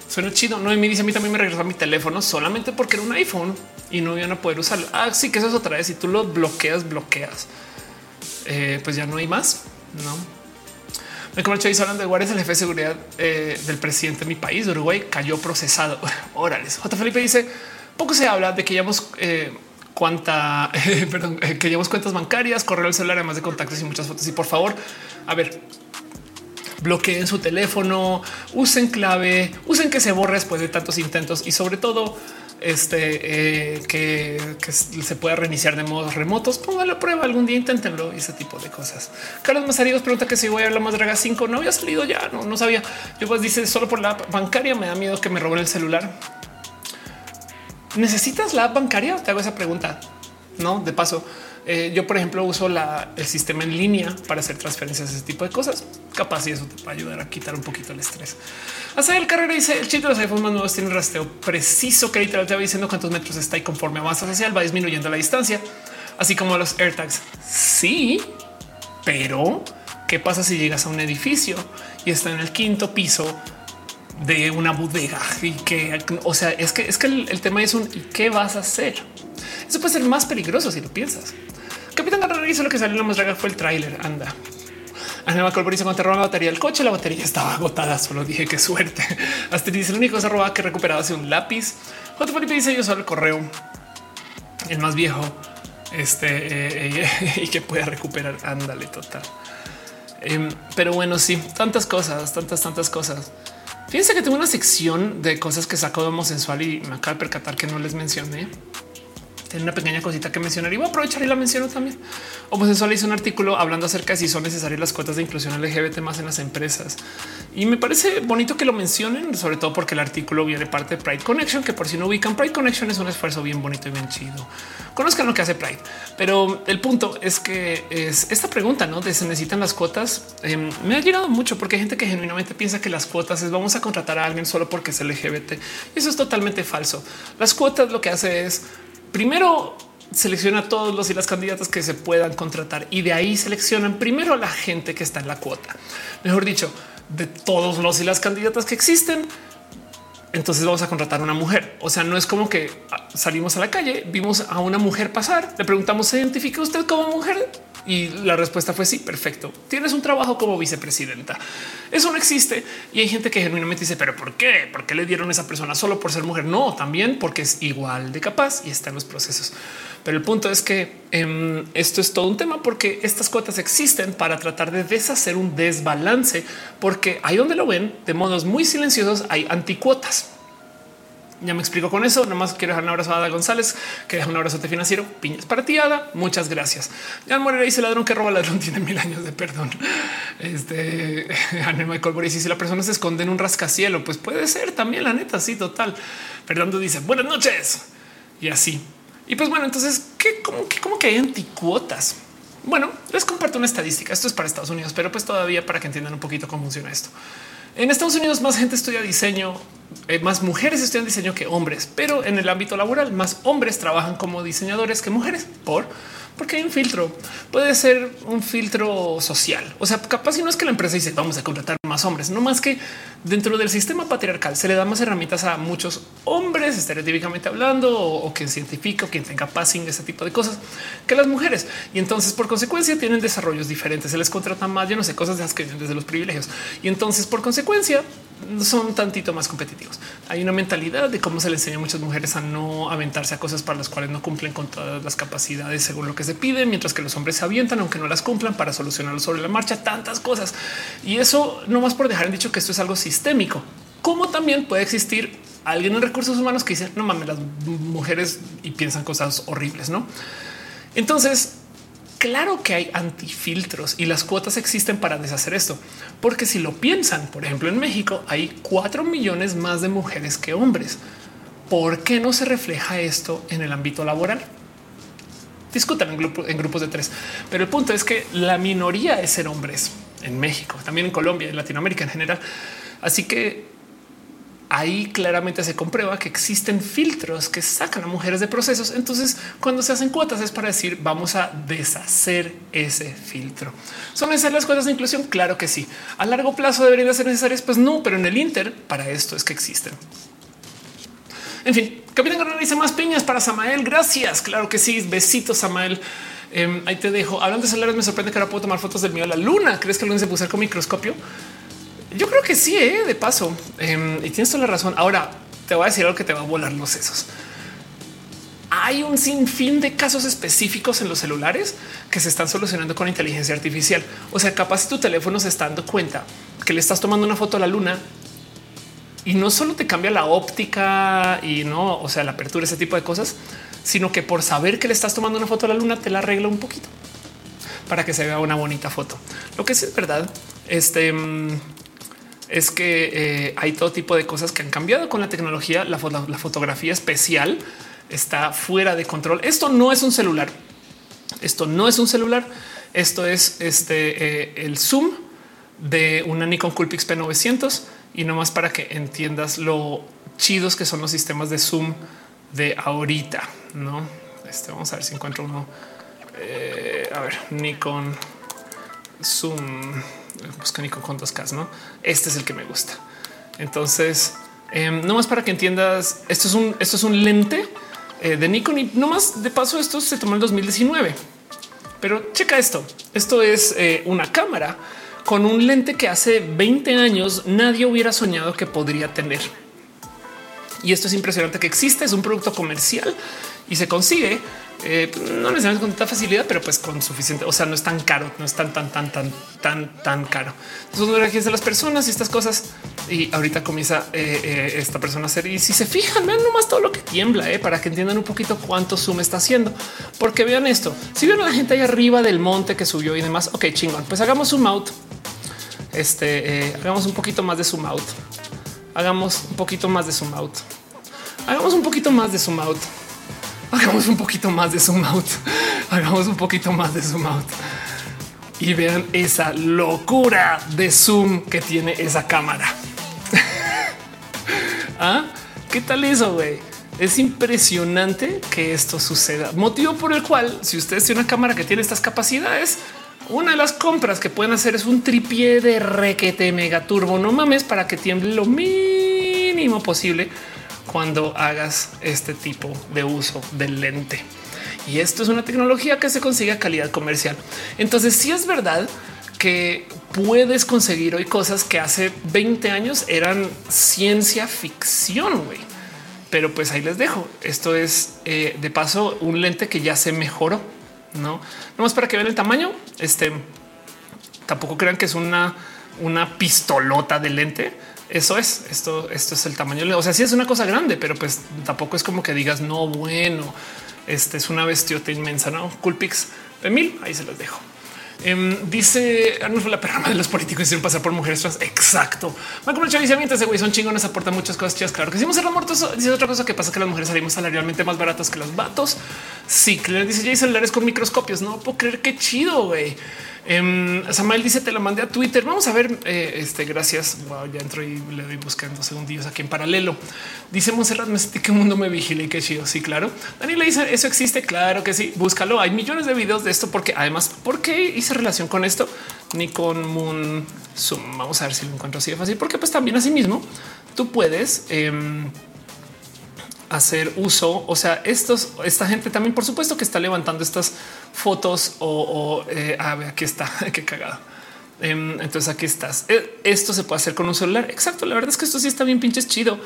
Suena chido. No, y me dice a mí también me regresó mi teléfono solamente porque era un iPhone y no iban a poder usarlo. Ah, sí, que eso es otra vez. Si tú lo bloqueas, bloqueas, eh, pues ya no hay más. No me como dice hablando de guardias, el jefe de seguridad eh, del presidente de mi país, Uruguay, cayó procesado. Órales. J. Felipe dice poco se habla de que llevamos eh, cuánta, perdón, que llevamos cuentas bancarias, correo al celular, además de contactos y muchas fotos. Y por favor, a ver, bloqueen su teléfono, usen clave, usen que se borre después de tantos intentos y sobre todo este eh, que, se pueda reiniciar de modos remotos. Póngalo a prueba algún día, inténtenlo y ese tipo de cosas. Carlos Mazariegos pregunta que si voy a la más draga 5 no había salido ya, no, no sabía. Yo pues dice solo por la bancaria me da miedo que me roben el celular. ¿Necesitas la bancaria? Te hago esa pregunta. No, de paso, eh, yo, por ejemplo, uso el sistema en línea para hacer transferencias, ese tipo de cosas. Capaz y eso te va a ayudar a quitar un poquito el estrés. Hasta el carrera dice el chip de los iPhones más nuevos tiene un rasteo preciso que literal te va diciendo cuántos metros está y conforme avanzas hacia él va disminuyendo la distancia, así como los AirTags. Sí, pero qué pasa si llegas a un edificio y está en el quinto piso de una bodega y que, o sea, es que es que el, tema es un ¿y qué vas a hacer? Eso puede ser más peligroso si lo piensas. Capitán Guerrero hizo lo que salió en la más draga fue el tráiler. Anda. Ángel Colbert dice cuando te roban la batería del coche, la batería estaba agotada. Solo dije qué suerte. Hasta dice la única cosa robada que he recuperado hace un lápiz. J. Felipe dice yo solo el correo, el más viejo, este eh, eh, y que pueda recuperar. Ándale, total. Em, pero bueno, sí, tantas cosas, tantas, tantas cosas. Fíjense que tengo una sección de cosas que sacó de homosexual y me acaba de percatar que no les mencioné una pequeña cosita que mencionar y voy a aprovechar y la menciono también. Homosexual hizo un artículo hablando acerca de si son necesarias las cuotas de inclusión LGBT más en las empresas. Y me parece bonito que lo mencionen, sobre todo porque el artículo viene parte de Pride Connection, que por si no ubican, Pride Connection es un esfuerzo bien bonito y bien chido. Conozcan lo que hace Pride, pero el punto es que es esta pregunta ¿no? de se necesitan las cuotas. Em, me ha llegado mucho porque hay gente que genuinamente piensa que las cuotas es vamos a contratar a alguien solo porque es LGBT. Y eso es totalmente falso. Las cuotas lo que hace es primero selecciona a todos los y las candidatas que se puedan contratar y de ahí seleccionan primero a la gente que está en la cuota. Mejor dicho, de todos los y las candidatas que existen, entonces vamos a contratar a una mujer. O sea, no es como que ah, salimos a la calle, vimos a una mujer pasar, le preguntamos, ¿se identifica usted como mujer? Y la respuesta fue sí, perfecto. Tienes un trabajo como vicepresidenta. Eso no existe. Y hay gente que genuinamente dice, pero ¿por qué? ¿Por qué le dieron a esa persona solo por ser mujer? No, también porque es igual de capaz y está en los procesos. Pero el punto es que em, esto es todo un tema porque estas cuotas existen para tratar de deshacer un desbalance, porque ahí donde lo ven de modos muy silenciosos hay anticuotas. Ya me explico con eso. Nomás quiero dejar un abrazo a Ada González, que deja un abrazote financiero. Piñas para ti, Ada. Muchas gracias. Jan Morera dice ladrón que roba ladrón tiene mil años de perdón. Este Anne Michael Boris, si la persona se esconde en un rascacielo, pues puede ser también la neta. Sí, total. Fernando dice buenas noches y así. Y pues bueno, entonces, ¿qué, cómo, qué, cómo que hay anticuotas? Bueno, les comparto una estadística. Esto es para Estados Unidos, pero pues todavía para que entiendan un poquito cómo funciona esto. En Estados Unidos más gente estudia diseño, eh, más mujeres estudian diseño que hombres, pero en el ámbito laboral más hombres trabajan como diseñadores que mujeres por porque hay un filtro. Puede ser un filtro social. O sea, capaz si no es que la empresa dice vamos a contratar más hombres, no más que dentro del sistema patriarcal se le da más herramientas a muchos hombres, estereotípicamente hablando, o, quien científica, o quien tenga passing, ese tipo de cosas que las mujeres. Y entonces, por consecuencia, tienen desarrollos diferentes. Se les contrata más, yo no sé, cosas de las que desde los privilegios. Y entonces, por consecuencia, son tantito más competitivos. Hay una mentalidad de cómo se le enseña a muchas mujeres a no aventarse a cosas para las cuales no cumplen con todas las capacidades según lo que se pide, mientras que los hombres se avientan aunque no las cumplan para solucionarlo sobre la marcha, tantas cosas. Y eso no más por dejar en dicho que esto es algo sistémico, como también puede existir alguien en recursos humanos que dice no mames las mujeres y piensan cosas horribles, no? Entonces Claro que hay antifiltros y las cuotas existen para deshacer esto, porque si lo piensan, por ejemplo, en México hay cuatro millones más de mujeres que hombres. ¿Por qué no se refleja esto en el ámbito laboral? Discutan en, grupos de tres, pero el punto es que la minoría es ser hombres en México, también en Colombia, en Latinoamérica en general. Así que ahí claramente se comprueba que existen filtros que sacan a mujeres de procesos. Entonces, cuando se hacen cuotas es para decir vamos a deshacer ese filtro. ¿Son necesarias las cuotas de inclusión? Claro que sí. A largo plazo deberían ser necesarias, pues no, pero en el Inter para esto es que existen. En fin, Capitán Garner dice más piñas para Samael. Gracias. Claro que sí. Besitos, Samael. Em, ahí te dejo. Hablando de celulares, me sorprende que ahora puedo tomar fotos del mío a la luna. ¿Crees que alguien se puso con microscopio? Yo creo que sí, ¿eh? de paso. Em, y tienes toda la razón. Ahora te voy a decir algo que te va a volar los sesos. Hay un sinfín de casos específicos en los celulares que se están solucionando con inteligencia artificial. O sea, capaz tu teléfono se está dando cuenta que le estás tomando una foto a la luna y no solo te cambia la óptica y no, o sea, la apertura, ese tipo de cosas, sino que por saber que le estás tomando una foto a la luna te la arregla un poquito para que se vea una bonita foto. Lo que es verdad, este mm, es que eh, hay todo tipo de cosas que han cambiado con la tecnología. La, fotografía especial está fuera de control. Esto no es un celular. Esto no es un celular. Esto es este eh, el zoom de una Nikon Coolpix P900 y no más para que entiendas lo chidos que son los sistemas de zoom de ahorita. No, este vamos a ver si encuentro uno. Eh, a ver, Nikon Zoom busca Nikon con dos K, no? Este es el que me gusta. Entonces, em, no más para que entiendas, esto es un, esto es un lente eh, de Nikon y no más de paso, esto se tomó en 2019. Pero checa esto. Esto es eh, una cámara con un lente que hace 20 años nadie hubiera soñado que podría tener. Y esto es impresionante que existe, es un producto comercial y se consigue eh, no necesariamente con tanta facilidad, pero pues con suficiente. O sea, no es tan caro, no es tan, tan, tan, tan, tan, tan caro. Entonces, de las personas y estas cosas. Y ahorita comienza eh, eh, esta persona a hacer. Y si se fijan, vean nomás todo lo que tiembla para que entiendan un poquito cuánto zoom está haciendo, porque vean esto. Si ven a la gente ahí arriba del monte que subió y demás, ok, chingón. Pues hagamos zoom out. Este hagamos un poquito más de zoom out. Hagamos un poquito más de zoom out. Hagamos un poquito más de zoom out. Hagamos un poquito más de zoom out. Hagamos un poquito más de zoom out. Y vean esa locura de zoom que tiene esa cámara. ¿Ah? ¿Qué tal eso, güey? Es impresionante que esto suceda. Motivo por el cual, si ustedes tienen una cámara que tiene estas capacidades, una de las compras que pueden hacer es un tripié de requete mega turbo. No mames para que tiemble lo mínimo posible cuando hagas este tipo de uso del lente. Y esto es una tecnología que se consigue a calidad comercial. Entonces, si es verdad que puedes conseguir hoy cosas que hace 20 años eran ciencia ficción, güey. Pero pues ahí les dejo. Esto es eh, de paso un lente que ya se mejoró, no? No más para que vean el tamaño. Este tampoco crean que es una, una pistolota de lente eso es esto. Esto es el tamaño. O sea, sí es una cosa grande, pero pues tampoco es como que digas no, bueno, este es una bestiota inmensa. No Coolpix de mil. Ahí se los dejo. Um, dice Arnulfo, la perrama de los políticos hicieron pasar por mujeres trans. Exacto. Michael dice mientras ese güey son chingones, aportan muchas cosas chidas. Claro que hicimos el muertos. Dice otra cosa que pasa que las mujeres salimos salarialmente más baratas que los vatos. Sí, dice ya hay celulares con microscopios. No puedo creer qué chido, güey. Um, Samuel dice te la mandé a Twitter. Vamos a ver. Eh, este gracias. Wow, ya entro y le doy buscando segundillos aquí en paralelo. Dice Monserrat, me sentí que mundo me vigila y qué chido. Sí, claro. Daniel le dice eso existe. Claro que sí. Búscalo. Hay millones de videos de esto porque además, ¿por qué hice relación con esto? Ni con Moon Zoom. Vamos a ver si lo encuentro así de fácil, porque pues también así mismo tú puedes em, hacer uso. O sea, estos, esta gente también, por supuesto, que está levantando estas fotos o, eh, a ver, aquí está, qué cagado. Em, entonces aquí estás. Eh, esto se puede hacer con un celular. Exacto. La verdad es que esto sí está bien pinches chido.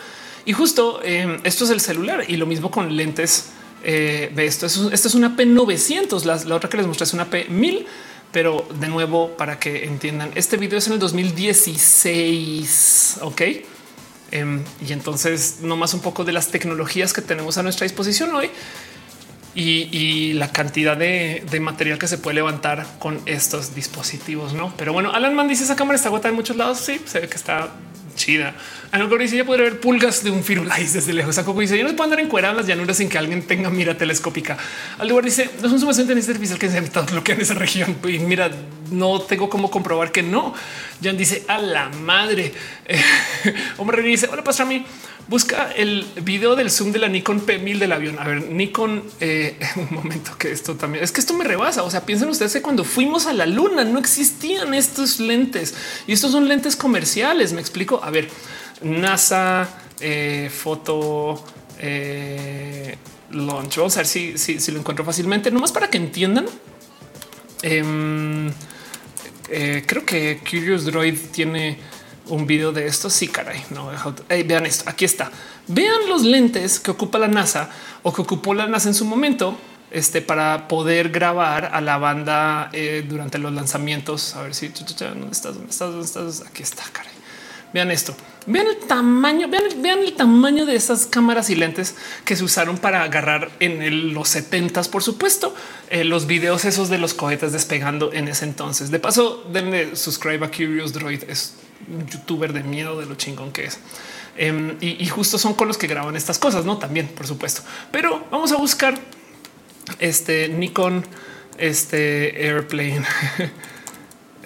Y justo em, esto es el celular y lo mismo con lentes. Eh, de esto. Esto es una P900. La, la, otra que les mostré es una P1000, pero de nuevo para que entiendan, este video es en el 2016. Ok. Em, y entonces no más un poco de las tecnologías que tenemos a nuestra disposición hoy y, la cantidad de, material que se puede levantar con estos dispositivos. No, pero bueno, Alan Man dice esa cámara está agotada en muchos lados. Sí, se ve que está chida. Algo dice ya podría ver pulgas de un firulais desde lejos. A Coco dice yo no puedo andar encuerado en las llanuras sin que alguien tenga mira telescópica. Al lugar dice no es un sumación de artificial que se ha bloquear en esa región. Y mira, no tengo cómo comprobar que no. Jan dice a la madre. hombre dice hola, pastor a mí. Busca el video del zoom de la Nikon P1000 del avión. A ver, Nikon, eh, un momento que esto también es que esto me rebasa. O sea, piensen ustedes que cuando fuimos a la luna no existían estos lentes y estos son lentes comerciales. Me explico. A ver, NASA, eh, foto, eh, launch. Vamos a ver si, si, lo encuentro fácilmente, nomás para que entiendan. Em, creo que Curious Droid tiene un video de esto. Sí, caray, no vean esto. Aquí está. Vean los lentes que ocupa la NASA o que ocupó la NASA en su momento este, para poder grabar a la banda eh, durante los lanzamientos. A ver si dónde estás, dónde estás, dónde estás. Aquí está. Caray. Vean esto. Vean el tamaño, vean, el tamaño de esas cámaras y lentes que se usaron para agarrar en los 70 por supuesto, eh, los videos esos de los cohetes despegando en ese entonces. De paso, denle subscribe a Curious Droid. Youtuber de miedo de lo chingón que es. Em, y, justo son con los que graban estas cosas, no también, por supuesto. Pero vamos a buscar este Nikon, este Airplane.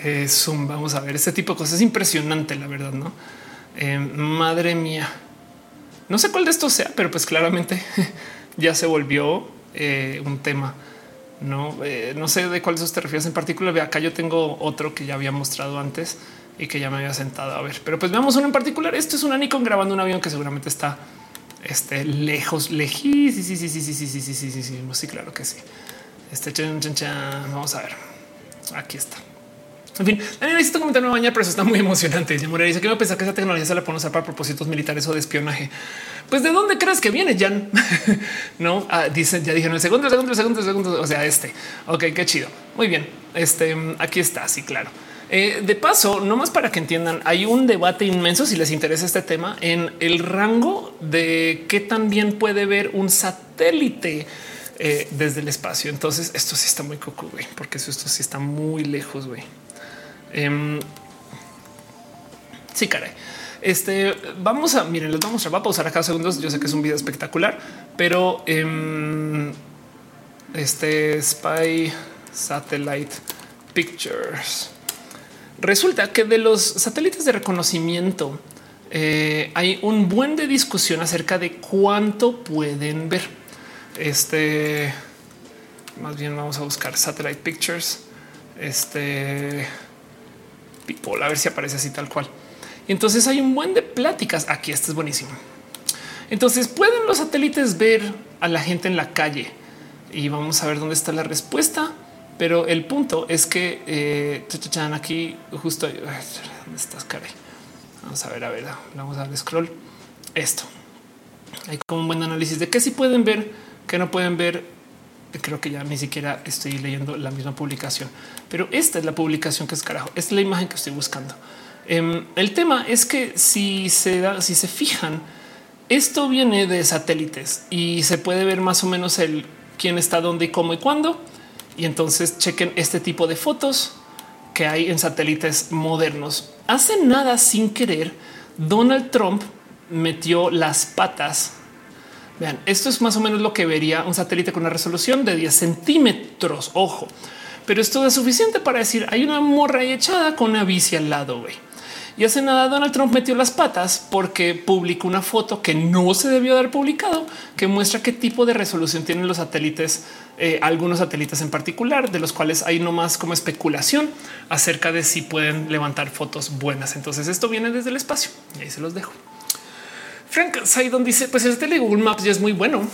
eh, Zoom. Vamos a ver este tipo de cosas. Es impresionante, la verdad, no? Em, madre mía, no sé cuál de estos sea, pero pues claramente ya se volvió eh, un tema. No, eh, no sé de cuál de esos te refieres en particular. Acá yo tengo otro que ya había mostrado antes y que ya me había sentado a ver. Pero pues veamos uno en particular. Esto es una Nikon grabando un avión que seguramente está este, lejos, lejí. Sí, sí, sí, sí, sí, sí, sí, sí, sí, sí, sí, claro que sí. Este chan, chan, chan. Vamos a ver. Aquí está. En fin, Daniel necesito comentar una baña, pero eso está muy emocionante. Ya dice que no pensar que esa tecnología se la pueden usar para propósitos militares o de espionaje. Pues de dónde crees que viene, Jan? no ah, ya dijeron el segundo, el segundo, el segundo, el segundo. O sea, este. Ok, qué chido. Muy bien. Este aquí está. Sí, claro. Eh, de paso, no más para que entiendan, hay un debate inmenso si les interesa este tema en el rango de qué también puede ver un satélite eh, desde el espacio. Entonces, esto sí está muy coco, güey, porque esto sí está muy lejos, güey. Em, sí, caray. Este vamos a miren, les vamos a va a pausar acá segundos. Yo sé que es un video espectacular, pero em, este Spy Satellite Pictures resulta que de los satélites de reconocimiento eh, hay un buen de discusión acerca de cuánto pueden ver. Este más bien vamos a buscar satellite pictures. Este people, a ver si aparece así tal cual. Y entonces hay un buen de pláticas. Aquí este es buenísimo. Entonces pueden los satélites ver a la gente en la calle y vamos a ver dónde está la respuesta. Pero el punto es que eh, aquí justo dónde estás, caray. Vamos a ver, a ver, vamos a dar scroll. Esto hay como un buen análisis de qué sí pueden ver, qué no pueden ver. Creo que ya ni siquiera estoy leyendo la misma publicación, pero esta es la publicación que es carajo. Esta es la imagen que estoy buscando. Em, el tema es que si se da, si se fijan, esto viene de satélites y se puede ver más o menos el quién está dónde y cómo y cuándo. Y entonces chequen este tipo de fotos que hay en satélites modernos. Hace nada sin querer, Donald Trump metió las patas. Vean, esto es más o menos lo que vería un satélite con una resolución de 10 centímetros. Ojo, pero esto es suficiente para decir hay una morra ahí echada con una bici al lado. güey. Y hace nada Donald Trump metió las patas porque publicó una foto que no se debió haber publicado, que muestra qué tipo de resolución tienen los satélites, eh, algunos satélites en particular, de los cuales hay no más como especulación acerca de si pueden levantar fotos buenas. Entonces esto viene desde el espacio y ahí se los dejo. Frank Saidon dice: Pues el Google Maps ya es muy bueno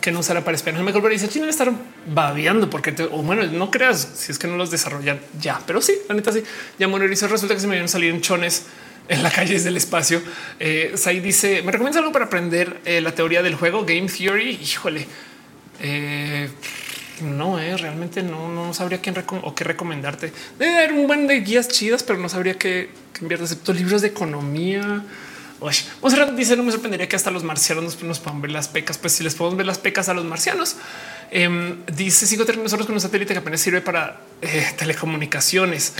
que no usará para espionaje. Mejor pero dice China debe estar babeando porque o bueno, no creas si es que no los desarrollan ya, pero sí, la neta sí. Ya bueno, dice resulta que se me vienen a salir en chones en la calle del espacio. Eh, Sai dice me recomiendas algo para aprender eh, la teoría del juego Game Theory. Híjole, eh, no, eh, realmente no, no sabría quién o qué recomendarte. Debe haber un buen de guías chidas, pero no sabría qué enviar excepto libros de economía Monserrat dice no me sorprendería que hasta los marcianos nos puedan ver las pecas. Pues si les podemos ver las pecas a los marcianos, em, dice sigo nosotros con un satélite que apenas sirve para eh, telecomunicaciones.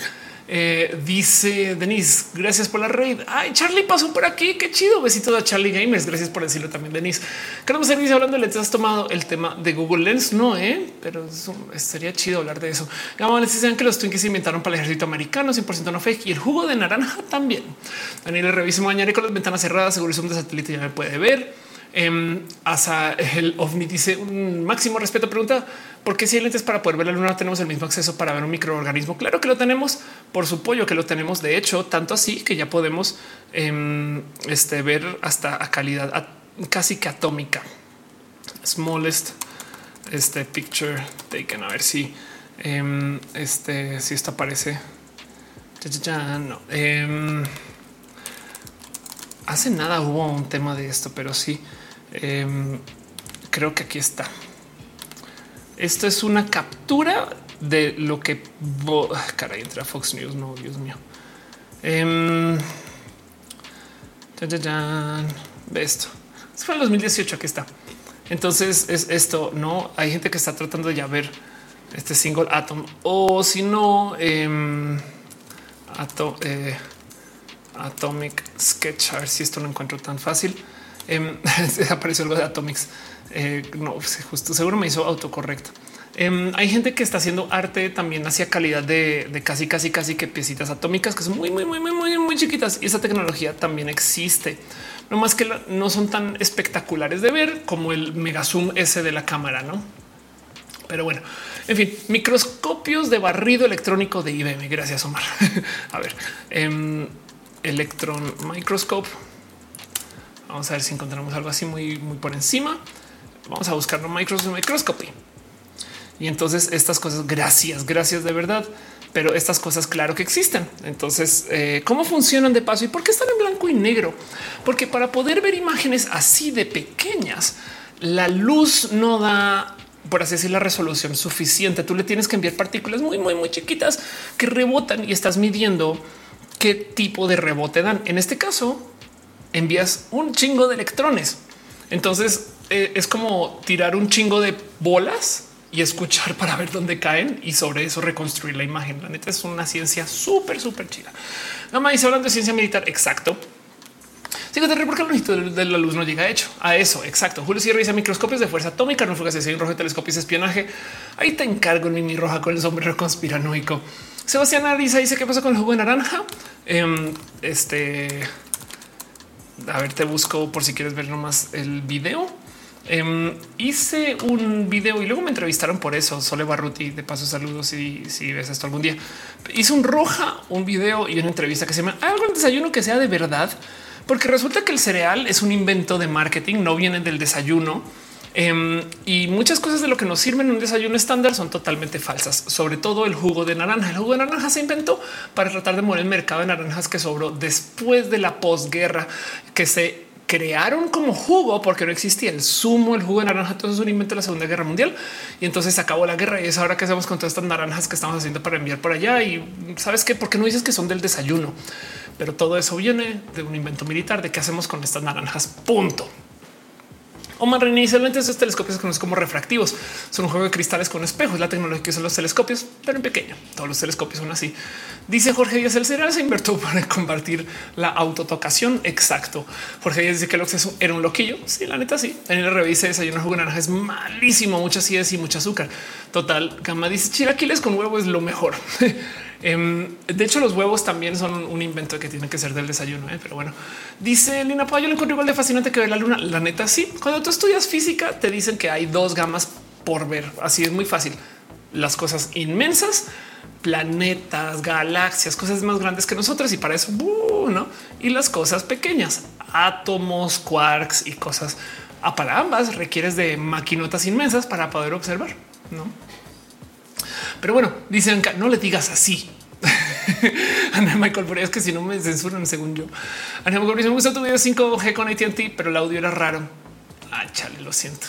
Eh, dice Denise, gracias por la red. Ay, Charlie pasó por aquí. Qué chido. Besito a Charlie Gamers. Gracias por decirlo también, Denise. Queremos servicio hablando de has tomado el tema de Google Lens. No, eh, pero sería chido hablar de eso. les dicen que los Twinkies se inventaron para el ejército americano, 100% no fake y el jugo de naranja también. Daniel revisa mañana con las ventanas cerradas. Seguro es un de satélite ya me puede ver. Eh, hasta el ovni dice un máximo respeto. Pregunta por qué si hay lentes para poder ver la luna tenemos el mismo acceso para ver un microorganismo. Claro que lo tenemos por su pollo, que lo tenemos. De hecho, tanto así que ya podemos eh, este, ver hasta a calidad casi que atómica. Smallest este picture taken. A ver si eh, este si esto aparece. Ya, no. Em, hace nada hubo un tema de esto, pero sí. Em, creo que aquí está. Esto es una captura de lo que ah, caray entra Fox News. No, Dios mío. Eh, esto. Esto fue en 2018. Aquí está. Entonces es esto. No hay gente que está tratando de ya ver este single atom o si no, eh, Atomic Sketch. A ver si esto lo encuentro tan fácil. Eh, apareció algo de Atomics. Eh, no, pues, justo seguro me hizo autocorrecto. Em, hay gente que está haciendo arte también hacia calidad de, casi, casi, casi que piecitas atómicas que son muy, muy, muy, muy, muy, muy chiquitas. Y esa tecnología también existe. No más que no son tan espectaculares de ver como el mega zoom ese de la cámara, no? Pero bueno, en fin, microscopios de barrido electrónico de IBM. Gracias, Omar. a ver, eh, Electron Microscope. Vamos a ver si encontramos algo así muy, muy por encima. Vamos a buscarlo Microsoft Microscopy. Y entonces estas cosas, gracias, gracias de verdad. pero estas cosas claro que existen. Entonces, eh, ¿cómo funcionan de paso y por qué están en blanco y negro? Porque para poder ver imágenes así de pequeñas, la luz no da por así decir, la resolución suficiente. Tú le tienes que enviar partículas muy, muy, muy chiquitas que rebotan y estás midiendo qué tipo de rebote dan. En este caso, envías un chingo de electrones. Entonces eh, es como tirar un chingo de bolas y escuchar para ver dónde caen y sobre eso reconstruir la imagen. La neta es una ciencia súper, súper chida. Nada dice hablando de ciencia militar. Exacto. Sí, te porque el longitud de la luz no llega hecho a eso. Exacto. Julio Sierra dice microscopios de fuerza atómica, no fugas de rojo, telescopios espionaje. Ahí te encargo en mi roja con el sombrero conspiranoico. Sebastián Arisa dice qué pasa con el jugo de naranja. Em, este, a ver, te busco por si quieres ver nomás el video. Em, hice un video y luego me entrevistaron por eso. Sole Barruti, de paso, saludos y si ves esto algún día. Hice un roja, un video y una entrevista que se llama algo en desayuno que sea de verdad, porque resulta que el cereal es un invento de marketing, no viene del desayuno. Em, y muchas cosas de lo que nos sirven en un desayuno estándar son totalmente falsas, sobre todo el jugo de naranja. El jugo de naranja se inventó para tratar de mover el mercado de naranjas que sobró después de la posguerra que se crearon como jugo porque no existía el zumo, el jugo de naranja. Todo es un invento de la Segunda Guerra Mundial y entonces se acabó la guerra. Y es ahora que hacemos con todas estas naranjas que estamos haciendo para enviar por allá. Y sabes qué? ¿Por qué no dices que son del desayuno? Pero todo eso viene de un invento militar de qué hacemos con estas naranjas. Punto. Omar inicialmente esos telescopios se conocen como refractivos. Son un juego de cristales con espejos. La tecnología que usan los telescopios, pero en pequeño. Todos los telescopios son así. Dice Jorge Díaz, el cereal se invirtió para compartir la autotocación. Exacto. Jorge Díaz dice que el acceso era un loquillo. Sí, la neta sí. En el revisa una jugo naranja es malísimo, mucha acidez y mucha azúcar. Total. Gama dice chilaquiles con huevo es lo mejor. Em, de hecho, los huevos también son un invento que tiene que ser del desayuno. ¿eh? Pero bueno, dice Lina Pablo, yo lo encuentro igual de fascinante que ver la luna. La neta, sí. Cuando tú estudias física, te dicen que hay dos gamas por ver. Así es muy fácil. Las cosas inmensas, planetas, galaxias, cosas más grandes que nosotros. Y para eso, no. Y las cosas pequeñas, átomos, quarks y cosas. A ah, para ambas requieres de maquinotas inmensas para poder observar. No, pero bueno, dicen que no le digas así. Ana Michael, pero es que si no me censuran, según yo. Ana Michael me gusta tu video 5G con ATT, pero el audio era raro. Ah, chale, lo siento.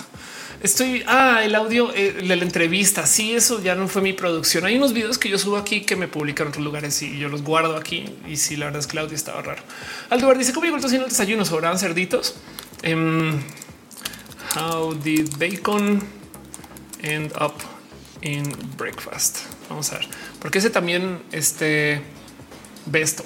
Estoy ah, el audio eh, de la entrevista. Sí, eso ya no fue mi producción. Hay unos videos que yo subo aquí que me publican en otros lugares y yo los guardo aquí. Y si la verdad es que el audio estaba raro. Aldo dice cómo llegó el tocino el desayuno. Sobraban cerditos. Um, how did bacon end up in breakfast. Vamos a ver, porque ese también este ve esto.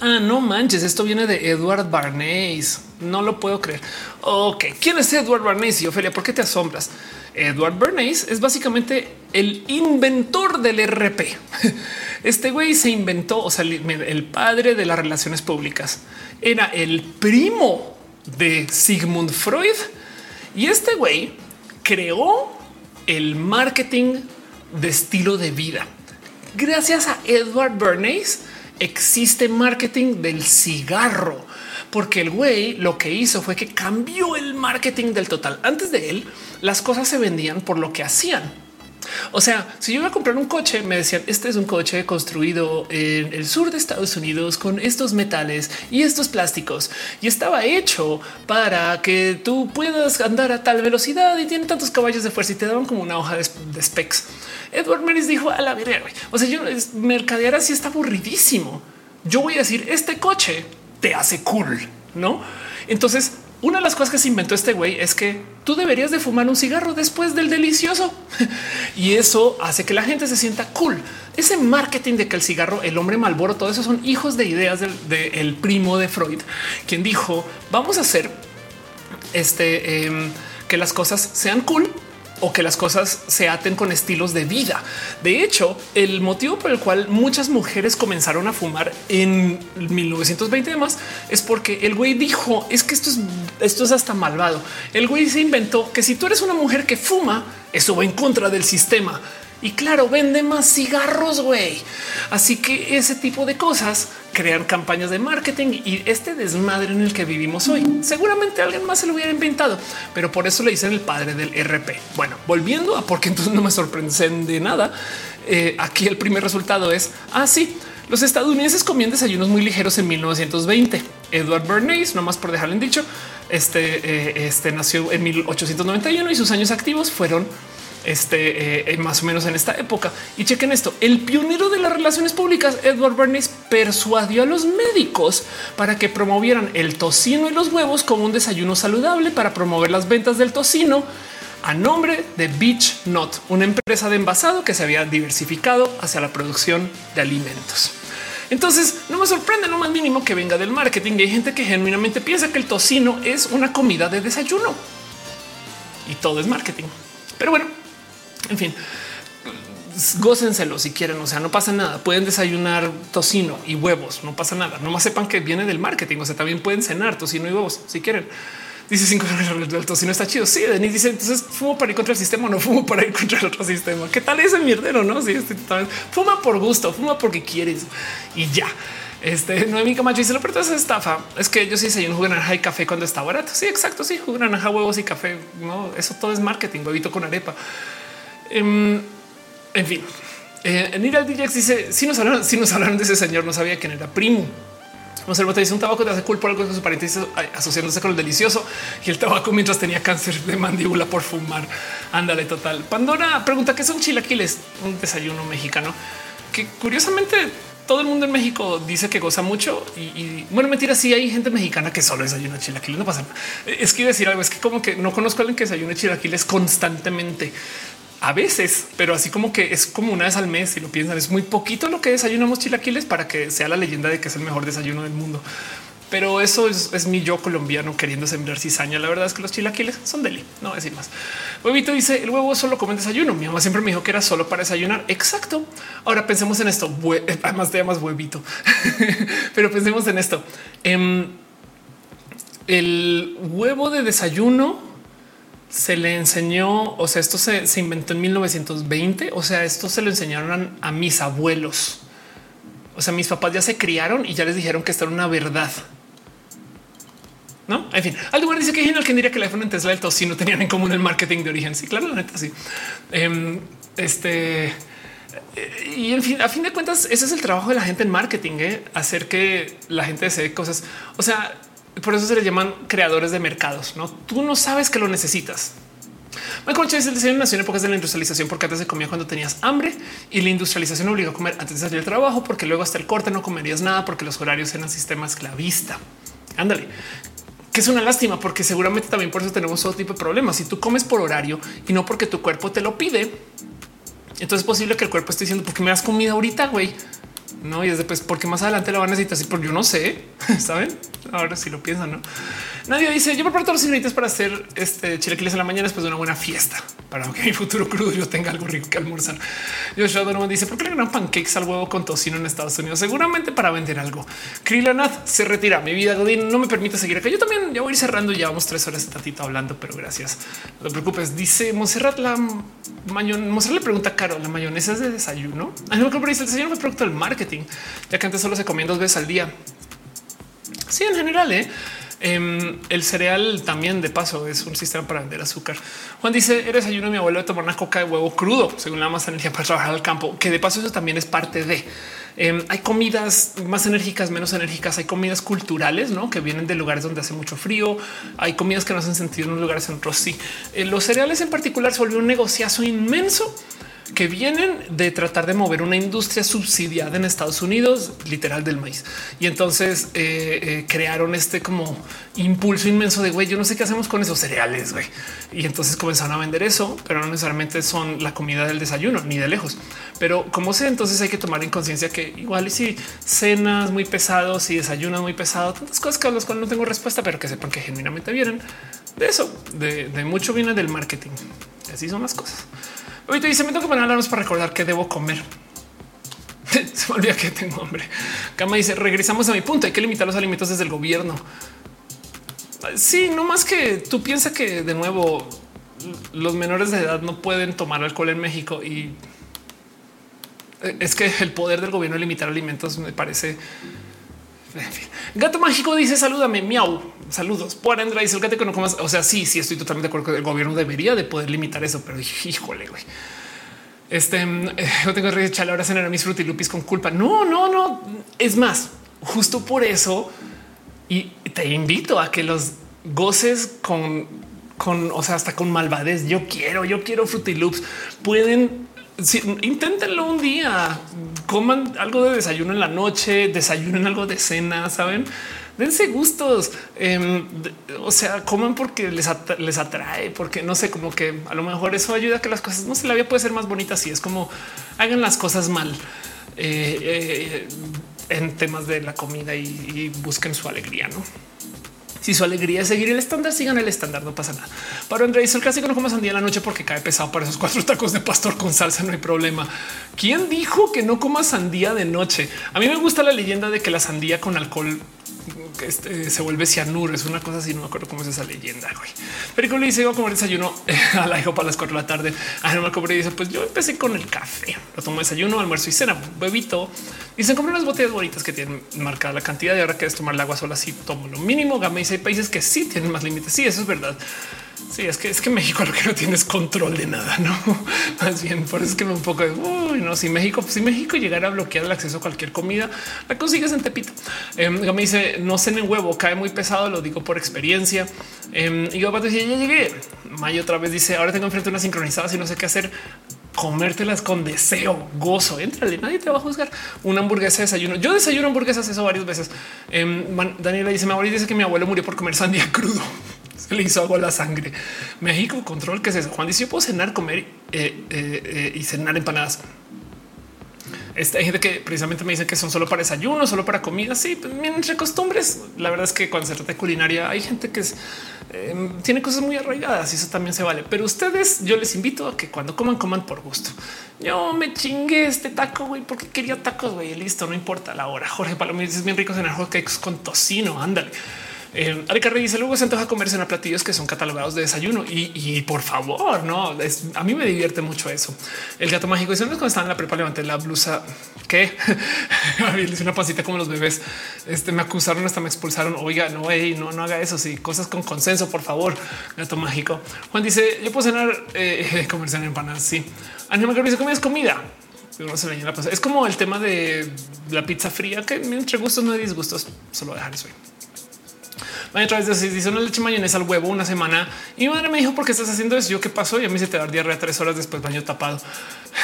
Ah, no manches, esto viene de Edward Barnes. No lo puedo creer. Ok, ¿quién es Edward Barnes? Y Ofelia, ¿por qué te asombras? Edward Bernays es básicamente el inventor del RP. Este güey se inventó, o sea, el padre de las relaciones públicas era el primo de Sigmund Freud y este güey creó el marketing de estilo de vida. Gracias a Edward Bernays existe marketing del cigarro, porque el güey lo que hizo fue que cambió el marketing del total. Antes de él, las cosas se vendían por lo que hacían. O sea, si yo iba a comprar un coche, me decían este es un coche construido en el sur de Estados Unidos con estos metales y estos plásticos y estaba hecho para que tú puedas andar a tal velocidad y tiene tantos caballos de fuerza y te daban como una hoja de, specs. Edward Meris dijo a la verga. O sea, yo mercadear así está aburridísimo. Yo voy a decir este coche te hace cool, no? Entonces una de las cosas que se inventó este güey es que tú deberías de fumar un cigarro después del delicioso y eso hace que la gente se sienta cool. Ese marketing de que el cigarro, el hombre malboro, todo eso son hijos de ideas del, primo de Freud, quien dijo vamos a hacer este em, que las cosas sean cool o que las cosas se aten con estilos de vida. De hecho, el motivo por el cual muchas mujeres comenzaron a fumar en 1920 y demás es porque el güey dijo es que esto es, esto es hasta malvado. El güey se inventó que si tú eres una mujer que fuma, eso va en contra del sistema. Y claro, vende más cigarros, güey. Así que ese tipo de cosas crean campañas de marketing y este desmadre en el que vivimos hoy. Seguramente alguien más se lo hubiera inventado, pero por eso le dicen el padre del RP. Bueno, volviendo a porque entonces no me sorprende de nada. eh, aquí el primer resultado es así. Ah, los estadounidenses comían desayunos muy ligeros en 1920. Edward Bernays, nomás por dejarlo en dicho, este, eh, este nació en 1891 y sus años activos fueron este, eh, más o menos en esta época. Y chequen esto, el pionero de las relaciones públicas, Edward Bernays, persuadió a los médicos para que promovieran el tocino y los huevos como un desayuno saludable para promover las ventas del tocino a nombre de Beach Not, una empresa de envasado que se había diversificado hacia la producción de alimentos. Entonces no me sorprende lo más mínimo que venga del marketing. Y hay gente que genuinamente piensa que el tocino es una comida de desayuno y todo es marketing. Pero bueno, en fin, gócenselo si quieren. O sea, no pasa nada. Pueden desayunar tocino y huevos. No pasa nada. No más sepan que viene del marketing. O sea, también pueden cenar tocino y huevos si quieren. Dice cinco el tocino está chido. Sí, Denis dice entonces fumo para ir contra el sistema no fumo para ir contra el otro sistema. ¿Qué tal ese mierdero? No, sí, este, fuma por gusto, fuma porque quieres y ya. Este mi Camacho dice lo pero es estafa. Es que yo sí sé un jugo y café cuando está barato. Sí, exacto. Sí, jugo huevos y café. No, eso todo es marketing, huevito con arepa. Em, en fin, eh, Niral DJX dice si nos hablaron, si nos hablaron de ese señor, no sabía quién era primo. Observa, te dice un tabaco te hace por algo que su pariente asociándose con el delicioso y el tabaco mientras tenía cáncer de mandíbula por fumar. Ándale, total. Pandora pregunta qué son chilaquiles, un desayuno mexicano que curiosamente todo el mundo en México dice que goza mucho y, bueno, mentira, sí hay gente mexicana que solo desayuna chilaquiles, no pasa nada. Es que decir algo, es que como que no conozco a alguien que desayune chilaquiles constantemente a veces, pero así como que es como una vez al mes. Si lo piensan, es muy poquito lo que desayunamos chilaquiles para que sea la leyenda de que es el mejor desayuno del mundo. Pero eso es, mi yo colombiano queriendo sembrar cizaña. La verdad es que los chilaquiles son deli, no decir más. Huevito dice el huevo solo come desayuno. Mi mamá siempre me dijo que era solo para desayunar. Exacto. Ahora pensemos en esto. Además te llamas huevito, pero pensemos en esto. Em, el huevo de desayuno se le enseñó, o sea, esto se, inventó en 1920, o sea, esto se lo enseñaron a, mis abuelos. O sea, mis papás ya se criaron y ya les dijeron que esto era una verdad. No, en fin, al lugar dice que genial quien diría que el iPhone en Tesla del si no tenían en común el marketing de origen. Sí, claro, la neta, sí. Em, este y en fin, a fin de cuentas, ese es el trabajo de la gente en marketing, ¿eh? hacer que la gente desee cosas. O sea, por eso se les llaman creadores de mercados. No, tú no sabes que lo necesitas. Michael Chase el diseño nació en épocas de la industrialización porque antes se comía cuando tenías hambre y la industrialización obligó a comer antes de salir del trabajo porque luego hasta el corte no comerías nada porque los horarios eran sistema esclavista. Ándale, que es una lástima porque seguramente también por eso tenemos todo tipo de problemas. Si tú comes por horario y no porque tu cuerpo te lo pide, entonces es posible que el cuerpo esté diciendo porque me das comida ahorita, güey. No, y es después porque más adelante lo van a necesitar así, porque yo no sé, saben? Ahora si lo piensan, no? Nadie dice yo preparo todos los ingredientes para hacer este chilaquiles en la mañana después de una buena fiesta para que mi futuro crudo yo tenga algo rico que almorzar. Joshua Donovan dice por qué le ganan pancakes al huevo con tocino en Estados Unidos? Seguramente para vender algo. Krillanath se retira. Mi vida Godín no me permite seguir acá. Yo también ya voy a ir cerrando. Llevamos tres horas de tatito hablando, pero gracias. No te preocupes. Dice Monserrat la mayon. Monserrat le pregunta a Caro la mayonesa es de desayuno. A no creo que el desayuno fue producto del marketing, ya que antes solo se comían dos veces al día. Sí, en general, ¿eh? Em, el cereal también de paso es un sistema para vender azúcar. Juan dice eres ayuno mi abuelo de tomar una coca de huevo crudo según la más energía para trabajar al campo, que de paso eso también es parte de em, hay comidas más enérgicas, menos enérgicas. Hay comidas culturales ¿no? que vienen de lugares donde hace mucho frío. Hay comidas que no hacen sentido en unos lugares en otros. Sí, eh, los cereales en particular se volvió un negociazo inmenso que vienen de tratar de mover una industria subsidiada en Estados Unidos, literal del maíz. Y entonces eh, eh, crearon este como impulso inmenso de güey, yo no sé qué hacemos con esos cereales, güey. Y entonces comenzaron a vender eso, pero no necesariamente son la comida del desayuno, ni de lejos. Pero como sé, entonces hay que tomar en conciencia que igual y si cenas muy pesados y desayunas muy pesado, tantas cosas que a las cuales no tengo respuesta, pero que sepan que genuinamente vienen de eso, de mucho viene del marketing. Así son las cosas. Ahorita dice: Me tengo que poner alarmas para recordar que debo comer. Se me olvida que tengo hambre. Cama dice: Regresamos a mi punto. Hay que limitar los alimentos desde el gobierno. Sí, no más que tú piensas que de nuevo los menores de edad no pueden tomar alcohol en México y es que el poder del gobierno limitar alimentos me parece Gato mágico dice salúdame, miau. Saludos. Por Andra dice el gato que no comas. O sea, sí, sí, estoy totalmente de acuerdo que el gobierno debería de poder limitar eso, pero híjole, güey. Este eh, yo tengo que echarle ahora cenar a mis frutilupis con culpa. No, no, no. Es más, justo por eso y te invito a que los goces con, con, o sea, hasta con malvadez. Yo quiero, yo quiero frutiloops. Pueden inténtenlo un día, coman algo de desayuno en la noche, desayunen algo de cena, saben? dense gustos. Em, o sea, coman porque les, les atrae, porque no sé, como que a lo mejor eso ayuda a que las cosas no se la vida puede ser más bonita. Así es como hagan las cosas mal eh, eh, en temas de la comida y, y busquen su alegría, no? Si su alegría es seguir el estándar, sigan el estándar, no pasa nada. Para André dice el clásico no comas sandía en la noche porque cae pesado para esos cuatro tacos de pastor con salsa, no hay problema. ¿Quién dijo que no comas sandía de noche? A mí me gusta la leyenda de que la sandía con alcohol este, se vuelve cianuro. Es una cosa así. No me acuerdo cómo es esa leyenda. Pero le dice iba a comer desayuno a la hijo para las cuatro de la tarde. A no me dice pues yo empecé con el café. Lo tomo desayuno, almuerzo y cena. Bebito. Dicen compré unas botellas bonitas que tienen marcada la cantidad. Y ahora que es tomar el agua sola, así tomo lo mínimo. Gama dice hay países que sí tienen más límites. Sí, eso es verdad. Sí, es que es que México lo que no tienes control de nada, no más bien por eso es que me un poco de uy, no. Si México, si México llegara a bloquear el acceso a cualquier comida, la consigues en Tepito. Eh, me dice no sé en huevo, cae muy pesado. Lo digo por experiencia. Eh, y yo decía ya llegué. Mayo otra vez dice ahora tengo enfrente una sincronizada y no sé qué hacer comértelas con deseo, gozo. Entrale, nadie te va a juzgar. Una hamburguesa de desayuno. Yo desayuno hamburguesas eso varias veces. Eh, Daniela dice: Mi abuelo dice que mi abuelo murió por comer sandía crudo le hizo agua a la sangre. México, control que es eso. Juan dice: Yo puedo cenar, comer eh, eh, eh, y cenar empanadas. Este, hay gente que precisamente me dice que son solo para desayuno, solo para comida. Sí, pues, entre costumbres. La verdad es que cuando se trata de culinaria, hay gente que em, tiene cosas muy arraigadas y eso también se vale. Pero ustedes, yo les invito a que cuando coman, coman por gusto. Yo me chingué este taco, güey, porque quería tacos, güey. Listo, no importa la hora. Jorge Palomir es bien rico cenar hot cakes con tocino. Ándale. Eh, Ari dice luego se antoja comerse en platillos que son catalogados de desayuno y, por favor, no a mí me divierte mucho eso. El gato mágico dice cuando estaba en la prepa levanté la blusa que hice una pancita como los bebés. Este me acusaron hasta me expulsaron. Oiga, no, no, no haga eso. Sí, cosas con consenso, por favor. Gato mágico. Juan dice yo puedo cenar, eh, comerse en empanadas. Sí, Anima dice comida es comida. Es como el tema de la pizza fría que entre gustos no hay disgustos. Solo dejar eso. Vaya otra vez dice una leche mayonesa al huevo una semana y mi madre me dijo por qué estás haciendo eso. Yo qué pasó y a mí se te da diarrea tres horas después baño tapado.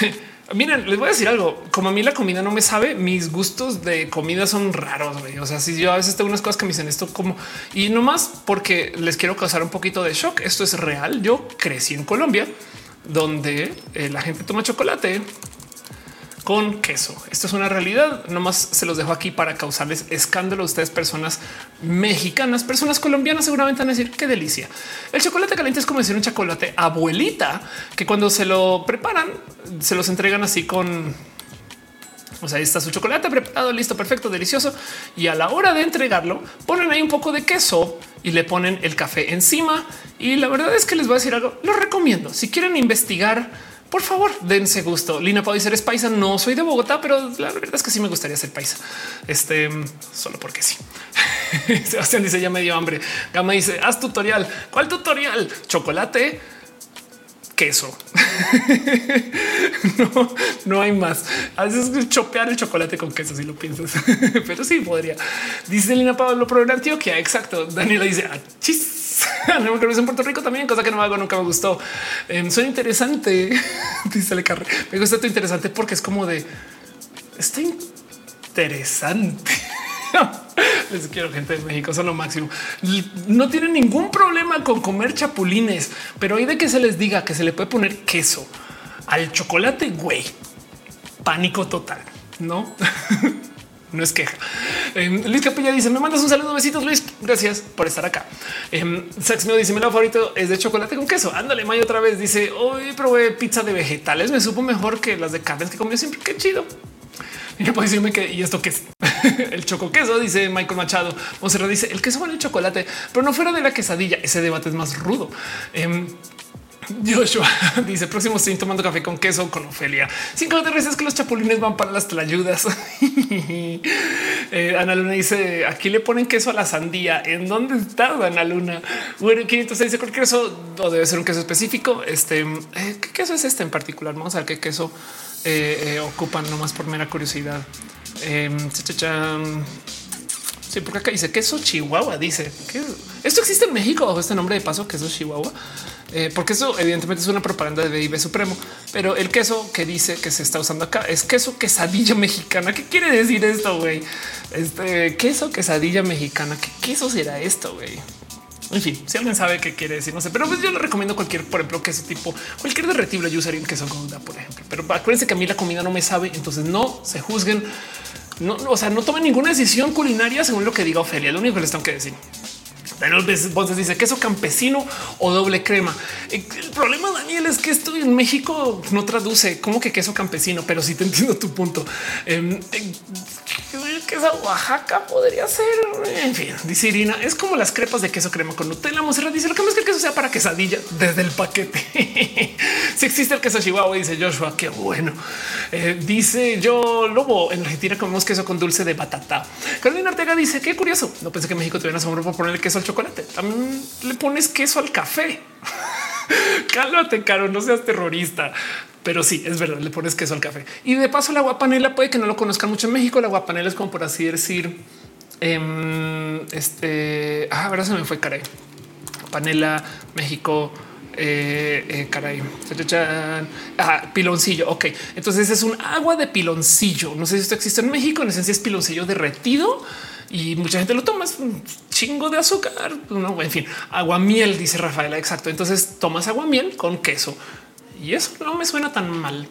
Miren, les voy a decir algo. Como a mí la comida no me sabe, mis gustos de comida son raros. O sea, si yo a veces tengo unas cosas que me dicen esto como y no más porque les quiero causar un poquito de shock. Esto es real. Yo crecí en Colombia donde eh, la gente toma chocolate con queso. Esto es una realidad. Nomás se los dejo aquí para causarles escándalo a ustedes, personas mexicanas, personas colombianas, seguramente van a decir qué delicia. El chocolate caliente es como decir un chocolate abuelita que cuando se lo preparan, se los entregan así con o sea, ahí está su chocolate preparado, listo, perfecto, delicioso. Y a la hora de entregarlo, ponen ahí un poco de queso y le ponen el café encima. Y la verdad es que les voy a decir algo, lo recomiendo. Si quieren investigar por favor, dense gusto. Lina puede ser paisa. No soy de Bogotá, pero la verdad es que sí me gustaría ser paisa. Este solo porque sí. Sebastián dice ya me dio hambre. Gama dice haz tutorial. ¿Cuál tutorial? Chocolate, queso. no, no hay más. A veces chopear el chocolate con queso si lo piensas, pero sí podría. Dice Lina Pablo, pro en Antioquia. Exacto. Daniela dice ah, en Puerto Rico también, cosa que no hago, nunca me gustó. Eh, soy interesante. Dice Le Carre. Me gusta esto interesante porque es como de está interesante. Les quiero gente de México, son lo máximo. No tienen ningún problema con comer chapulines, pero hay de que se les diga que se le puede poner queso al chocolate, güey. Pánico total, no? No es queja. Eh, Luis Capilla dice: Me mandas un saludo, besitos, Luis. Gracias por estar acá. Eh, Sex me dice: Mi favorito es de chocolate con queso. Ándale, Mayo otra vez. Dice: Hoy probé pizza de vegetales. Me supo mejor que las de carnes que comió siempre. Qué chido. Y no puedo decirme que y esto que es el choco queso, dice Michael Machado. Monserrat dice el queso con el chocolate, pero no fuera de la quesadilla. Ese debate es más rudo. Eh, Joshua dice próximo estoy tomando café con queso con Ofelia. Cinco veces que los chapulines van para las tlayudas. Eh, Ana Luna dice aquí le ponen queso a la sandía. ¿En dónde está Ana Luna? Bueno, 500 dice cualquier queso o debe ser un queso específico. Este eh, qué queso es este en particular. Vamos a ver qué queso eh, eh, ocupan nomás por mera curiosidad. Eh, Sí, porque acá dice queso Chihuahua. Dice que esto existe en México bajo este nombre de paso, queso Chihuahua, eh, porque eso evidentemente es una propaganda de BIB Supremo, pero el queso que dice que se está usando acá es queso quesadilla mexicana. ¿Qué quiere decir esto? Güey, este queso quesadilla mexicana. ¿Qué queso será esto? Güey? En fin, si alguien sabe qué quiere decir, no sé, pero pues yo le recomiendo cualquier, por ejemplo, queso tipo cualquier derretible. Yo usaría un queso gouda, por ejemplo, pero acuérdense que a mí la comida no me sabe, entonces no se juzguen no, o sea, no tomen ninguna decisión culinaria según lo que diga Ofelia. Lo único que les tengo que decir. Entonces dice queso campesino o doble crema. El problema, Daniel, es que esto en México no traduce como que queso campesino, pero sí te entiendo tu punto. Eh, queso Oaxaca podría ser. En fin, dice Irina, es como las crepas de queso crema con Nutella. Monserrat dice lo que más que el queso sea para quesadilla desde el paquete. si existe el queso Chihuahua, dice Joshua, qué bueno. Eh, dice yo lobo en Argentina comemos queso con dulce de batata. Carolina Ortega dice qué curioso. No pensé que México tuviera asombro por ponerle queso al chocolate. También le pones queso al café. Cálmate, caro, no seas terrorista. Pero sí, es verdad, le pones queso al café. Y de paso, la guapanela puede que no lo conozcan mucho en México. La guapanela es como por así decir, eh, este, ah, ahora se me fue caray. Panela, México, eh, eh, caray, ah, piloncillo. Ok, entonces es un agua de piloncillo. No sé si esto existe en México. En esencia es piloncillo derretido y mucha gente lo toma. Es un chingo de azúcar. No, en fin, agua miel, dice Rafaela. Exacto. Entonces tomas agua miel con queso y eso no me suena tan mal.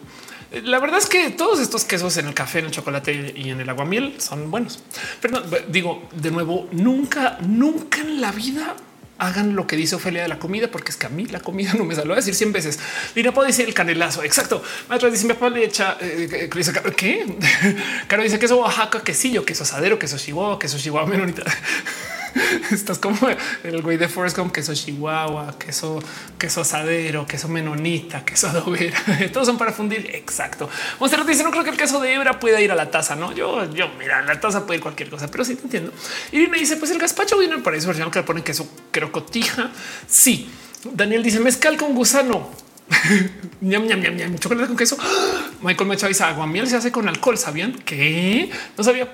La verdad es que todos estos quesos en el café, en el chocolate y en el agua miel son buenos. Pero digo de nuevo, nunca, nunca en la vida hagan lo que dice Ofelia de la comida, porque es que a mí la comida no me salió a decir 100 veces. Mira, puedo decir el canelazo. Exacto. Maestro dice: Mi papá le echa eh, qué? Caro dice queso Oaxaca, quesillo, queso asadero, queso Chihuahua, queso Chihuahua menonita. Estás como el güey de Forrest Gump, queso Chihuahua, queso, queso asadero, queso menonita, queso adobera. Todos son para fundir. Exacto. Monserrat dice: No creo que el queso de hebra pueda ir a la taza. No, yo, yo, mira, la taza puede ir cualquier cosa, pero sí te entiendo. Y me dice: Pues el gazpacho viene para eso, que le ponen queso crocotija. Sí. Daniel dice: Mezcal con gusano. ñam, ñam, ñam, ñam, chocolate con queso. Michael Mecha dice agua miel se hace con alcohol. Sabían que no sabía.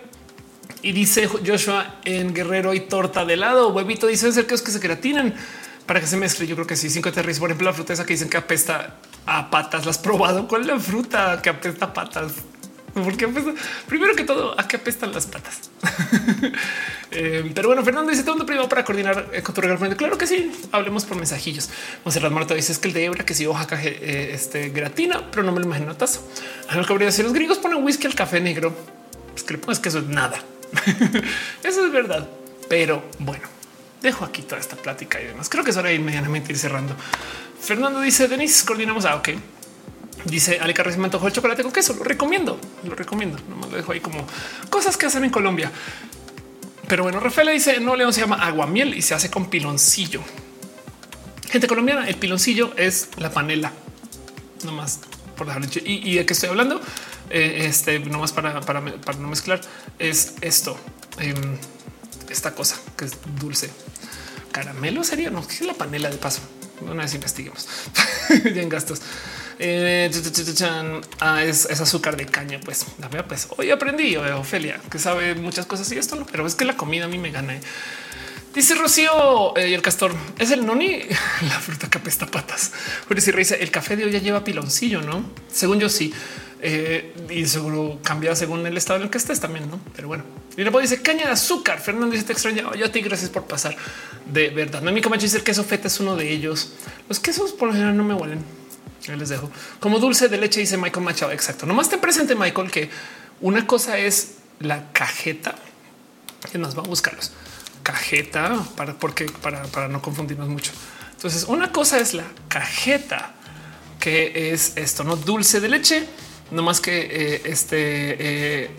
Y dice Joshua en Guerrero y torta de helado. Huevito dice ser que es que se gratinan para que se mezcle. Yo creo que sí. Cinco terris. Por ejemplo, la fruta esa que dicen que apesta a patas. ¿La has probado? ¿Cuál es la fruta que apesta a patas? Porque primero que todo, ¿a qué apestan las patas? eh, pero bueno, Fernando dice todo privado para coordinar eh, con tu regalo. Claro que sí, hablemos por mensajillos. Monserrat Marta dice es que el de Ebra que si Oaxaca eh, este gratina, pero no me lo imagino a taza. A lo que habría decir los gringos ponen whisky al café negro. Pues que pones que eso es nada. Eso es verdad. Pero bueno, dejo aquí toda esta plática y demás. Creo que es hora de inmediatamente ir cerrando. Fernando dice: Denis, coordinamos. Ah, ok. Dice Ale Carres, me antojó el chocolate con queso. Lo recomiendo, lo recomiendo. No lo dejo ahí como cosas que hacen en Colombia. Pero bueno, Rafaela dice: No, León se llama aguamiel y se hace con piloncillo. Gente colombiana, el piloncillo es la panela. No más por dejarlo y, y de qué estoy hablando, eh, este nomás para, para, para, no mezclar es esto, eh, esta cosa que es dulce. Caramelo sería no es la panela de paso. Una vez investiguemos ya en gastos. Eh, ah, es, es, azúcar de caña. Pues la verdad, pues hoy aprendí Ofelia que sabe muchas cosas y esto no, pero es que la comida a mí me gana. ¿eh? Dice Rocío eh, y el castor es el noni, la fruta que apesta patas. Pero si dice el café de hoy ya lleva piloncillo, no? Según yo, sí. Eh, y seguro cambia según el estado en el que estés también, no? Pero bueno, y luego dice caña de azúcar. Fernando dice te extraña. Yo a ti gracias por pasar de verdad. No, mi Camacho dice el queso feta es uno de ellos. Los quesos por lo general no me huelen. Yo les dejo como dulce de leche, dice Michael Machado. Exacto. Nomás te presente, Michael, que una cosa es la cajeta que nos va a buscarlos cajeta para porque para, para no confundirnos mucho. Entonces, una cosa es la cajeta, que es esto, no dulce de leche, no más que eh, este eh,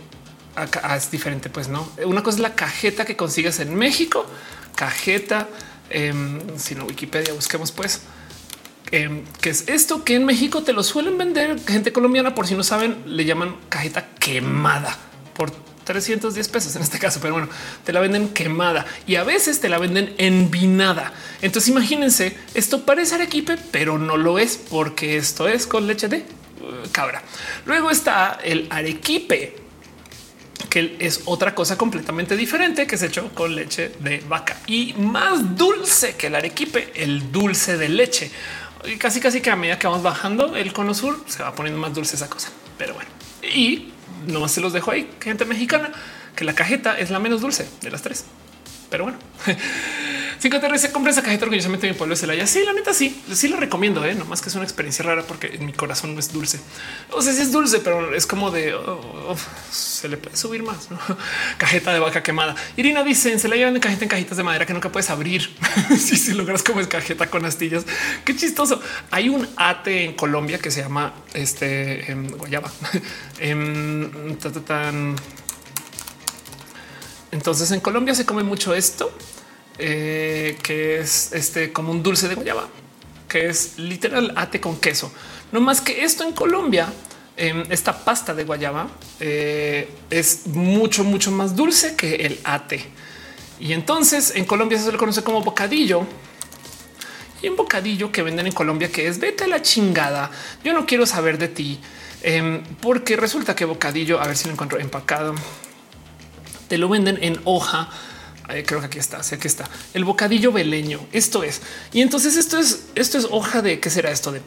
acá es diferente. Pues no, una cosa es la cajeta que consigues en México, cajeta. Eh, si no, Wikipedia, busquemos pues eh, que es esto que en México te lo suelen vender gente colombiana. Por si no saben, le llaman cajeta quemada por 310 pesos en este caso, pero bueno, te la venden quemada y a veces te la venden envinada. Entonces imagínense, esto parece arequipe, pero no lo es porque esto es con leche de cabra. Luego está el arequipe, que es otra cosa completamente diferente que es hecho con leche de vaca y más dulce que el arequipe, el dulce de leche. Y casi casi que a medida que vamos bajando el cono sur se va poniendo más dulce esa cosa. Pero bueno, y no se los dejo ahí, gente mexicana, que la cajeta es la menos dulce de las tres. Pero bueno, si se compra esa cajeta orgullosamente en mi pueblo de Celaya. Sí, la neta sí, sí lo recomiendo, ¿eh? no más que es una experiencia rara porque en mi corazón no es dulce. O sea, sí es dulce, pero es como de oh, oh, se le puede subir más. Cajeta de vaca quemada. Irina dice la llevan de cajeta en cajitas de madera que nunca puedes abrir. si, si logras como es cajeta con astillas, qué chistoso. Hay un ate en Colombia que se llama este em, guayaba. Em, entonces en Colombia se come mucho esto eh, que es este como un dulce de guayaba, que es literal ate con queso. No más que esto en Colombia, em, esta pasta de guayaba eh, es mucho, mucho más dulce que el ate. Y entonces en Colombia se le conoce como bocadillo. Y un bocadillo que venden en Colombia que es vete a la chingada. Yo no quiero saber de ti. Em, porque resulta que bocadillo, a ver si lo encuentro empacado, te lo venden en hoja creo que aquí está, sé que está el bocadillo beleño. Esto es. Y entonces esto es, esto es hoja de qué será esto de,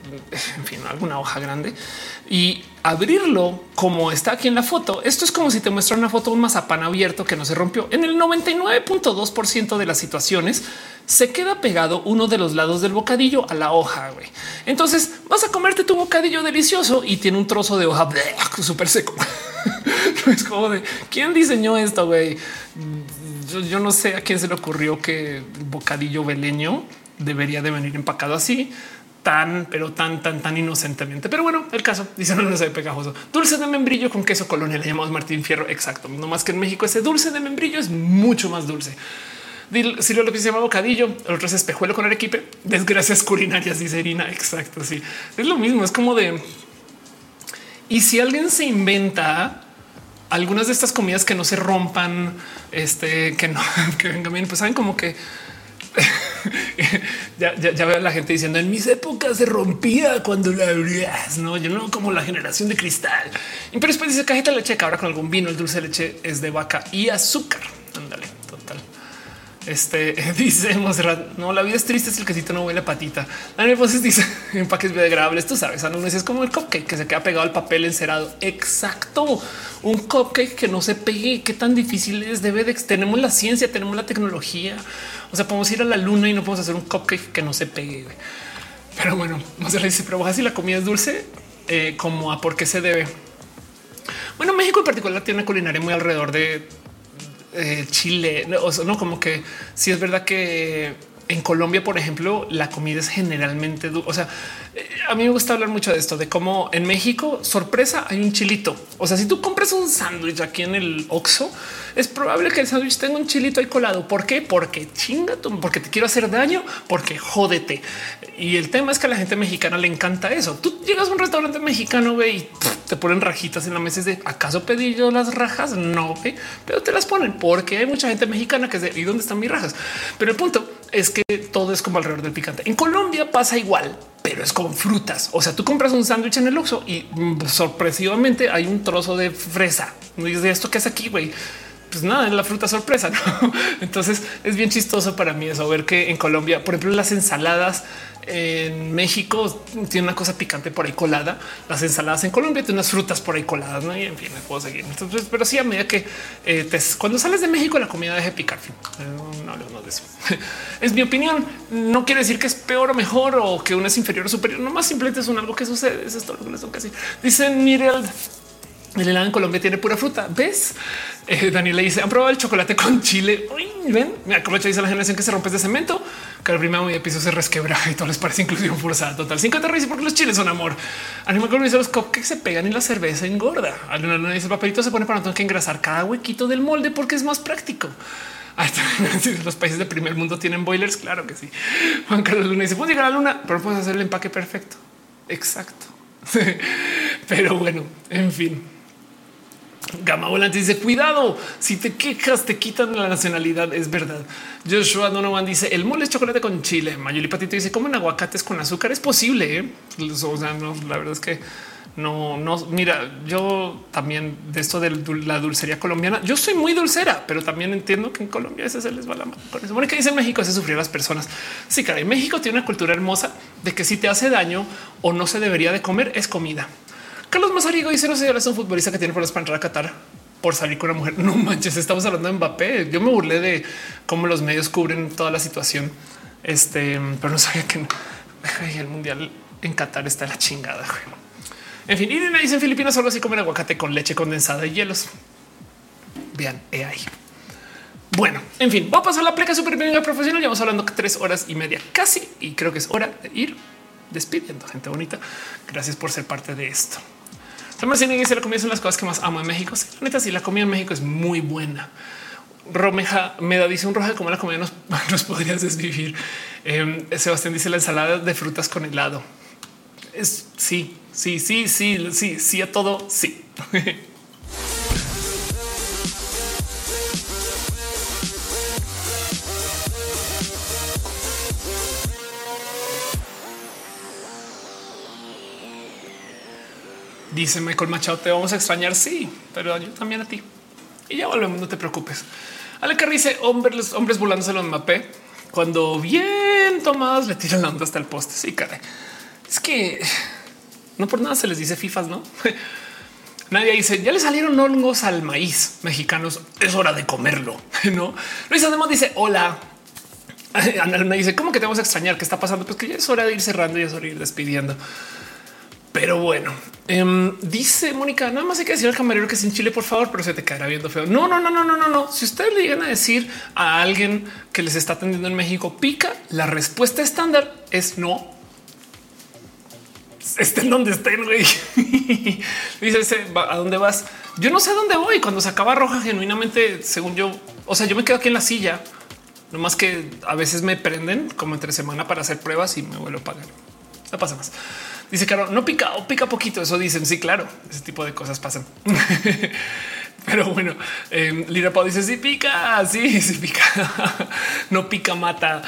en fin, alguna hoja grande y abrirlo como está aquí en la foto. Esto es como si te muestra una foto de un mazapán abierto que no se rompió. En el 99.2% de las situaciones se queda pegado uno de los lados del bocadillo a la hoja. Entonces vas a comerte tu bocadillo delicioso y tiene un trozo de hoja súper seco. es como de quién diseñó esto, güey yo, no sé a quién se le ocurrió que el bocadillo beleño debería de venir empacado así tan, pero tan, tan, tan inocentemente. Pero bueno, el caso dice no, no pegajoso. Dulce de membrillo con queso colonial, le llamamos Martín Fierro. Exacto. No más que en México ese dulce de membrillo es mucho más dulce. Si lo que se llama bocadillo, el otro es espejuelo con arequipe. Desgracias culinarias, dice Irina. Exacto. Sí, es lo mismo. Es como de y si alguien se inventa algunas de estas comidas que no se rompan, este, que no, que vengan bien, pues saben como que ya, veo a la gente diciendo en mis épocas se rompía cuando la abrías. No, yo no como la generación de cristal. Pero después dice cajeta de leche cabra con algún vino. El dulce de leche es de vaca y azúcar. Ándale. Este dice no, la vida es triste, es el quesito no huele a patita. Daniel pues dice empaques biodegradables. Tú sabes, no es como el cupcake que se queda pegado al papel encerado. Exacto. Un cupcake que no se pegue. Qué tan difícil es. Debe de tenemos la ciencia, tenemos la tecnología. O sea, podemos ir a la luna y no podemos hacer un cupcake que no se pegue. Pero bueno, no se le dice, pero si la comida es dulce, eh, como a por qué se debe. Bueno, México en particular tiene una culinaria muy alrededor de eh, Chile, no, como que si es verdad que en Colombia, por ejemplo, la comida es generalmente, o sea, eh, a mí me gusta hablar mucho de esto, de cómo en México, sorpresa, hay un chilito. O sea, si tú compras un sándwich aquí en el Oxxo, es probable que el sándwich tenga un chilito ahí colado. ¿Por qué? Porque chinga, porque te quiero hacer daño, porque jódete. Y el tema es que a la gente mexicana le encanta eso. Tú llegas a un restaurante mexicano y te ponen rajitas en la mesa. de acaso pedí yo las rajas? No, pero te las ponen porque hay mucha gente mexicana que es de y dónde están mis rajas. Pero el punto es que todo es como alrededor del picante. En Colombia pasa igual, pero es con frutas. O sea, tú compras un sándwich en el Oxxo y mm, sorpresivamente hay un trozo de fresa. Y de esto que es aquí, güey pues nada, es la fruta sorpresa. Entonces es bien chistoso para mí eso ver que en Colombia, por ejemplo, las ensaladas en México tiene una cosa picante por ahí colada. Las ensaladas en Colombia tienen unas frutas por ahí coladas. ¿no? Y en fin, me puedo seguir. Entonces, pero sí, a medida que eh, cuando sales de México, la comida deje picar. Eh, no hablemos de eso. es mi opinión. No quiere decir que es peor o mejor o que uno es inferior o superior. No más simplemente es un algo que sucede. Eso es todo lo que les tengo que decir. Dicen Mirel el helado en Colombia tiene pura fruta. ¿Ves? Eh, Daniel le dice, ¿han probado el chocolate con chile? Uy, ven, me aprovecha, dice la generación que se rompe de cemento, que el primer piso se resquebra y todo les parece inclusión forzada total. Cinco te porque los chiles son amor. Animal dice los cupcakes se pegan y la cerveza engorda. Alguna dice el papelito se pone para no tener que engrasar cada huequito del molde porque es más práctico. Los países del primer mundo tienen boilers. Claro que sí. Juan Carlos Luna dice: Puedes llegar a la luna, pero puedes hacer el empaque perfecto. Exacto. pero bueno, en fin. Gama Volante dice cuidado, si te quejas te quitan la nacionalidad, es verdad. Joshua Donovan dice el mole es chocolate con chile. Mayuli Patito dice comen aguacates con azúcar, es posible. ¿eh? O sea, no, la verdad es que no, no, mira, yo también de esto de la dulcería colombiana, yo soy muy dulcera, pero también entiendo que en Colombia ese se les va la mano. Eso, que dice en México se sufrir las personas. Sí, cara, en México tiene una cultura hermosa de que si te hace daño o no se debería de comer es comida. Carlos Mazarigo dice no sé, es un futbolista que tiene problemas para entrar a Qatar por salir con una mujer. No manches, estamos hablando de Mbappé. Yo me burlé de cómo los medios cubren toda la situación. Este, pero no sabía que el mundial en Qatar está la chingada. En fin, Irina dice en Filipinas solo así comer aguacate con leche condensada y hielos. Vean, he ahí. Bueno, en fin, voy a pasar la pleca súper bien profesional. Llevamos hablando tres horas y media casi y creo que es hora de ir despidiendo gente bonita. Gracias por ser parte de esto. También dice la comida son las cosas que más amo en México. Sí, la la comida en México es muy buena. Romeja me da dice un roja de cómo la comida nos, podrías desvivir. Eh, Sebastián dice la ensalada de frutas con helado. Es sí, sí, sí, sí, sí, sí a todo. Sí. Dice Michael Machado, te vamos a extrañar. Sí, pero yo también a ti. Y ya volvemos, no te preocupes. Ale que dice hombres, hombres volándose los mapé cuando bien tomados le tiran la onda hasta el poste. Sí, caray. Es que no por nada se les dice FIFAs, no? Nadie dice ya le salieron hongos al maíz mexicanos. Es hora de comerlo, no? Luis además dice hola. Ana dice cómo que te vamos a extrañar? ¿Qué está pasando? Pues que ya es hora de ir cerrando y es hora de ir despidiendo. Pero bueno, em, dice Mónica, nada más hay que decir al camarero que es en Chile, por favor, pero se te caerá viendo feo. No, no, no, no, no, no, no. Si ustedes le llegan a decir a alguien que les está atendiendo en México, pica, la respuesta estándar es no. Estén donde estén, güey. dice, ¿a dónde vas? Yo no sé a dónde voy. Cuando se acaba roja, genuinamente, según yo, o sea, yo me quedo aquí en la silla. No más que a veces me prenden como entre semana para hacer pruebas y me vuelvo a pagar. No pasa más. Dice claro, no pica o pica poquito. Eso dicen. Sí, claro, ese tipo de cosas pasan. Pero bueno, eh, Lira Pau dice: Sí, pica, sí, sí pica, no pica, mata.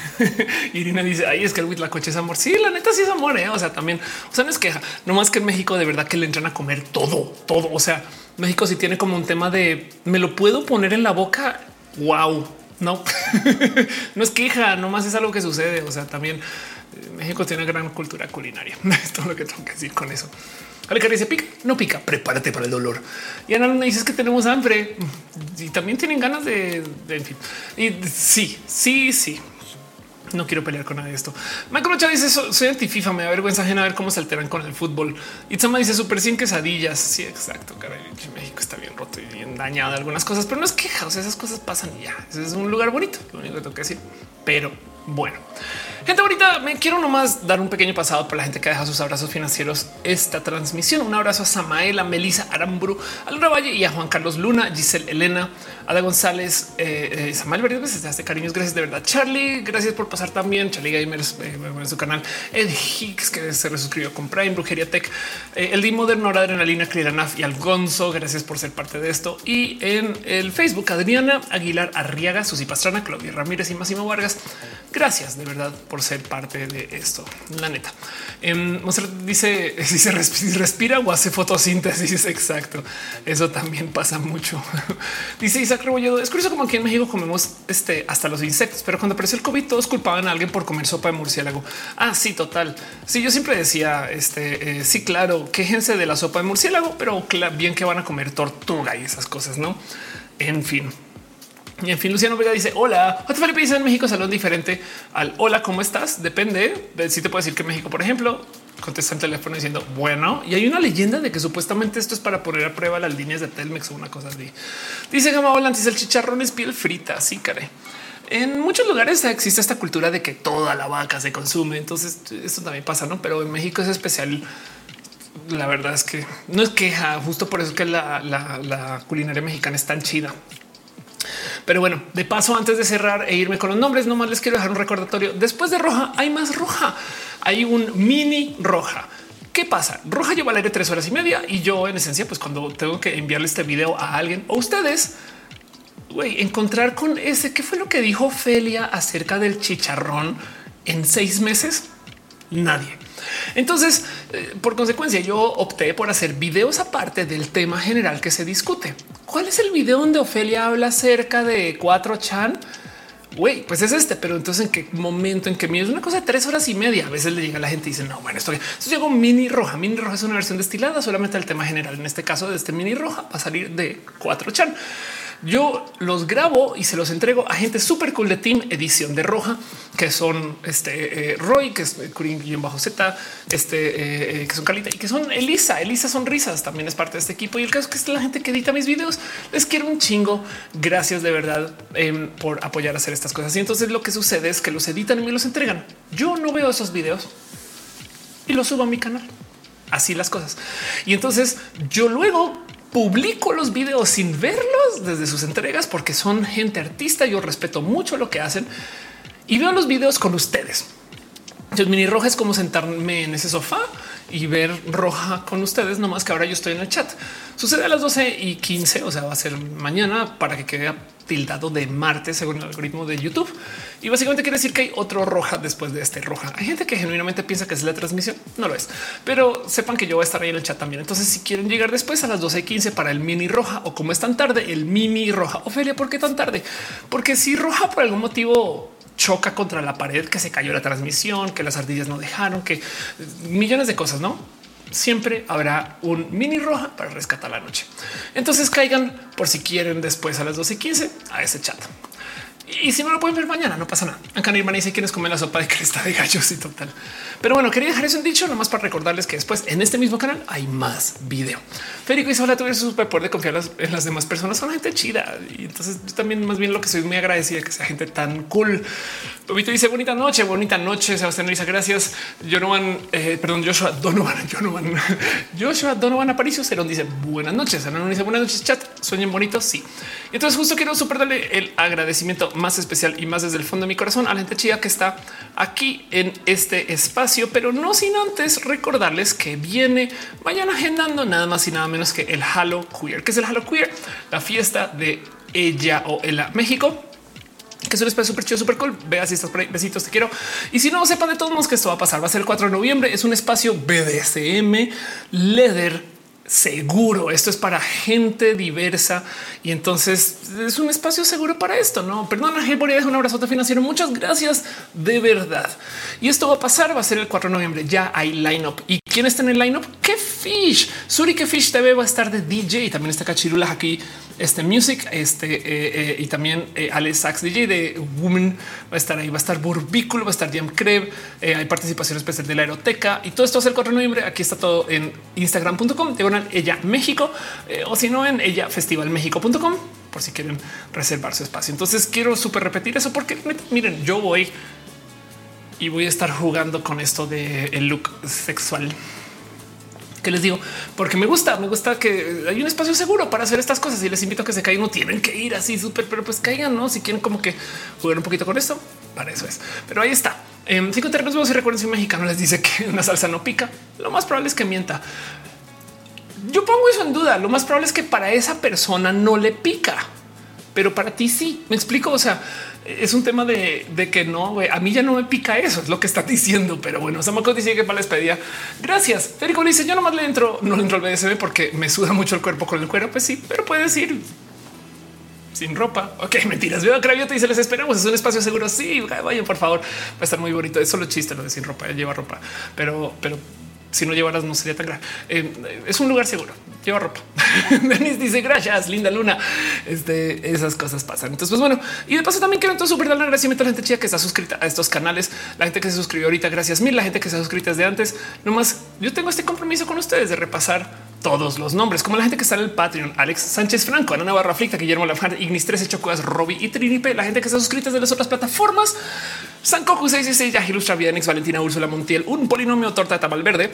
Irina dice: Ay, es que el coche es amor. Sí, la neta sí es amor. ¿eh? O sea, también, o sea, no es queja, no más que en México de verdad que le entran a comer todo, todo. O sea, México sí tiene como un tema de me lo puedo poner en la boca. Wow, no, no es queja, nomás es algo que sucede. O sea, también México tiene una gran cultura culinaria. Esto es lo que tengo que decir con eso. Ale dice pica, no pica, prepárate para el dolor. Y Ana me dices que tenemos hambre y también tienen ganas de, en fin. Y sí, sí, sí. No quiero pelear con nadie de esto. Michael Chávez dice soy antififa, me da vergüenza ajena ver cómo se alteran con el fútbol. Itzama dice super sin quesadillas. Sí, exacto. Caray, México está bien roto y bien dañado algunas cosas, pero no es queja. O sea, esas cosas pasan y ya. es un lugar bonito. Lo único que tengo que decir, pero bueno, gente ahorita me quiero nomás dar un pequeño pasado por la gente que deja sus abrazos financieros esta transmisión. Un abrazo a Samaela, Melissa Aramburu, a Laura Valle y a Juan Carlos Luna, Giselle Elena, Ada González, eh, eh Samuel Verdes, hace cariños. Gracias de verdad. Charlie, gracias por pasar también. Charlie Gamers eh, en su canal. Ed Hicks, que se resuscribió con Prime, Brujería Tech, eh, el D Moderno, Adrenalina, Cliranaf y Algonzo. Gracias por ser parte de esto. Y en el Facebook, Adriana Aguilar Arriaga, Susi Pastrana, Claudia Ramírez y Máximo Vargas. Gracias de verdad por ser parte de esto. La neta. Eh, dice, dice respira o hace fotosíntesis. Exacto. Eso también pasa mucho. dice Es curioso como aquí en México comemos este hasta los insectos, pero cuando apareció el COVID todos culpaban a alguien por comer sopa de murciélago. Ah, sí, total. Sí, yo siempre decía este eh, sí, claro, quéjense de la sopa de murciélago, pero bien que van a comer tortuga y esas cosas, no? En fin. Y en fin, Luciano Vega dice hola. Felipe dice en México salón diferente al hola, ¿cómo estás? Depende de si te puedo decir que México, por ejemplo, contesta el teléfono diciendo bueno. Y hay una leyenda de que supuestamente esto es para poner a prueba las líneas de Telmex o una cosa así. Dice Gama Volantis, el chicharrón es piel frita. Sí, caray. En muchos lugares existe esta cultura de que toda la vaca se consume. Entonces, esto también pasa, no? Pero en México es especial. La verdad es que no es queja, justo por eso que la, la culinaria mexicana es tan chida. Pero bueno, de paso, antes de cerrar e irme con los nombres, nomás les quiero dejar un recordatorio. Después de roja hay más roja. Hay un mini roja ¿Qué pasa? Roja lleva al aire tres horas y media y yo en esencia, pues cuando tengo que enviarle este video a alguien o ustedes, güey, encontrar con ese, ¿qué fue lo que dijo Felia acerca del chicharrón en seis meses? Nadie. Entonces, eh, por consecuencia, yo opté por hacer videos aparte del tema general que se discute. ¿Cuál es el video donde Ofelia habla acerca de 4chan? Güey, pues es este, pero entonces en qué momento en que es una cosa de tres horas y media. A veces le llega la gente y dice, no, bueno, estoy. Entonces llegó mini roja. Mini roja es una versión destilada solamente al tema general. En este caso, de este mini roja va a salir de 4chan. Yo los grabo y se los entrego a gente súper cool de Team Edición de Roja, que son este eh, Roy, que es Curín bajo Z, este eh, eh, que son Calita y que son Elisa. Elisa Sonrisas también es parte de este equipo. Y el caso es que es la gente que edita mis videos. Les quiero un chingo. Gracias de verdad em, por apoyar a hacer estas cosas. Y entonces lo que sucede es que los editan y me los entregan. Yo no veo esos videos y los subo a mi canal. Así las cosas. Y entonces yo luego publico los videos sin verlos desde sus entregas porque son gente artista. Yo respeto mucho lo que hacen y veo los videos con ustedes. Entonces, mini roja es como sentarme en ese sofá y ver roja con ustedes, no más que ahora yo estoy en el chat. Sucede a las 12 y 15, o sea, va a ser mañana para que quede tildado de martes según el algoritmo de YouTube. Y básicamente quiere decir que hay otro roja después de este roja. Hay gente que genuinamente piensa que es la transmisión, no lo es, pero sepan que yo voy a estar ahí en el chat también. Entonces, si quieren llegar después a las 12 y 15 para el mini roja o como es tan tarde, el mini roja. Ofelia, ¿por qué tan tarde? Porque si roja por algún motivo choca contra la pared, que se cayó la transmisión, que las ardillas no dejaron, que millones de cosas, no? Siempre habrá un mini roja para rescatar la noche. Entonces caigan por si quieren después a las 12 y 15 a ese chat. Y si no lo pueden ver mañana, no pasa nada. Acá Nirvana dice quienes comen la sopa de cresta de gallos y total. Pero bueno, quería dejar eso en dicho, nomás para recordarles que después en este mismo canal hay más video. Federico dice: Hola, tuve su superpoder de confiar en las demás personas. Son gente chida. Y entonces yo también, más bien, lo que soy muy agradecida que sea gente tan cool. Tobito dice: Bonita noche, bonita noche. Sebastián dice: Gracias. Donovan, eh, perdón, Joshua Donovan, Donovan, Joshua Donovan Aparicio. Serón dice: Buenas noches. Ana dice: Buenas noches, chat. Sueñen bonitos. Sí. Y entonces, justo quiero super darle el agradecimiento más especial y más desde el fondo de mi corazón a la gente chida que está aquí en este espacio, pero no sin antes recordarles que viene vayan agendando nada más y nada menos que el Halo Queer, que es el Halo Queer, la fiesta de ella o el México que es un espacio súper chido, súper cool. Vea si estás por ahí. Besitos, te quiero. Y si no, sepan de todos modos que esto va a pasar. Va a ser el 4 de noviembre. Es un espacio BDSM, leather, seguro. Esto es para gente diversa y entonces es un espacio seguro para esto. No, perdona, voy a dejar un abrazote financiero. Muchas gracias de verdad. Y esto va a pasar, va a ser el 4 de noviembre. Ya hay lineup y quién está en el lineup? ¿Qué Fish? Suri que Fish TV va a estar de DJ. También está Cachirula aquí este Music, este eh, eh, y también eh, Alex Sax DJ de Woman va a estar ahí, va a estar Burbículo, va a estar Jam Creb, hay participación especial de la aeroteca y todo esto es el 4 de noviembre. Aquí está todo en instagram.com, diagonal ella México o si no en ella festivalmexico.com por si quieren reservar su espacio. Entonces quiero súper repetir eso porque miren, yo voy y voy a estar jugando con esto de el look sexual que les digo, porque me gusta, me gusta que hay un espacio seguro para hacer estas cosas y les invito a que se caigan, no tienen que ir así súper, pero pues caigan, no? Si quieren como que jugar un poquito con esto, para eso es. Pero ahí está. En em, cinco terrenos, si recuerden si un mexicano les dice que una salsa no pica, lo más probable es que mienta. Yo pongo eso en duda. Lo más probable es que para esa persona no le pica, pero para ti sí. Me explico. O sea, es un tema de, que no, a mí ya no me pica eso, es lo que está diciendo. Pero bueno, Samako dice que para la despedida. Gracias. Federico dice: Yo nomás le entro, no le entro al BDSM porque me suda mucho el cuerpo con el cuero. Pues sí, pero puedes ir sin ropa. Ok, mentiras. Veo a Craviote y se les esperamos. Es un espacio seguro. Sí, vayan, por favor. Va a estar muy bonito. Es solo chiste lo de sin ropa. Lleva ropa, pero, pero si no llevaras no sería tan grave. Eh, es un lugar seguro. Lleva ropa. Denis dice gracias, linda luna. Este, esas cosas pasan. Entonces, pues bueno, y de paso también quiero entonces súper dar agradecimiento a la gente chida que está suscrita a estos canales, la gente que se suscribió ahorita, gracias mil, la gente que se ha suscrito desde antes. Nomás yo tengo este compromiso con ustedes de repasar todos los nombres, como la gente que está en el Patreon, Alex Sánchez Franco, Ana Navarra Flicta, Guillermo Lafar, Ignis 13, Chocuas, Robbie y Trinipe, la gente que está suscrita de las otras plataformas, Sankoku 666, Yahilus Travianix, Valentina Úrsula Montiel, un polinomio torta de tamal verde,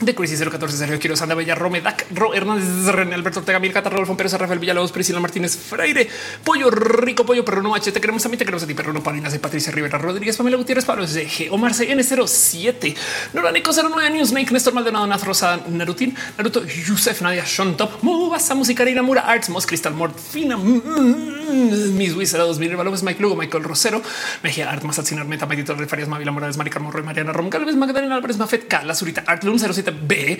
de Crisis 014, Sergio Quiero, Sandra Bella, Rome, Dac, Ro Hernández, René Alberto Ortega, Mirka, Rolfo Pérez, Rafael Villalobos, Priscila Martínez, Freire, Pollo Rico, Pollo Perro No H, te queremos también, te queremos a ti, Perro No Palinas, Patricia Rivera Rodríguez, Pamela Gutiérrez, Pablo G, Omar CN07, Nora Nico 09, Newsnake, Néstor Maldonado, Naz Rosa, Narutin, Naruto, Yusef, Nadia, Sean Top, Mubasa, Música, Karina Mura, Arts, Mos, Crystal Mort, Fina, Mis Wizardos, Miguel López, Mike Lugo, Michael Rosero, Mejía, Art, Mazacinar, Meta, Medito, Farias, Mavila Morales, Maricar Morro, Mariana Rom, Galvez, Magdalena Álvarez, Mafet, Carla, Zurita, Art, Lun 07, B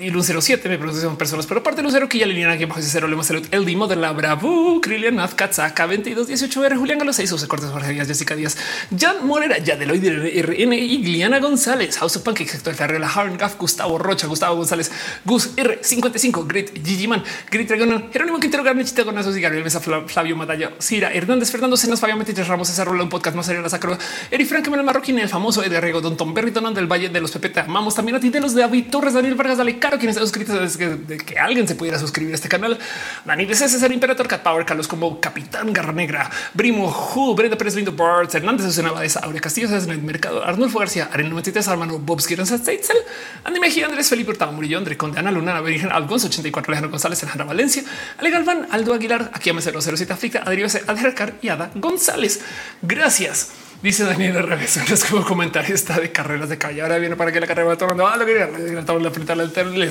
y Lun 07 me producen personas, pero aparte de Lucero que ya Liliana que bajo cero le salud el Dimo de la Bravo, Krilian Math, Katzaka 22 18 R, Julián Galo 6, José Cortés, Jorge Díaz, Jessica Díaz, Jan Morera, Yadeloid RN y Gliana González, House of Pancake, Sector Ferrera, Harn Gaff, Gustavo Rocha, Gustavo González, Gus R55, Grit, Gigi Man, Grit Dragon, Jerónimo Quintero, Garnechita Gonazos y Gabriel Mesa, Flavio Madalla, Cira, Hernández, Fernando Cenas, Fabián Metiches Ramos, César Rola, un podcast más de la sacro, Eri Frank, Mel Marroquín, el famoso Edgar Rego, Don Tom Berry, Don del Valle de los Pepe, te amamos también a ti de los de David Torres, Daniel Vargas, Dale Caro, quien está suscrito desde que, que alguien se pudiera suscribir a este canal. Dani de César Imperator, Cat Power, Carlos como Capitán Garra Negra, Brimo, Ju, Brenda Pérez, Lindo Barts, Hernández, Susana Baeza, Aurea Castillo, en mercado, Arnulfo García, Aren 93, Armando, Bob Skiren, Steitzel, Andy Mejía, Andrés Felipe Hurtado Murillo, André Conde, Ana Luna, Virgen, Algonzo 84, Alejandro González, Alejandra Valencia, Ale Galván, Aldo Aguilar, aquí a 007 África, Adrián Adhercar y Ada González. Gracias. Dice Daniel. No es como comentar esta de carreras de calle. Ahora viene para que la carrera va tomando ah, lo que la frente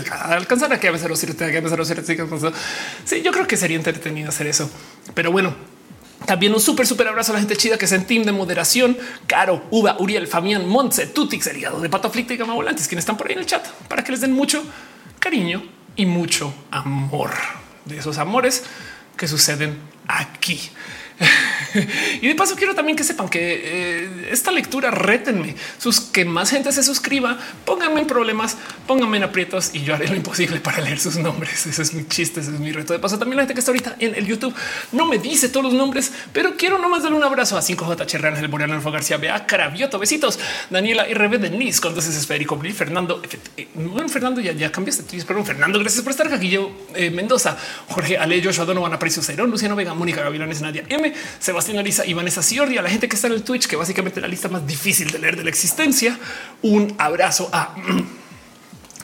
alcanzar a que a veces Sí, yo creo que sería entretenido hacer eso, pero bueno, también un súper, súper abrazo a la gente chida que es en team de moderación. Caro, Uva, Uriel, Fabián, Montse, Tutix, el de Pato Aflicta y Gama Volantes, quienes están por ahí en el chat para que les den mucho cariño y mucho amor de esos amores que suceden aquí. y de paso quiero también que sepan que eh, esta lectura rétenme sus que más gente se suscriba, pónganme en problemas, pónganme en aprietos y yo haré lo imposible para leer sus nombres. Ese es mi chiste, ese es mi reto. De paso también la gente que está ahorita en el YouTube no me dice todos los nombres, pero quiero nomás darle un abrazo a 5J Cherran, el Boreal Alfa García, Bea, Carabioto, besitos, Daniela RB Denise, dos esférico, Fernando, eh, Fernando ya, ya cambiaste, perdón, Fernando, gracias por estar aquí. Yo, eh, Mendoza, Jorge Ale, Joshua Donovan, Aparicio Ceirón, Luciano Vega, Mónica Gavilanes, Nadia M, Sebastián Arisa y Vanessa Ciordi, a la gente que está en el Twitch, que básicamente la lista más difícil de leer de la existencia. Un abrazo a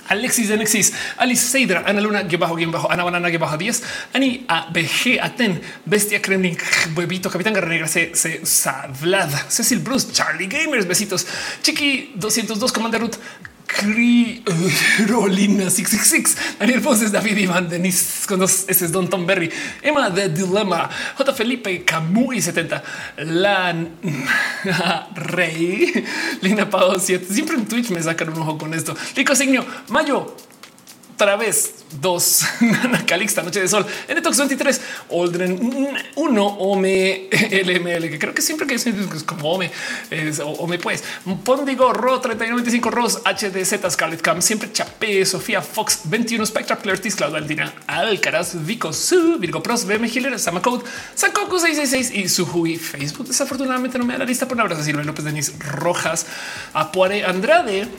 Alexis de Nexis, Alice Seidra, Ana Luna, que bajo, bien bajo, Ana Banana, que bajo 10, Ani A, BG, Aten, Bestia Kremlin, Huevito, Capitán Guerra Negra, C, C, Vlad, Cecil Bruce, Charlie Gamers, besitos, Chiqui 202, Commander Ruth, Carolina 666, Daniel Poses, David Iván, Denis con dos S Don Tom Berry, Emma de Dilemma, J. Felipe, Camuy 70, La Rey, Lina Pau 7. Siempre en Twitch me sacan un ojo con esto. Lico Signo, Mayo, otra vez dos Calixta, Noche de Sol, N-Tox 23, Oldren 1, Ome LML, que creo que siempre que es como Ome, es Ome, pues Pondigo, Ro 3125, Ros, HDZ, Scarlet Cam, siempre Chapé, Sofía Fox 21, Spectra, Clartis, Claudia Aldina, Alcaraz, Vico, Su, Virgo Pros, BM Hiller, Samacode, Sankoku 666 y Suhui Facebook. Desafortunadamente no me da la lista por un abrazo. Silvia López, Denis Rojas, Apuare Andrade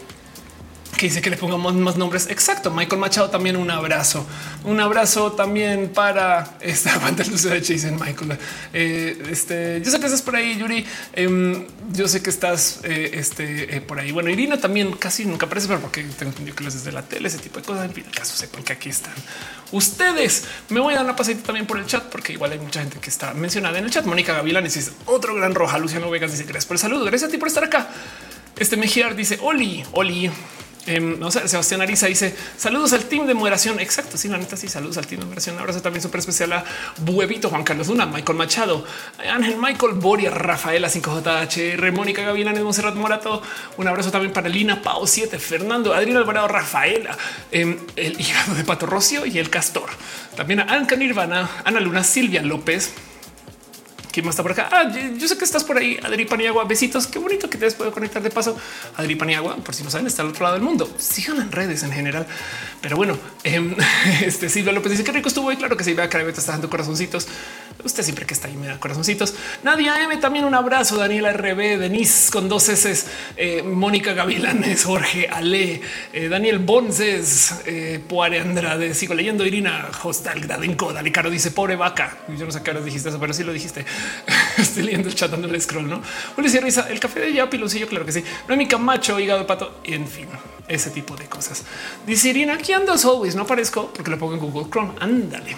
que dice que le pongamos más nombres. Exacto. Michael Machado también un abrazo. Un abrazo también para esta banda de dicen Michael. Eh, este, yo sé que estás por ahí, Yuri. Em, yo sé que estás eh, este, eh, por ahí. Bueno, Irina también casi nunca aparece, pero porque tengo entendido que los desde la tele, ese tipo de cosas. En fin, el caso sepan que aquí están ustedes. Me voy a dar una pasadita también por el chat, porque igual hay mucha gente que está mencionada en el chat. Mónica Gavilán dice otro gran roja. Luciano Vegas dice gracias por el saludo. Gracias a ti por estar acá. Este Mejiar dice Oli, Oli. Em, no sé, Sebastián Ariza dice saludos al team de moderación. Exacto. Sí, la neta, sí, saludos al team de moderación. Un abrazo también súper especial a Buevito, Juan Carlos Luna, Michael Machado, Ángel Michael Boria, Rafaela 5JHR, Mónica Gavilanes, Monserrat Morato. Un abrazo también para Lina Pau 7, Fernando, Adrián Alvarado, Rafaela, em, el hígado de Pato Rocio y el Castor. También a Anca Nirvana, Ana Luna, Silvia López, ¿Quién más está por acá? Ah, yo sé que estás por ahí, Adri Paniagua. Besitos. Qué bonito que te has podido conectar de paso. Adri Paniagua, por si no saben, está al otro lado del mundo. Sigan en redes en general. Pero bueno, eh, este Silvia López dice que rico estuvo y claro que se iba a te está dando corazoncitos. Usted siempre que está ahí me da corazoncitos. Nadia M también un abrazo. Daniela RB, Denise con dos S, eh, Mónica Gavilanes, Jorge Ale, eh, Daniel Bonces, eh, Poare Andrade. Sigo leyendo Irina Hostal Gradenco. Dale Caro dice pobre vaca. Yo no sé qué ahora dijiste eso, pero sí lo dijiste. Estoy leyendo el chat dándole scroll, ¿no? Ulises Risa, el café de ya piloncillo, claro que sí. No mi camacho, hígado de pato, en fin, ese tipo de cosas. Dice Irina, ando always, no aparezco porque lo pongo en Google Chrome. Ándale.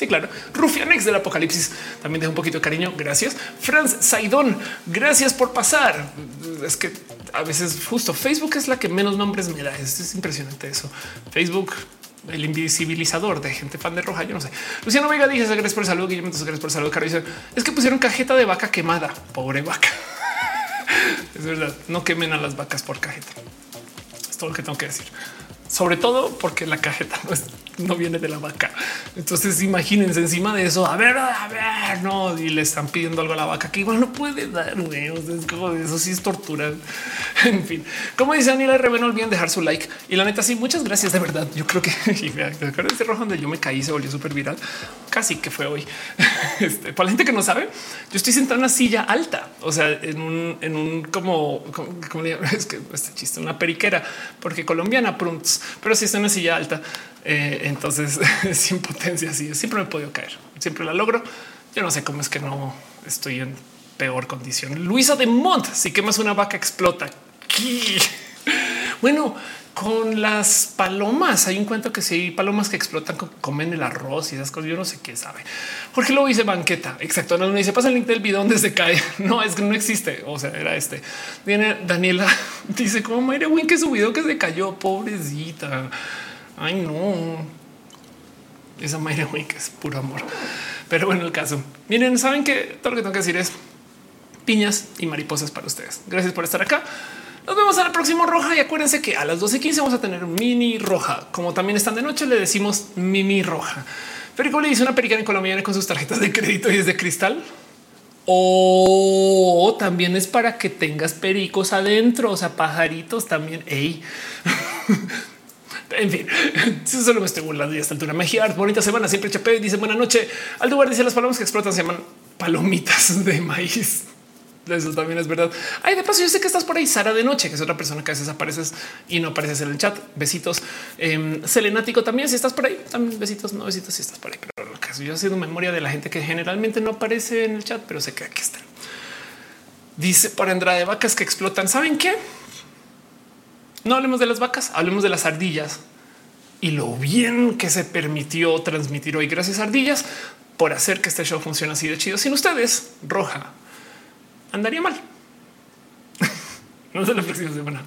Sí, claro. Rufianex del apocalipsis también deja un poquito de cariño. Gracias. Franz Saidón, gracias por pasar. Es que a veces justo Facebook es la que menos nombres me da. Es, impresionante eso. Facebook, el invisibilizador de gente fan de roja. Yo no sé. Luciano Vega dice gracias por el saludo. Guillermo, gracias por el saludo. Caro dice es que pusieron cajeta de vaca quemada. Pobre vaca. es verdad. No quemen a las vacas por cajeta. Es todo lo que tengo que decir sobre todo porque la cajeta no, viene de la vaca. Entonces imagínense encima de eso, a ver, a ver, no, y le están pidiendo algo a la vaca que igual no puede dar, güey. es como eso sí es tortura. En fin, como dice Daniela RB, no olviden dejar su like. Y la neta, sí, muchas gracias de verdad. Yo creo que este rojo donde yo me caí se volvió súper viral. Casi que fue hoy. Este, para la gente que no sabe, yo estoy sentado en una silla alta, o sea, en un, en un como, como, es que este chiste, una periquera, porque colombiana pero si está en una silla alta, eh, entonces sin potencia, así siempre me he podido caer, siempre la logro. Yo no sé cómo es que no estoy en peor condición. Luisa de Mont, si quemas una vaca explota. Bueno, con las palomas hay un cuento que si hay palomas que explotan, comen el arroz y esas cosas. Yo no sé qué sabe. Jorge lo dice banqueta. Exacto. No dice pasa el link del video donde se cae. No es que no existe. O sea, era este. Viene Daniela. Dice como Mayre Win que su video que se cayó. Pobrecita. Ay, no. Esa Mayre Win es puro amor. Pero bueno, el caso. Miren, saben que todo lo que tengo que decir es piñas y mariposas para ustedes. Gracias por estar acá. Nos vemos a la próxima roja y acuérdense que a las 12.15 vamos a tener mini roja. Como también están de noche, le decimos mimi roja. Pero le dice una perica en Colombia con sus tarjetas de crédito y es de cristal. O también es para que tengas pericos adentro, o sea, pajaritos también. Ey. En fin, solo me estoy burlando y a esta altura. Mejía, bonita semana. Siempre Chapé dice buena noche. Aldubar dice las palomas que explotan se llaman palomitas de maíz. Eso también es verdad. Ay, de paso, yo sé que estás por ahí, Sara de Noche, que es otra persona que a veces apareces y no apareces en el chat. Besitos. Eh, Selenático también, si estás por ahí, también besitos, no besitos si estás por ahí. Pero lo que yo haciendo memoria de la gente que generalmente no aparece en el chat, pero sé que aquí están. Dice por Andrade vacas que explotan. ¿Saben qué? No hablemos de las vacas, hablemos de las ardillas y lo bien que se permitió transmitir hoy. Gracias ardillas por hacer que este show funcione así de chido. Sin ustedes, roja andaría mal. Nos vemos la próxima semana.